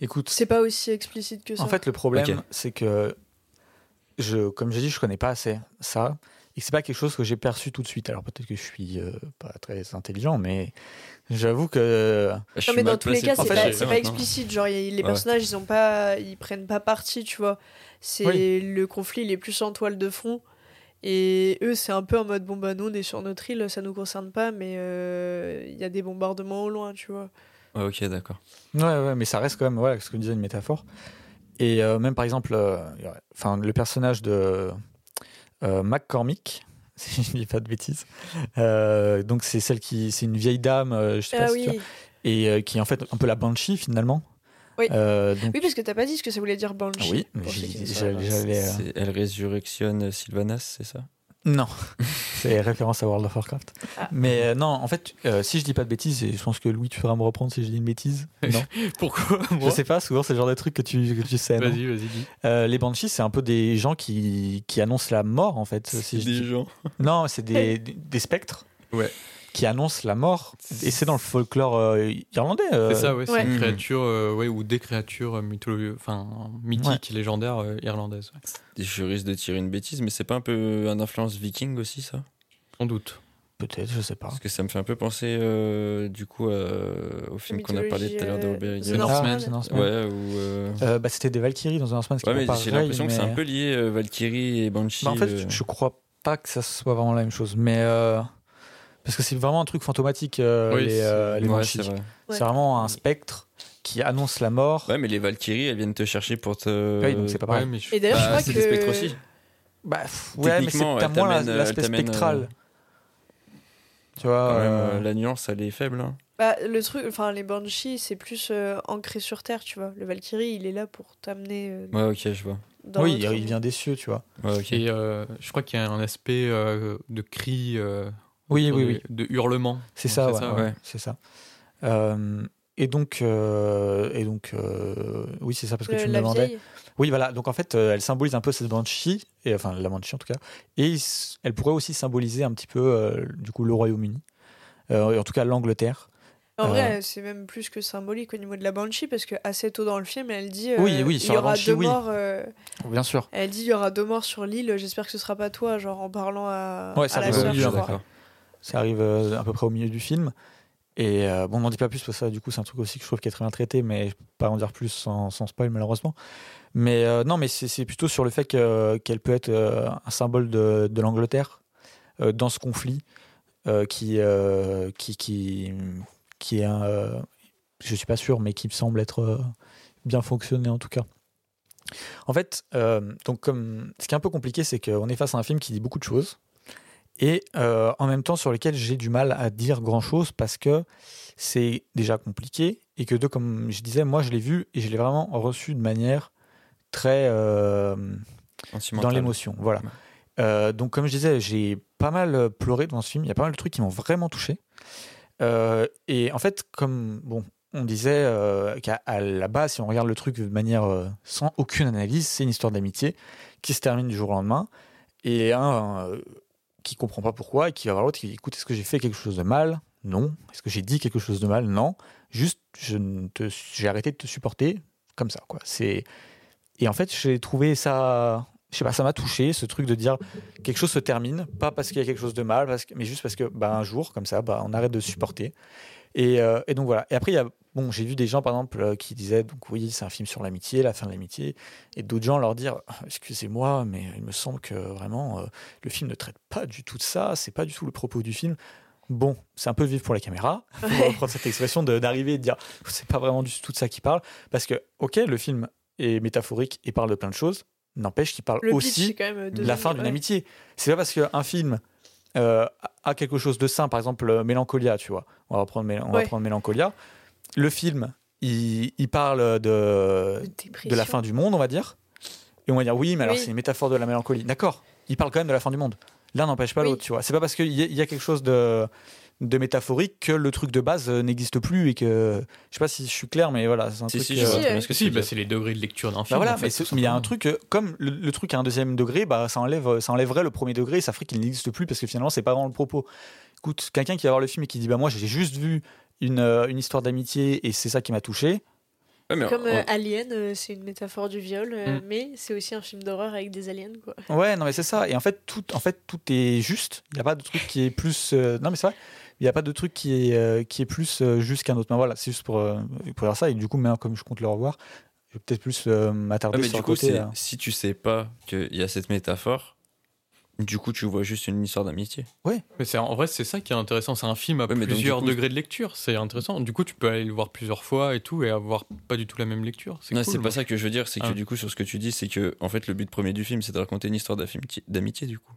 Écoute, C'est pas aussi explicite que ça. En fait, le problème, c'est que, je, comme j'ai dit, je connais pas assez ça. Et c'est pas quelque chose que j'ai perçu tout de suite. Alors peut-être que je suis euh, pas très intelligent, mais j'avoue que. Je non, mais dans tous les cas, c'est pas, pas explicite. Genre, y- les Ouais. personnages, ils ont pas, ils prennent pas parti, tu vois. C'est Oui. le conflit, il est plus en toile de fond. Et eux, c'est un peu en mode bon bah nous on est sur notre île, ça nous concerne pas, mais euh, il y a des bombardements au loin, tu vois. Ouais, ok, d'accord. Ouais, ouais, mais ça reste quand même, voilà, ce que je disais, une métaphore. Et euh, même par exemple, euh, enfin, le personnage de euh, McCormick, si je dis pas de bêtises, euh, donc c'est celle qui, c'est une vieille dame, euh, je sais pas Ah si tu vois, et euh, qui est en fait un peu la banshee finalement. Oui. Euh, donc, oui, parce que t'as pas dit ce que ça voulait dire Banshee. Ah oui, ne pas. j'allais. euh, C'est- Elle résurrectionne Sylvanas, c'est ça? Non, c'est référence à World of Warcraft. Ah. Mais euh, non, en fait, euh, si je dis pas de bêtises, et je pense que Louis, tu feras me reprendre si je dis une bêtise. Non, Pourquoi? Je sais pas, souvent c'est le genre de truc que tu, que tu sais. non Vas-y, vas-y, dis. Euh, les Banshees, c'est un peu des gens qui, qui annoncent la mort, en fait. Si je des dis- gens. Non, c'est des, des, des spectres Ouais. Qui annoncent la mort. Et c'est dans le folklore euh, irlandais. euh, C'est ça, ouais, c'est ouais. une créature, euh, ouais, ou des créatures euh, mythiques légendaires euh, irlandaises. ouais. Je risque de tirer une bêtise, mais c'est pas un peu un influence viking aussi, ça? Sans doute. Peut-être, je sais pas. Parce que ça me fait un peu penser, euh, du coup, euh, au film qu'on a parlé tout à l'heure de Robert c'est Norseman. Ah. Ouais, ou. euh, Euh, bah, c'était des Valkyries dans un Norseman. Ouais, mais j'ai l'impression que c'est un peu lié, euh, Valkyrie et Banshee. Bah, en fait, euh, je crois pas que ça soit vraiment la même chose. Mais. Euh, Parce que c'est vraiment un truc fantomatique, euh, Oui, les, euh, les ouais, Banshees. c'est vrai. Ouais. C'est vraiment un spectre qui annonce la mort. Ouais, mais les Valkyries, elles viennent te chercher pour te. Oui, donc c'est pas Ouais, pareil. mais je- Et d'ailleurs, Bah, je crois c'est que des spectres aussi. Bah, pff, ouais, mais c'est moins euh, l'aspect t'amène, spectral. euh, Tu vois, euh, euh, la nuance, elle est faible. hein. Bah, le truc, enfin, les Banshees, c'est plus euh, ancré sur Terre, tu vois. Le Valkyrie, il est là pour t'amener euh, Ouais, ok, je vois. dans oui, il vient des cieux, tu vois. Ouais, ok. Et euh, je crois qu'il y a un aspect euh, de cri, euh, Oui, oui, de, oui. de hurlement. C'est ça, ça, ouais, ouais. c'est ça. Euh, et donc, euh, et donc, euh, oui, c'est ça parce que Le- tu me demandais. vieille. Oui, voilà. Donc en fait, euh, elle symbolise un peu cette banshee, et enfin la banshee en tout cas, et elle pourrait aussi symboliser un petit peu euh, du coup le Royaume-Uni, Euh, en tout cas l'Angleterre. En Euh, vrai, c'est même plus que symbolique au niveau de la Banshee, parce que assez tôt dans le film, elle dit euh, Oui, oui, il sur y la aura Banshee, deux oui. morts. euh, Bien sûr. Elle dit il y aura deux morts sur l'île. J'espère que ce sera pas toi, genre en parlant à, Ouais, ça à la sœur, je crois. Ça arrive euh, à peu près au milieu du film. Et euh, bon, on n'en dit pas plus parce que ça, du coup, c'est un truc aussi que je trouve qui est très bien traité, mais je peux pas en dire plus sans, sans spoil, malheureusement. Mais euh, non, mais c'est plutôt sur le fait que- qu'elle peut être euh, un symbole de, l'Angleterre dans ce conflit qui, qui, qui, qui est un. je suis pas sûr, mais qui me semble être bien fonctionné en tout cas. En fait, donc ce qui est un peu compliqué, c'est qu'on est face à un film qui dit beaucoup de choses et euh, en même temps sur lesquels j'ai du mal à dire grand chose parce que c'est déjà compliqué et que deux, comme je disais, moi je l'ai vu et je l'ai vraiment reçu de manière très euh, dans l'émotion. Voilà. Euh, donc comme je disais, j'ai pas mal pleuré devant ce film. Il y a pas mal de trucs qui m'ont vraiment touché. Et en fait, comme bon, on disait qu'à la base, si on regarde le truc de manière sans aucune analyse, c'est une histoire d'amitié qui se termine du jour au lendemain. Et un qui comprend pas pourquoi et qui va voir l'autre qui dit écoute, est-ce que j'ai fait quelque chose de mal? Non. Est-ce que j'ai dit quelque chose de mal? Non. Juste, j'ai arrêté de te supporter comme ça. Quoi. C'est et en fait, j'ai trouvé ça, je sais pas, ça m'a touché ce truc de dire quelque chose se termine, pas parce qu'il y a quelque chose de mal, parce mais juste parce que bah, un jour, comme ça, bah, on arrête de supporter. Et, euh, et donc voilà. Et après, il y a, bon, j'ai vu des gens par exemple euh, qui disaient donc oui, c'est un film sur l'amitié, la fin de l'amitié, et d'autres gens leur dire excusez-moi, mais il me semble que vraiment euh, le film ne traite pas du tout de ça, c'est pas du tout le propos du film. Bon, c'est un peu vivre pour la caméra. Ouais. reprendre cette expression d'arriver et de dire c'est pas vraiment du tout de ça qui parle, parce que ok, le film est métaphorique et parle de plein de choses, n'empêche qu'il parle Le aussi c'est quand même de la fin d'une ouais. amitié. C'est pas parce qu'un film euh, a quelque chose de sain, par exemple euh, Mélancolia, tu vois. On va prendre, va Mélancolia. Le film, il, il parle de, De la fin du monde, on va dire. Et on va dire oui, mais alors Oui. c'est une métaphore de la mélancolie. D'accord, il parle quand même de la fin du monde. L'un n'empêche pas Oui. l'autre, tu vois. C'est pas parce qu'il y a quelque chose de, de métaphorique que le truc de base euh, n'existe plus et que. Je sais pas si je suis clair, mais voilà, c'est un Si, truc. si, je euh, que Si, bah, c'est les degrés de lecture d'un bah film. voilà, en fait, mais, il y a un truc, euh, comme le, le truc à un deuxième degré, bah, ça, enlève, ça enlèverait le premier degré et ça ferait qu'il n'existe plus parce que finalement, c'est pas vraiment le propos. Écoute, quelqu'un qui va voir le film et qui dit Bah, moi, j'ai juste vu une, euh, une histoire d'amitié et c'est ça qui m'a touché. Ouais, Comme Alien, euh, c'est une métaphore du viol, euh, Mm. mais c'est aussi un film d'horreur avec des aliens, quoi. Ouais, non, mais c'est ça. Et en fait, tout, en fait, tout est juste. Il n'y a pas de truc qui est plus. euh, Non, mais c'est vrai. Il n'y a pas de truc qui est, euh, qui est plus euh, juste qu'un autre. Mais voilà, c'est juste pour, euh, pour dire ça. Et du coup, maintenant, comme je compte le revoir, je vais peut-être plus m'attarder mais sur du le coup, côté. si tu sais pas qu'il y a cette métaphore, du coup, tu vois juste une histoire d'amitié. Mais c'est en vrai, c'est ça qui est intéressant. C'est un film à Ouais, donc, plusieurs coup- degrés de lecture. C'est intéressant. Du coup, tu peux aller le voir plusieurs fois et tout et avoir pas du tout la même lecture. C'est Non, cool, c'est moi. pas ça que je veux dire. C'est que Ah. du coup, sur ce que tu dis, c'est que en fait, le but premier du film, c'est de raconter une histoire d'affimiti- d'amitié, du coup.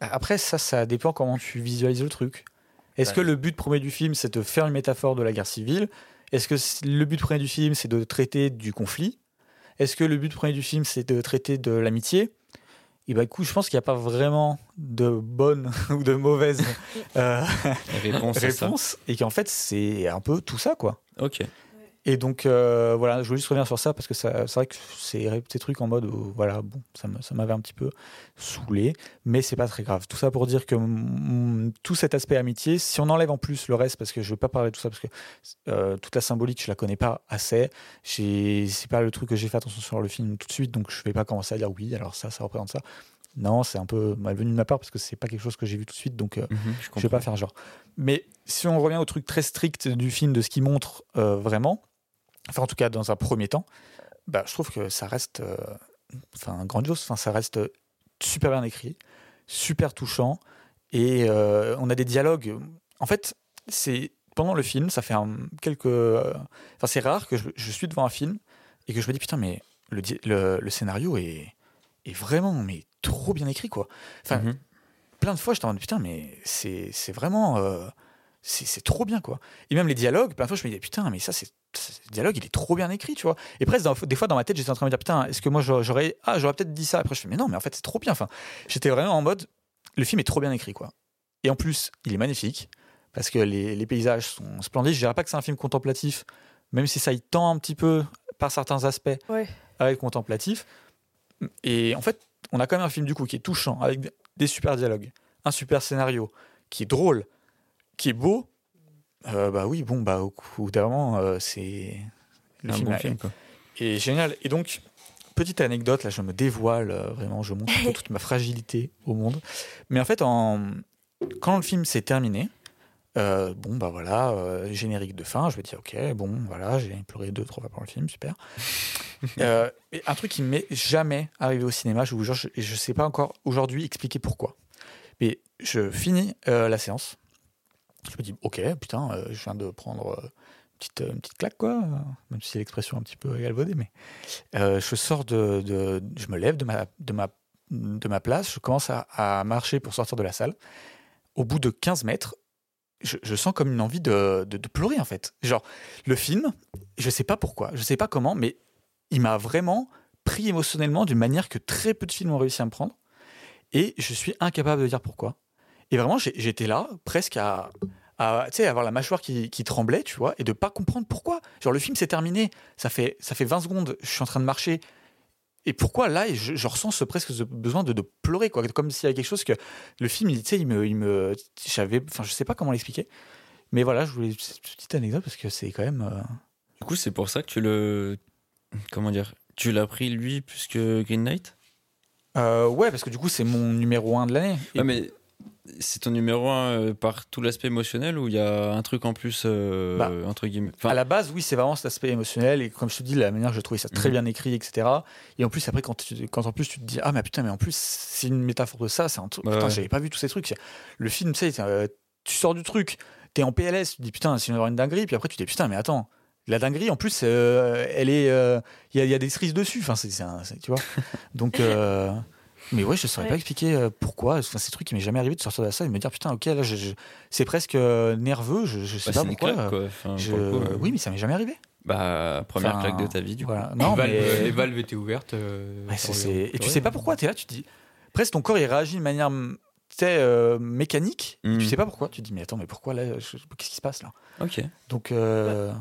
Après, ça, ça dépend comment tu visualises le truc. Est-ce que le but premier du film, c'est de faire une métaphore de la guerre civile? Est-ce que le but premier du film, c'est de traiter du conflit? Est-ce que le but premier du film, c'est de traiter de l'amitié? Et bah, écoute, je pense qu'il n'y a pas vraiment de bonne ou de mauvaise euh, Réponse réponse. Et qu'en fait, c'est un peu tout ça, quoi. Ok. Et donc, euh, voilà, je voulais juste revenir sur ça parce que c'est vrai que c'est ces trucs en mode, où, voilà, bon, ça m'avait un petit peu saoulé, mais c'est pas très grave. Tout ça pour dire que mm, tout cet aspect amitié, si on enlève en plus le reste, parce que je vais pas parler de tout ça, parce que euh, toute la symbolique, je la connais pas assez, c'est pas le truc que j'ai fait attention sur le film tout de suite, donc je vais pas commencer à dire oui, alors ça, ça représente ça. Non, c'est un peu malvenu de ma part parce que c'est pas quelque chose que j'ai vu tout de suite, donc euh, Mhm, je je vais pas faire genre. Mais si on revient au truc très strict du film, de ce qu'il montre euh, vraiment, enfin en tout cas dans un premier temps, bah, je trouve que ça reste euh, enfin, grandiose, enfin, ça reste super bien écrit, super touchant, et euh, on a des dialogues. En fait, c'est pendant le film, ça fait un, quelques... euh, Enfin c'est rare que je, je suis devant un film et que je me dis putain mais le, di- le, le scénario est, est vraiment mais trop bien écrit, quoi. Enfin, Mhm. plein de fois, j'étais en mode putain, mais c'est c'est vraiment. euh, c'est trop bien, quoi. Et même les dialogues, plein de fois, je me disais putain, mais ça, c'est. Le dialogue, il est trop bien écrit, tu vois. Et presque, dans- des fois, dans ma tête, j'étais en train de me dire putain, est-ce que moi, j'aurais- j'aurais. Ah, j'aurais peut-être dit ça. Après, je fais mais non, mais en fait, c'est trop bien. Enfin, j'étais vraiment en mode. Le film est trop bien écrit, quoi. Et en plus, il est magnifique. Parce que les, les paysages sont splendides. Je dirais pas que c'est un film contemplatif, même si ça y tend un petit peu par certains aspects Ouais. à être contemplatif. Et en fait, on a quand même un film du coup qui est touchant, avec des super dialogues, un super scénario, qui est drôle, qui est beau. Euh, bah oui, bon, bah au d'un moment, euh, c'est. Le un film bon film, quoi. est génial. Et donc, petite anecdote, là, je me dévoile euh, vraiment, je montre un peu toute ma fragilité au monde. Mais en fait, en... quand le film s'est terminé, euh, bon, bah voilà, euh, générique de fin, je me dis, ok, bon, voilà, j'ai pleuré deux, trois fois pendant le film, super. Euh, et un truc qui ne m'est jamais arrivé au cinéma, je vous jure, je- et je ne sais pas encore aujourd'hui expliquer pourquoi. Mais je finis euh, la séance, je me dis, ok, putain, euh, je viens de prendre euh, une petite, une petite claque, quoi, euh, même si l'expression est un petit peu galvaudée, mais euh, je sors de, Je me lève de ma, de ma, de ma place, je commence à, marcher pour sortir de la salle. Au bout de 15 mètres, je, je sens comme une envie de, de, de pleurer, en fait. Genre, le film, je sais pas pourquoi, je sais pas comment, mais il m'a vraiment pris émotionnellement d'une manière que très peu de films ont réussi à me prendre. Et je suis incapable de dire pourquoi. Et vraiment, j'étais là, presque à, à avoir la mâchoire qui, qui tremblait, tu vois, et de pas comprendre pourquoi. Genre, le film s'est terminé, ça fait, ça fait 20 secondes, je suis en train de marcher. Et pourquoi là, je, je ressens ce, presque ce besoin de, de pleurer, quoi, comme s'il y avait quelque chose que le film, il- tu sais, il me, il me, j'avais, enfin, je sais pas comment l'expliquer, mais voilà, je voulais cette petite anecdote parce que c'est quand même. euh, Du coup, c'est pour ça que tu le. Comment dire Tu l'as pris lui plus que Green Knight? Euh, ouais, parce que du coup, c'est mon numéro 1 de l'année. Ouais, mais c'est ton numéro un euh, par tout l'aspect émotionnel ou il y a un truc en plus euh, Bah, entre guillemets? À la base, oui, c'est vraiment cet aspect émotionnel et comme je te dis, la manière que je trouvais ça très Mhm. bien écrit, etc. Et en plus, après, quand, tu- quand en plus tu te dis, ah, mais putain, mais en plus, c'est une métaphore de ça, c'est un truc. Putain, ouais. j'avais pas vu tous ces trucs. Le film, tu sais, euh, tu sors du truc, t'es en PLS, tu te dis, putain, c'est une, une dinguerie, puis après, tu te dis, putain, mais attends. La dinguerie, en plus, euh, elle est, il y, a, il y a des cerises dessus. Enfin, c'est, tu vois. Donc, mais ouais, je saurais Ouais. pas expliquer euh, pourquoi. Enfin, c'est un truc qui m'est jamais arrivé de sortir de ça et de me dire, putain, ok, là, je- je- c'est presque euh, nerveux. Je, je sais bah, pas pourquoi. claque quoi. Enfin, Je- pour le coup, euh, Oui, mais ça m'est jamais arrivé. Bah, première Enfin, claque de ta vie, du coup. Non, les, valves, mais... les valves étaient ouvertes. euh, Ouais, c'est- pour- c'est- Et tu ouais. sais pas pourquoi, tu es là, tu te dis. Presque ton corps il réagit de manière tu sais, euh, mécanique. et Mhm. Tu sais pas pourquoi. Tu te dis, mais attends, mais pourquoi là je- Qu'est-ce qui se passe là? Ok. Donc, euh,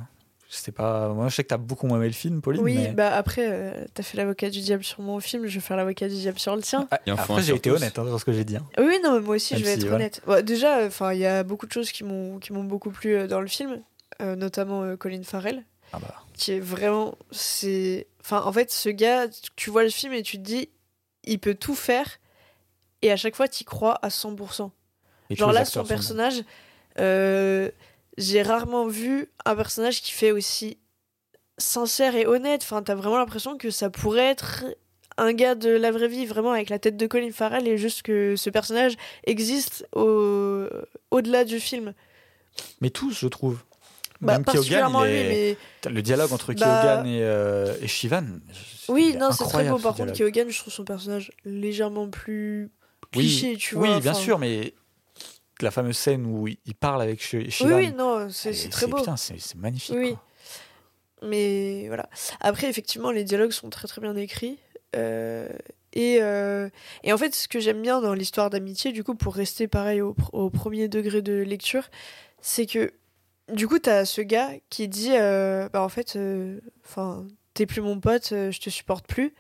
je sais pas. Moi, je sais que t'as beaucoup moins aimé le film, Pauline. Oui, mais... bah après, euh, t'as fait l'avocat du diable sur mon film, je vais faire l'avocat du diable sur le tien. Ah, Il en faut Après, j'ai sur été honnête hein, dans ce que j'ai dit. hein. Oui, non, mais moi aussi, Même je vais si, être voilà. honnête. Bon, déjà, enfin, il y a beaucoup de choses qui m'ont qui m'ont beaucoup plu euh, dans le film, euh, notamment euh, Colin Farrell, Ah bah. qui est vraiment, c'est, enfin, en fait, ce gars, tu vois le film et tu te dis, il peut tout faire, et à chaque fois, tu crois à 100%. Et tous Genre là, son personnage, euh, j'ai rarement vu un personnage qui fait aussi sincère et honnête. Enfin, t'as vraiment l'impression que ça pourrait être un gars de la vraie vie, vraiment avec la tête de Colin Farrell, et juste que ce personnage existe au... au-delà du film. Mais tous, je trouve. Bah, Même lui, est- mais Le dialogue entre Bah- Keoghan et, euh, et Shivan. oui, non, c'est très beau. ce Par contre. Keoghan, je trouve son personnage légèrement plus Oui, cliché, tu Oui, vois. bien enfin. sûr, mais la fameuse scène où il parle avec Shivan. oui, non, c'est très beau. Putain, c'est magnifique. Oui. quoi. Mais voilà. Après, effectivement, les dialogues sont très très bien écrits. Euh, et, euh, et en fait, ce que j'aime bien dans l'histoire d'amitié, du coup, pour rester pareil au, pr- au premier degré de lecture, c'est que du coup, t'as ce gars qui dit euh, Bah, en fait, enfin, t'es plus mon pote, je te supporte plus.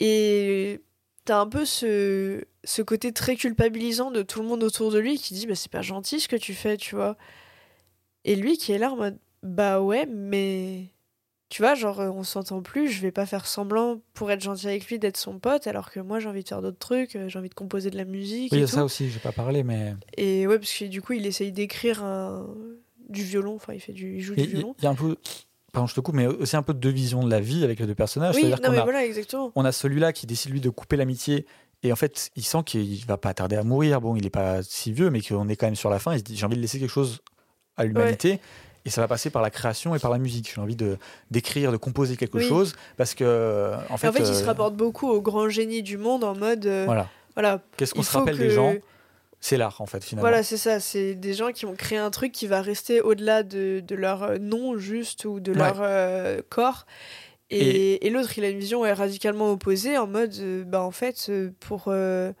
Et t'as un peu ce, ce côté très culpabilisant de tout le monde autour de lui qui dit Bah, c'est pas gentil ce que tu fais, tu vois. Et lui qui est là en mode Bah ouais, mais. Tu vois, genre, on s'entend plus, je vais pas faire semblant pour être gentil avec lui d'être son pote, alors que moi j'ai envie de faire d'autres trucs, euh, j'ai envie de composer de la musique. Oui, il y et a ça tout. aussi, j'ai pas parlé, mais. Et ouais, parce que du coup, il essaye d'écrire un... du violon, enfin, il, fait du... il joue du violon. il y a un peu. Pardon, je te coupe, mais aussi un peu de deux visions de la vie avec les deux personnages. Oui, C'est-à-dire non, qu'on mais a, voilà, exactement. on a celui-là qui décide lui de couper l'amitié. Et en fait, il sent qu'il va pas tarder à mourir. Bon, il est pas si vieux, mais qu'on est quand même sur la fin. Il se dit j'ai envie de laisser quelque chose à l'humanité. Et ça va passer par la création et par la musique. J'ai envie de d'écrire, de composer quelque Oui. chose parce que en fait, en fait, il se euh, rapporte beaucoup au grand génie du monde en mode. euh, voilà. voilà. Qu'est-ce qu'on se rappelle que- des gens? C'est l'art en fait finalement. Voilà, c'est ça. C'est des gens qui ont créé un truc qui va rester au-delà de, de leur euh, nom juste ou de Ouais. leur euh, corps. Et, et l'autre, il a une vision ouais, radicalement opposée en mode, euh, bah en fait, euh, pour. euh,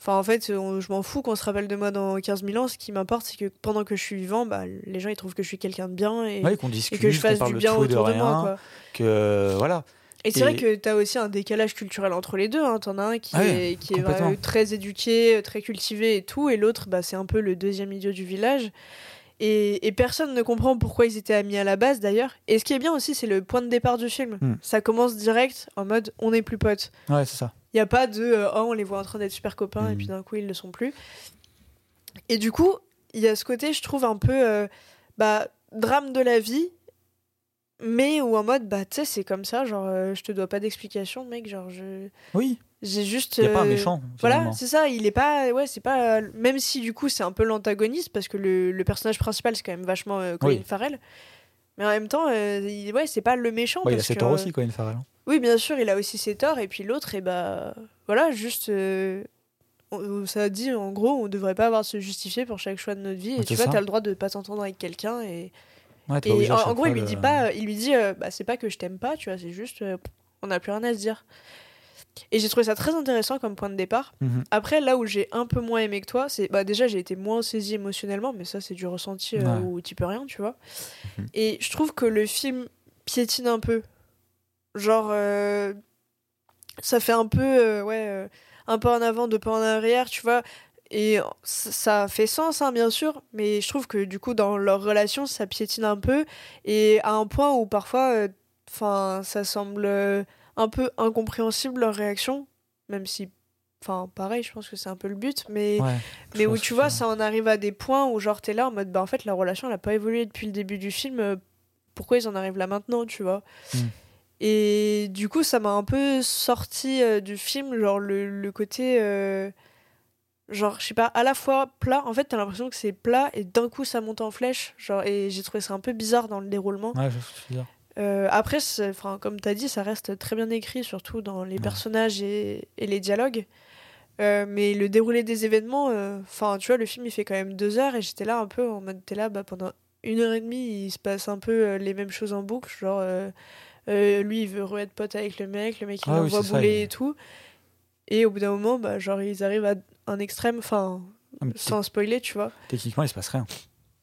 Enfin, en fait, on- je m'en fous qu'on se rappelle de moi dans 15 000 ans. Ce qui m'importe, c'est que pendant que je suis vivant, bah, les gens ils trouvent que je suis quelqu'un de bien et, Ouais, qu'on et discute, que je fasse du bien de autour de, moi. Quoi. que voilà. Et c'est Et- vrai que t'as aussi un décalage culturel entre les deux. Hein. T'en as un qui est, qui est complètement. euh, très éduqué, très cultivé et tout, et l'autre, bah, c'est un peu le deuxième idiot du village. Et, et personne ne comprend pourquoi ils étaient amis à la base d'ailleurs. Et ce qui est bien aussi, c'est le point de départ du film. Hmm. Ça commence direct en mode on n'est plus potes. Ouais, c'est ça. Il n'y a pas de euh, oh, on les voit en train d'être super copains et Hmm. puis d'un coup ils le sont plus. Et du coup, il y a ce côté, je trouve, un peu euh, bah, drame de la vie, mais où en mode bah tu sais, c'est comme ça, genre euh, je te dois pas d'explication, mec, genre je. Oui. J'ai juste. Il n'y a pas un euh, méchant. Voilà, c'est ça, il est pas. Ouais, c'est pas. Même si du coup c'est un peu l'antagoniste, parce que le, le personnage principal c'est quand même vachement euh, Colin Oui. Farrell. Mais en même temps, euh, il- ouais, c'est pas le méchant. Ouais, il a ses que, torts aussi, Colin Farrell. hein. Oui, bien sûr, il a aussi ses torts, et puis l'autre, et bah. Voilà, juste. euh, on- ça dit en gros, on devrait pas avoir à se justifier pour chaque choix de notre vie. Et tu vois, t'as le droit de pas t'entendre avec quelqu'un. Et, Ouais, et en, gros, il lui dit pas, il lui dit, bah c'est pas que je t'aime pas, tu vois, c'est juste, on n'a plus rien à se dire. Et j'ai trouvé ça très intéressant comme point de départ. Mhm. Après, là où j'ai un peu moins aimé que toi, c'est bah déjà j'ai été moins saisie émotionnellement, mais ça c'est du ressenti euh, Ouais. où tu peux rien, tu vois. Mhm. Et je trouve que le film piétine un peu, genre euh, ça fait un peu euh, ouais euh, un pas en avant, deux pas en arrière, tu vois. Et ça- fait sens, hein, bien sûr, mais je trouve que du coup, dans leur relation, ça piétine un peu, et à un point où parfois, enfin, ça semble un peu incompréhensible leur réaction, même si, enfin, pareil, je pense que c'est un peu le but, mais, Ouais, mais où tu vois, ça en arrive à des points où genre t'es là en mode, bah en fait, la relation, elle a pas évolué depuis le début du film, euh, pourquoi ils en arrivent là maintenant, tu vois? Mm. Et du coup, ça m'a un peu sorti euh, du film, genre le, le côté. euh, genre, je sais pas, à la fois plat. En fait, t'as l'impression que c'est plat et d'un coup ça monte en flèche. Genre, et j'ai trouvé ça un peu bizarre dans le déroulement. Ouais, je tu. Euh, après, enfin, comme t'as dit, ça reste très bien écrit, surtout dans les Ouais. personnages et, et les dialogues. Euh, mais le déroulé des événements, euh, enfin, tu vois, le film il fait quand même deux heures et j'étais là un peu en mode, t'es là, bah, pendant une heure et demie, il se passe un peu les mêmes choses en boucle. Genre, lui, il veut re-être pote avec le mec, le mec, il Ah oui, l'envoie ça, bouler et tout. Et au bout d'un moment, bah, genre, ils arrivent à un extrême, enfin, Ah, sans spoiler, tu vois. Techniquement, il se passe rien.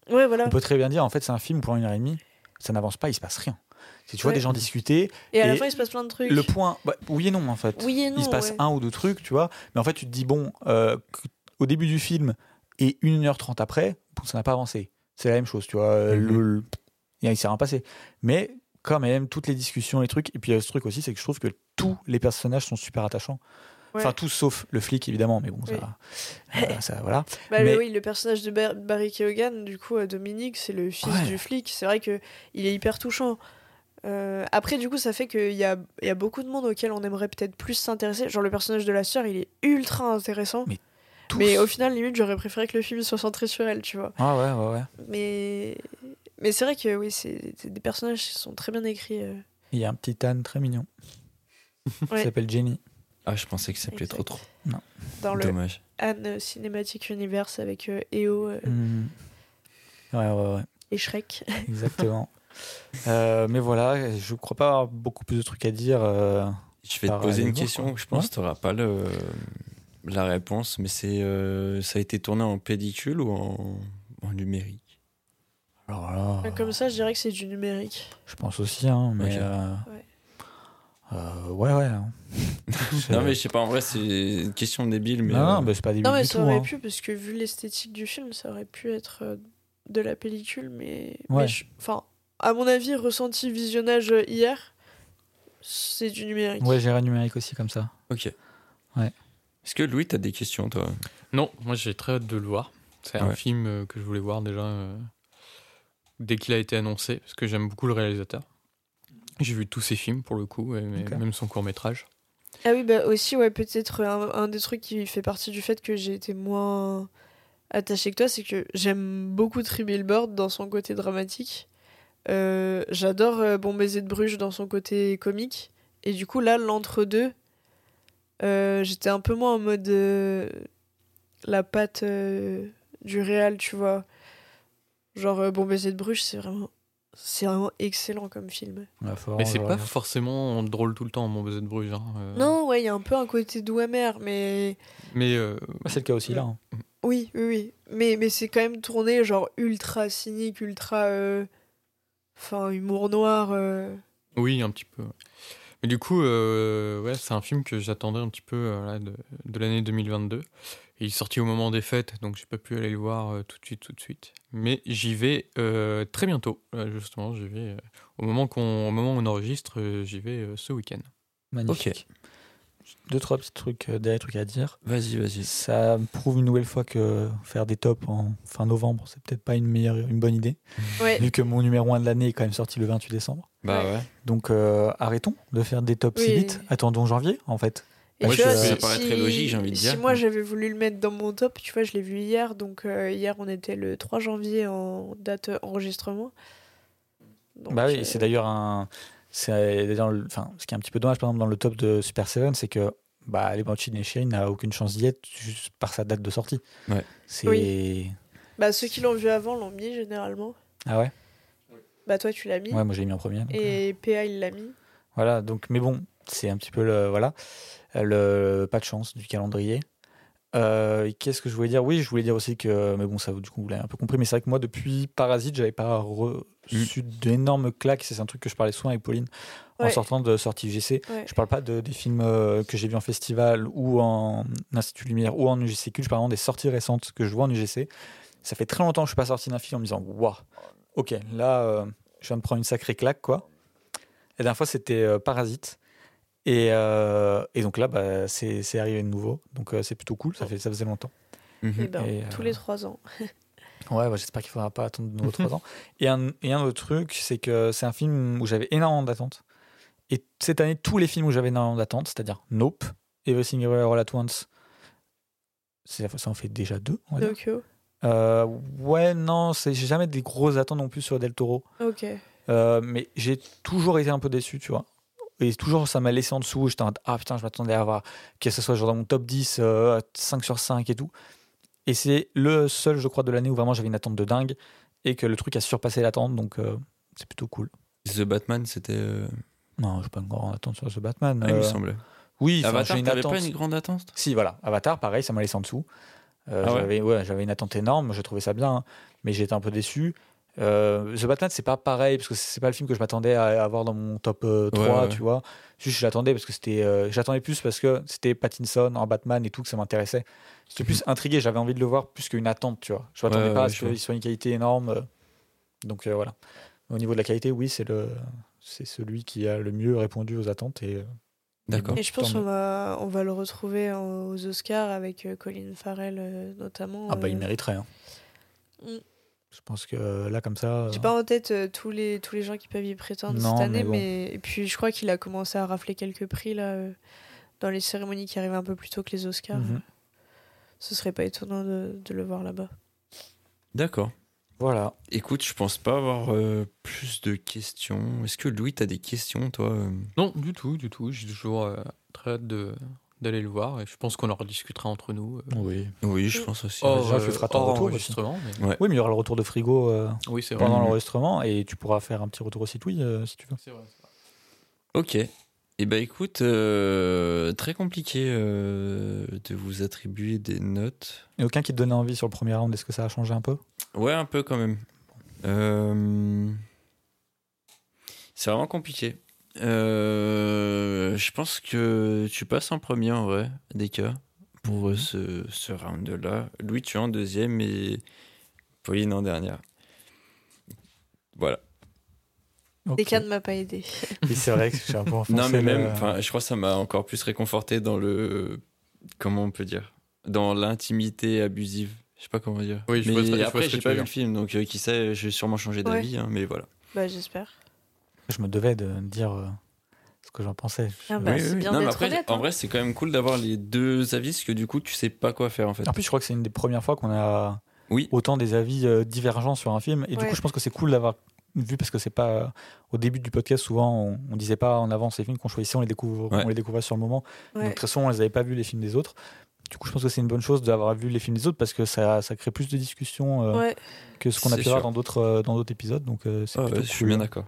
Ouais, voilà. On peut très bien dire, en fait, c'est un film pour une heure et demie, ça n'avance pas, il se passe rien. Si tu vois Ouais. des gens discuter, Et à la fin, il se passe plein de trucs. le point, bah, oui et non en fait. Oui et non. il se passe ouais. un ou deux trucs, tu vois. Mais en fait, tu te dis, bon, euh, au début du film et 1h30 après, ça n'a pas avancé. C'est la même chose, tu vois. euh, Mhm. le, le- il s'est rien passé. Mais quand même, toutes les discussions, les trucs. Et puis, il y a ce truc aussi, c'est que je trouve que tous les personnages sont super attachants. Ouais. Enfin, tous sauf le flic, évidemment. Mais bon, Oui. ça, euh, ça. Voilà. Bah, le- Mais- oui, le personnage de Bar- Barry Keoghan, du coup, euh, Dominique, c'est le fils Ouais. du flic. C'est vrai que il est hyper touchant. Euh, après, du coup, ça fait qu'il y a, il y a beaucoup de monde auquel on aimerait peut-être plus s'intéresser. Genre, le personnage de la sœur, il est ultra intéressant. Mais au final, limite, j'aurais préféré que le film soit centré sur elle, tu vois. Ah ouais, ouais, ouais. Mais, mais c'est vrai que oui, c'est des personnages qui sont très bien écrits. euh. Il y a un petit âne très mignon. Ouais. Il s'appelle Jenny. Ah, je pensais que ça s'appelait trop trop. dans le Dommage. Anne Cinematic Universe avec euh, EO euh, Mhm. Ouais, ouais, ouais. et Shrek. Exactement. Euh, mais voilà, je crois pas avoir beaucoup plus de trucs à dire. euh, Je vais te poser une question. quoi. Je pense Ouais. que tu n'auras pas le, la réponse, mais c'est euh, ça a été tourné en pellicule ou en, en numérique? Alors là, Comme ça, je dirais que c'est du numérique. je pense aussi, hein, mais. Euh, Ouais. euh, ouais, ouais. hein. Non, mais je sais pas, en vrai, c'est une question débile, mais. non, non, euh, bah, c'est pas débile Non, mais du ça tout. aurait hein. pu, parce que vu l'esthétique du film, ça aurait pu être de la pellicule, mais. Ouais. mais je- Enfin, à mon avis, ressenti visionnage euh, hier, c'est du numérique. Ouais, j'ai un numérique aussi comme ça. Ok. Ouais. Est-ce que Louis, t'as des questions, toi? Non, moi j'ai très hâte de le voir. C'est un film euh, que je voulais voir déjà euh, dès qu'il a été annoncé, parce que j'aime beaucoup le réalisateur. J'ai vu tous ses films pour le coup, et même son court métrage. Ah oui, bah aussi, ouais, peut-être un, un des trucs qui fait partie du fait que j'ai été moins attachée que toi, c'est que j'aime beaucoup Three Billboards dans son côté dramatique. Euh, J'adore euh, Bon Baiser de Bruges dans son côté comique. Et du coup, là, l'entre-deux, euh, j'étais un peu moins en mode euh, la patte euh, du réal, tu vois. Genre, euh, Bon Baiser de Bruges, c'est vraiment, c'est vraiment excellent comme film. Mais c'est pas forcément drôle tout le temps, mon baiser de Bruges. hein, euh. Non, ouais, il y a un peu un côté doux amer, mais Mais euh, C'est le cas aussi là. hein. oui, oui, oui. Mais, mais c'est quand même tourné genre ultra cynique, ultra. euh, Enfin, humour noir. euh. oui, un petit peu. Mais du coup, euh, ouais, c'est un film que j'attendais un petit peu euh, là, de, de l'année 2022. Il est sorti au moment des fêtes, donc j'ai pas pu aller le voir euh, tout de suite, tout de suite. Mais j'y vais euh, très bientôt. Justement, j'y vais euh, au moment qu'on, au moment où on enregistre, euh, j'y vais euh, ce week-end. Magnifique. Deux, trois petits trucs, euh, derniers trucs à dire. Vas-y, vas-y. Ça me prouve une nouvelle fois que faire des tops en fin novembre, c'est peut-être pas une, meilleure, une bonne idée. Ouais. Vu que mon numéro 1 de l'année est quand même sorti le 28 décembre. Bah Ouais. Donc euh, arrêtons de faire des tops si vite. Attendons janvier en fait. Et Moi, tu je- vois, ça si- paraît si- très logique, j'ai envie de Si dire. moi j'avais voulu le mettre dans mon top, tu vois, je l'ai vu hier. Donc euh, hier, on était le 3 janvier en date enregistrement. Donc, bah oui, euh, c'est d'ailleurs un. C'est le- enfin, ce qui est un petit peu dommage par exemple dans le top de Super Seven, c'est que bah, les Banshee Nation n'a aucune chance d'y être juste par sa date de sortie. Ouais. C'est. Oui. Bah, ceux qui l'ont vu avant l'ont mis généralement. Ah ouais? Bah, toi, tu l'as mis. Ouais, moi j'ai mis en premier. donc, euh, et PA, il l'a mis. Voilà, donc, mais bon, c'est un petit peu le. Voilà. Le, pas de chance du calendrier. Euh, Qu'est-ce que je voulais dire? Oui, je voulais dire aussi que. Mais bon, ça, du coup, vous l'avez un peu compris. Mais c'est vrai que moi, depuis Parasite, j'avais pas d'énormes claques. C'est un truc que je parlais souvent avec Pauline en Ouais. sortant de sortie UGC. Ouais. Je parle pas de, des films euh, que j'ai vus en festival ou en Institut Lumière ou en UGC je parle vraiment des sorties récentes que je vois en UGC. Ça fait très longtemps que je suis pas sorti d'un film en me disant Waouh, ok, là, euh, je viens de prendre une sacrée claque, quoi. La dernière fois, c'était euh, Parasite. Et, euh, et donc là, bah, c'est c'est arrivé de nouveau. Donc euh, c'est plutôt cool, ça, fait, ça faisait longtemps. Et Mhm. ben, Et, tous euh, les 3 ans. Ouais, bah, j'espère qu'il faudra pas attendre de nouveau trois ans. Et un, et un autre truc, c'est que c'est un film où j'avais énormément d'attentes. Et cette année, tous les films où j'avais énormément d'attentes, c'est-à-dire Nope, Everything Everywhere All At Once, c'est- ça en fait déjà deux. on va dire. Euh, ouais, non, c'est- j'ai jamais des grosses attentes non plus sur Del Toro. Ok. Euh, mais j'ai toujours été un peu déçu, tu vois. Et toujours, ça m'a laissé en dessous. J'étais en mode, ah putain, je m'attendais à avoir que ce soit genre dans mon top 10, euh, 5 sur 5 et tout. Et c'est le seul, je crois, de l'année où vraiment j'avais une attente de dingue et que le truc a surpassé l'attente, donc euh, c'est plutôt cool. The Batman, c'était. euh, Non, j'ai pas une grande attente sur ce Batman. ah, il me Euh, semblait. oui, Avatar, j'ai une attente. pas une grande attente? Si, voilà. Avatar, pareil, ça m'a laissé en dessous. Ah ouais? j'avais ouais, une attente énorme, j'ai trouvé ça bien, hein, mais j'étais un peu déçu. Euh, The Batman, c'est pas pareil, parce que c'est pas le film que je m'attendais à avoir dans mon top euh, 3, Ouais, ouais. tu vois. Juste, je l'attendais parce que c'était. euh, j'attendais plus parce que c'était Pattinson en Batman et tout, que ça m'intéressait. J'étais plus intrigué, j'avais envie de le voir plus qu'une attente, tu vois. Je m'attendais Ouais, pas ouais, à ce qu'il soit une qualité énorme. euh, donc euh, voilà. Au niveau de la qualité, oui, c'est le. C'est celui qui a le mieux répondu aux attentes et D'accord. Et je pense qu'on va, on va le retrouver aux Oscars avec Colin Farrell notamment. ah bah il mériterait. hein. Mm. Je pense que euh, là comme ça. J'ai euh, pas en tête euh, tous, les, tous les gens qui peuvent y prétendre Non, cette année, mais bon. mais et puis je crois qu'il a commencé à rafler quelques prix là euh, dans les cérémonies qui arrivent un peu plus tôt que les Oscars. Mhm. Ce serait pas étonnant de, de le voir là-bas. D'accord. Voilà. Écoute, je pense pas avoir euh, plus de questions. Est-ce que Louis, t'as des questions, toi Non, du tout, du tout. J'ai toujours euh, très hâte de- d'aller le voir et je pense qu'on en rediscutera entre nous. euh, Oui. Oui, je pense aussi. Oh, hors, déjà, tu feras ton retour aussi. enregistrement, mais- Ouais. Oui, mais il y aura le retour de frigo euh, Oui, vrai. pendant Mhm. l'enregistrement et tu pourras faire un petit retour aussi, Louis, euh, si tu veux. C'est vrai, c'est vrai. Ok. Eh ben écoute, euh, très compliqué euh, de vous attribuer des notes. Et aucun qui te donnait envie sur le premier round, est-ce que ça a changé un peu? Ouais, un peu quand même. Euh, C'est vraiment compliqué. Euh, Je pense que tu passes en premier en vrai, des cas, pour euh, ce, ce round-là. Louis, tu es en deuxième et Pauline en dernière. Voilà. Cas ne m'a pas aidé. Oui, c'est vrai que j'ai un peu enfoncé Non, mais le- même, enfin, je crois que ça m'a encore plus réconforté dans le. Comment on peut dire Dans l'intimité abusive. Je sais pas comment dire. Oui, je mais vois je après, j'ai pas vu le film, donc euh, qui sait, je vais sûrement Ouais. d'avis, hein, mais voilà. bah j'espère. Je me devais de dire euh, ce que j'en pensais. Ah bah, Oui, c'est oui, oui. bien Non, mais d'être après, honnête. En hein. vrai, c'est quand même cool d'avoir les deux avis, parce que du coup, tu sais pas quoi faire en fait. En plus, je crois que c'est une des premières fois qu'on a Oui. autant des avis euh, divergents sur un film. Et du coup, je pense que c'est cool d'avoir vu parce que c'est pas au début du podcast souvent on, on disait pas en avance les films qu'on choisissait, on les découvre, Ouais. on les découvrait sur le moment. Ouais. Donc de toute façon, on les avait pas vus les films des autres. Du coup, je pense que c'est une bonne chose d'avoir vu les films des autres parce que ça, ça crée plus de discussions euh, Ouais. que ce qu'on a pu avoir sûr. dans d'autres euh, dans d'autres épisodes. Donc euh, c'est Ah je suis cool. bien d'accord.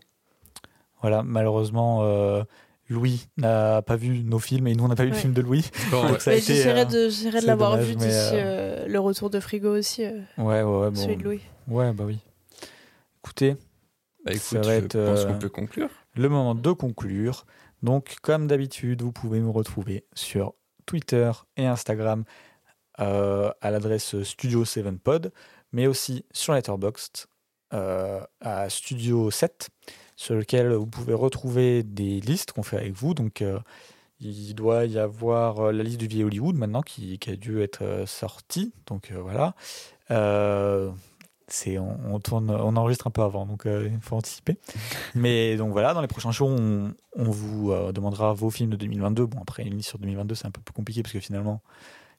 Voilà, malheureusement, euh, Louis n'a pas vu nos films et nous on n'a pas vu le film de Louis. J'essaierai euh, de, j'essaierai de l'avoir dommage, vu mais, d'ici euh, euh, le retour de frigo aussi, euh, Ouais, ouais, ouais. bon. celui de Louis. Ouais, bah oui. Écoutez, Bah Ça va je être, pense euh, qu'on peut conclure. le moment de conclure. Donc, comme d'habitude, vous pouvez nous retrouver sur Twitter et Instagram euh, à l'adresse Studio7pod, mais aussi sur Letterboxd euh, à Studio 7, sur lequel vous pouvez retrouver des listes qu'on fait avec vous. Donc, euh, il doit y avoir euh, la liste du vieil Hollywood maintenant qui, qui a dû être euh, sortie. Donc, euh, voilà. Euh, c'est on, on tourne, on enregistre un peu avant, donc il faut anticiper. Mais donc voilà, dans les prochains shows, on, on vous demandera vos films de 2022. Bon, après, une liste sur 2022, c'est un peu plus compliqué parce que finalement,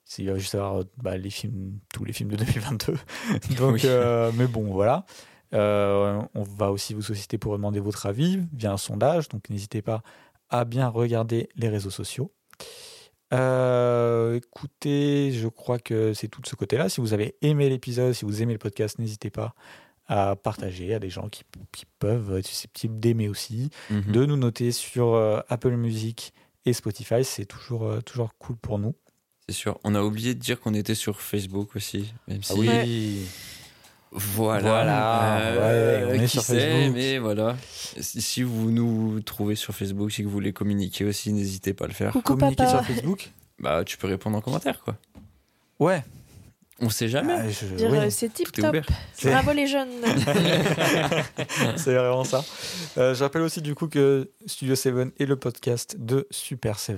c'est- il va juste avoir bah, les films, tous les films de 2022. donc, Oui. mais bon, voilà. Euh, on va aussi vous solliciter pour demander votre avis via un sondage, donc n'hésitez pas à bien regarder les réseaux sociaux. Euh, écoutez, je crois que c'est tout de ce côté-là. Si vous avez aimé l'épisode, si vous aimez le podcast, n'hésitez pas à partager à des gens qui, qui peuvent être susceptibles d'aimer aussi, Mhm. de nous noter sur euh, Apple Music et Spotify. C'est toujours, euh, toujours cool pour nous. C'est sûr. On a oublié de dire qu'on était sur Facebook aussi. Même si... oui. Voilà. Voilà. Euh, Ouais, on est qui sur sait, Facebook. mais voilà. Si si vous nous trouvez sur Facebook, si vous voulez communiquer aussi, n'hésitez pas à le faire. Coucou Communiquer papa. sur Facebook Bah, tu peux répondre en commentaire, quoi. Ouais. On sait jamais. Ah, je- Dire oui. euh, c'est tip top. Bravo les jeunes. c'est vraiment ça. Euh, je rappelle aussi du coup que Studio 7 est le podcast de Super 7.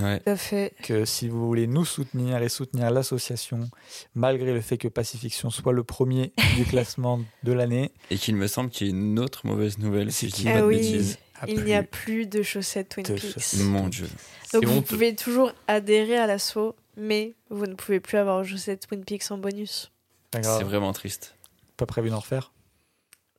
Ouais. Tout à fait. que si vous voulez nous soutenir et soutenir l'association, malgré le fait que Pacifiction soit le premier du classement de l'année, Et qu'il me semble qu'il y a une autre mauvaise nouvelle, si je dis pas Ah de oui. bêtises. a Il n'y a plus de chaussettes Twin de Peaks. chaussettes. Mon dieu. Donc vous honteux. pouvez toujours adhérer à l'assaut, mais vous ne pouvez plus avoir chaussettes Twin Peaks en bonus. C'est vraiment triste. pas prévu d'en refaire?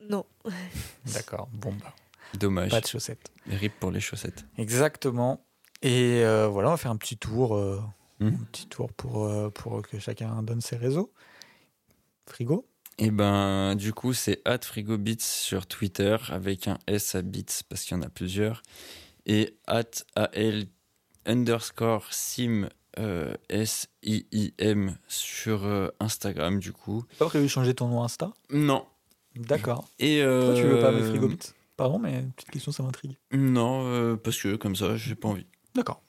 Non. D'accord, bon bah, Dommage. pas de chaussettes. Rip pour les chaussettes. Exactement. Et euh, voilà, on va faire un petit tour, euh, Mhm. un petit tour pour, euh, pour que chacun donne ses réseaux. Frigo? Et ben, du coup, c'est @frigobits sur Twitter avec un S à bits parce qu'il y en a plusieurs. Et @al underscore sim euh, S I I M sur euh, Instagram du coup. Pas prévu de changer ton nom Insta Non. D'accord. Et euh, Pourquoi tu veux pas me Frigobit Pardon, mais petite question, ça m'intrigue. Non, euh, parce que comme ça, j'ai pas envie. D'accord.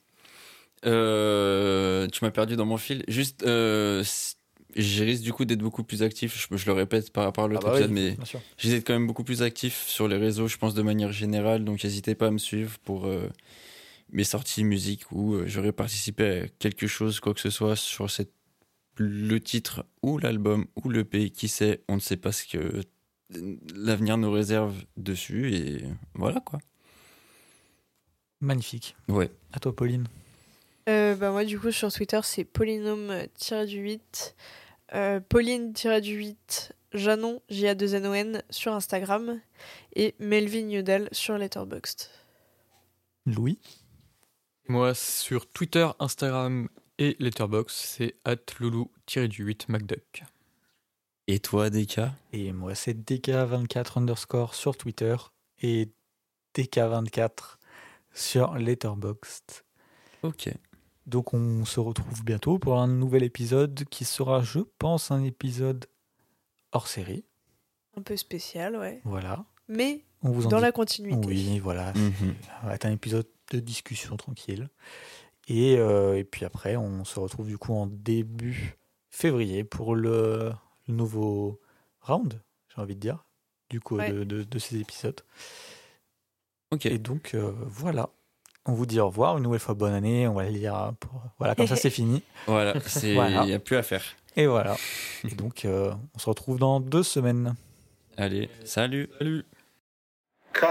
Euh, tu m'as perdu dans mon fil. Juste, euh, je risque du coup d'être beaucoup plus actif. Je, je le répète par rapport à l'autre Ah bah oui, épisode, mais d'être quand même beaucoup plus actif sur les réseaux, je pense de manière générale. Donc n'hésitez pas à me suivre pour euh, mes sorties musique où euh, j'aurais participé à quelque chose, quoi que ce soit sur cette, le titre ou l'album ou le pays. Qui sait On ne sait pas ce que l'avenir nous réserve dessus et voilà quoi. Magnifique. Ouais. À toi, Pauline. Euh, bah moi du coup sur Twitter c'est polynôme-8 euh, Pauline-8 Janon J A 2 N O N sur Instagram et Melvin Yodel sur Letterboxd. Louis. Moi, sur Twitter, Instagram et Letterboxd, c'est loulou-du-8 MacDuck. Et toi, Deka Et moi, c'est DK24 underscore sur Twitter et DK24 sur Letterboxd. Ok. Donc, on se retrouve bientôt pour un nouvel épisode qui sera, je pense, un épisode hors série. Un peu spécial, ouais. Voilà. Mais On vous en dans dit- la continuité. Oui, voilà. Mhm. Ça va être un épisode de discussion tranquille. Et, euh, et puis après, on se retrouve du coup en début février pour le, le nouveau round, j'ai envie de dire, du coup, Ouais. de, de- de ces épisodes. Ok. Et donc, euh, voilà. On vous dit au revoir, une nouvelle fois bonne année. On va le dire hein, pour... Voilà, comme ça c'est fini. Voilà, c'est il Voilà. n'y a plus à faire. Et voilà. Et donc, euh, on se retrouve dans deux semaines. Allez, salut. Salut Cut.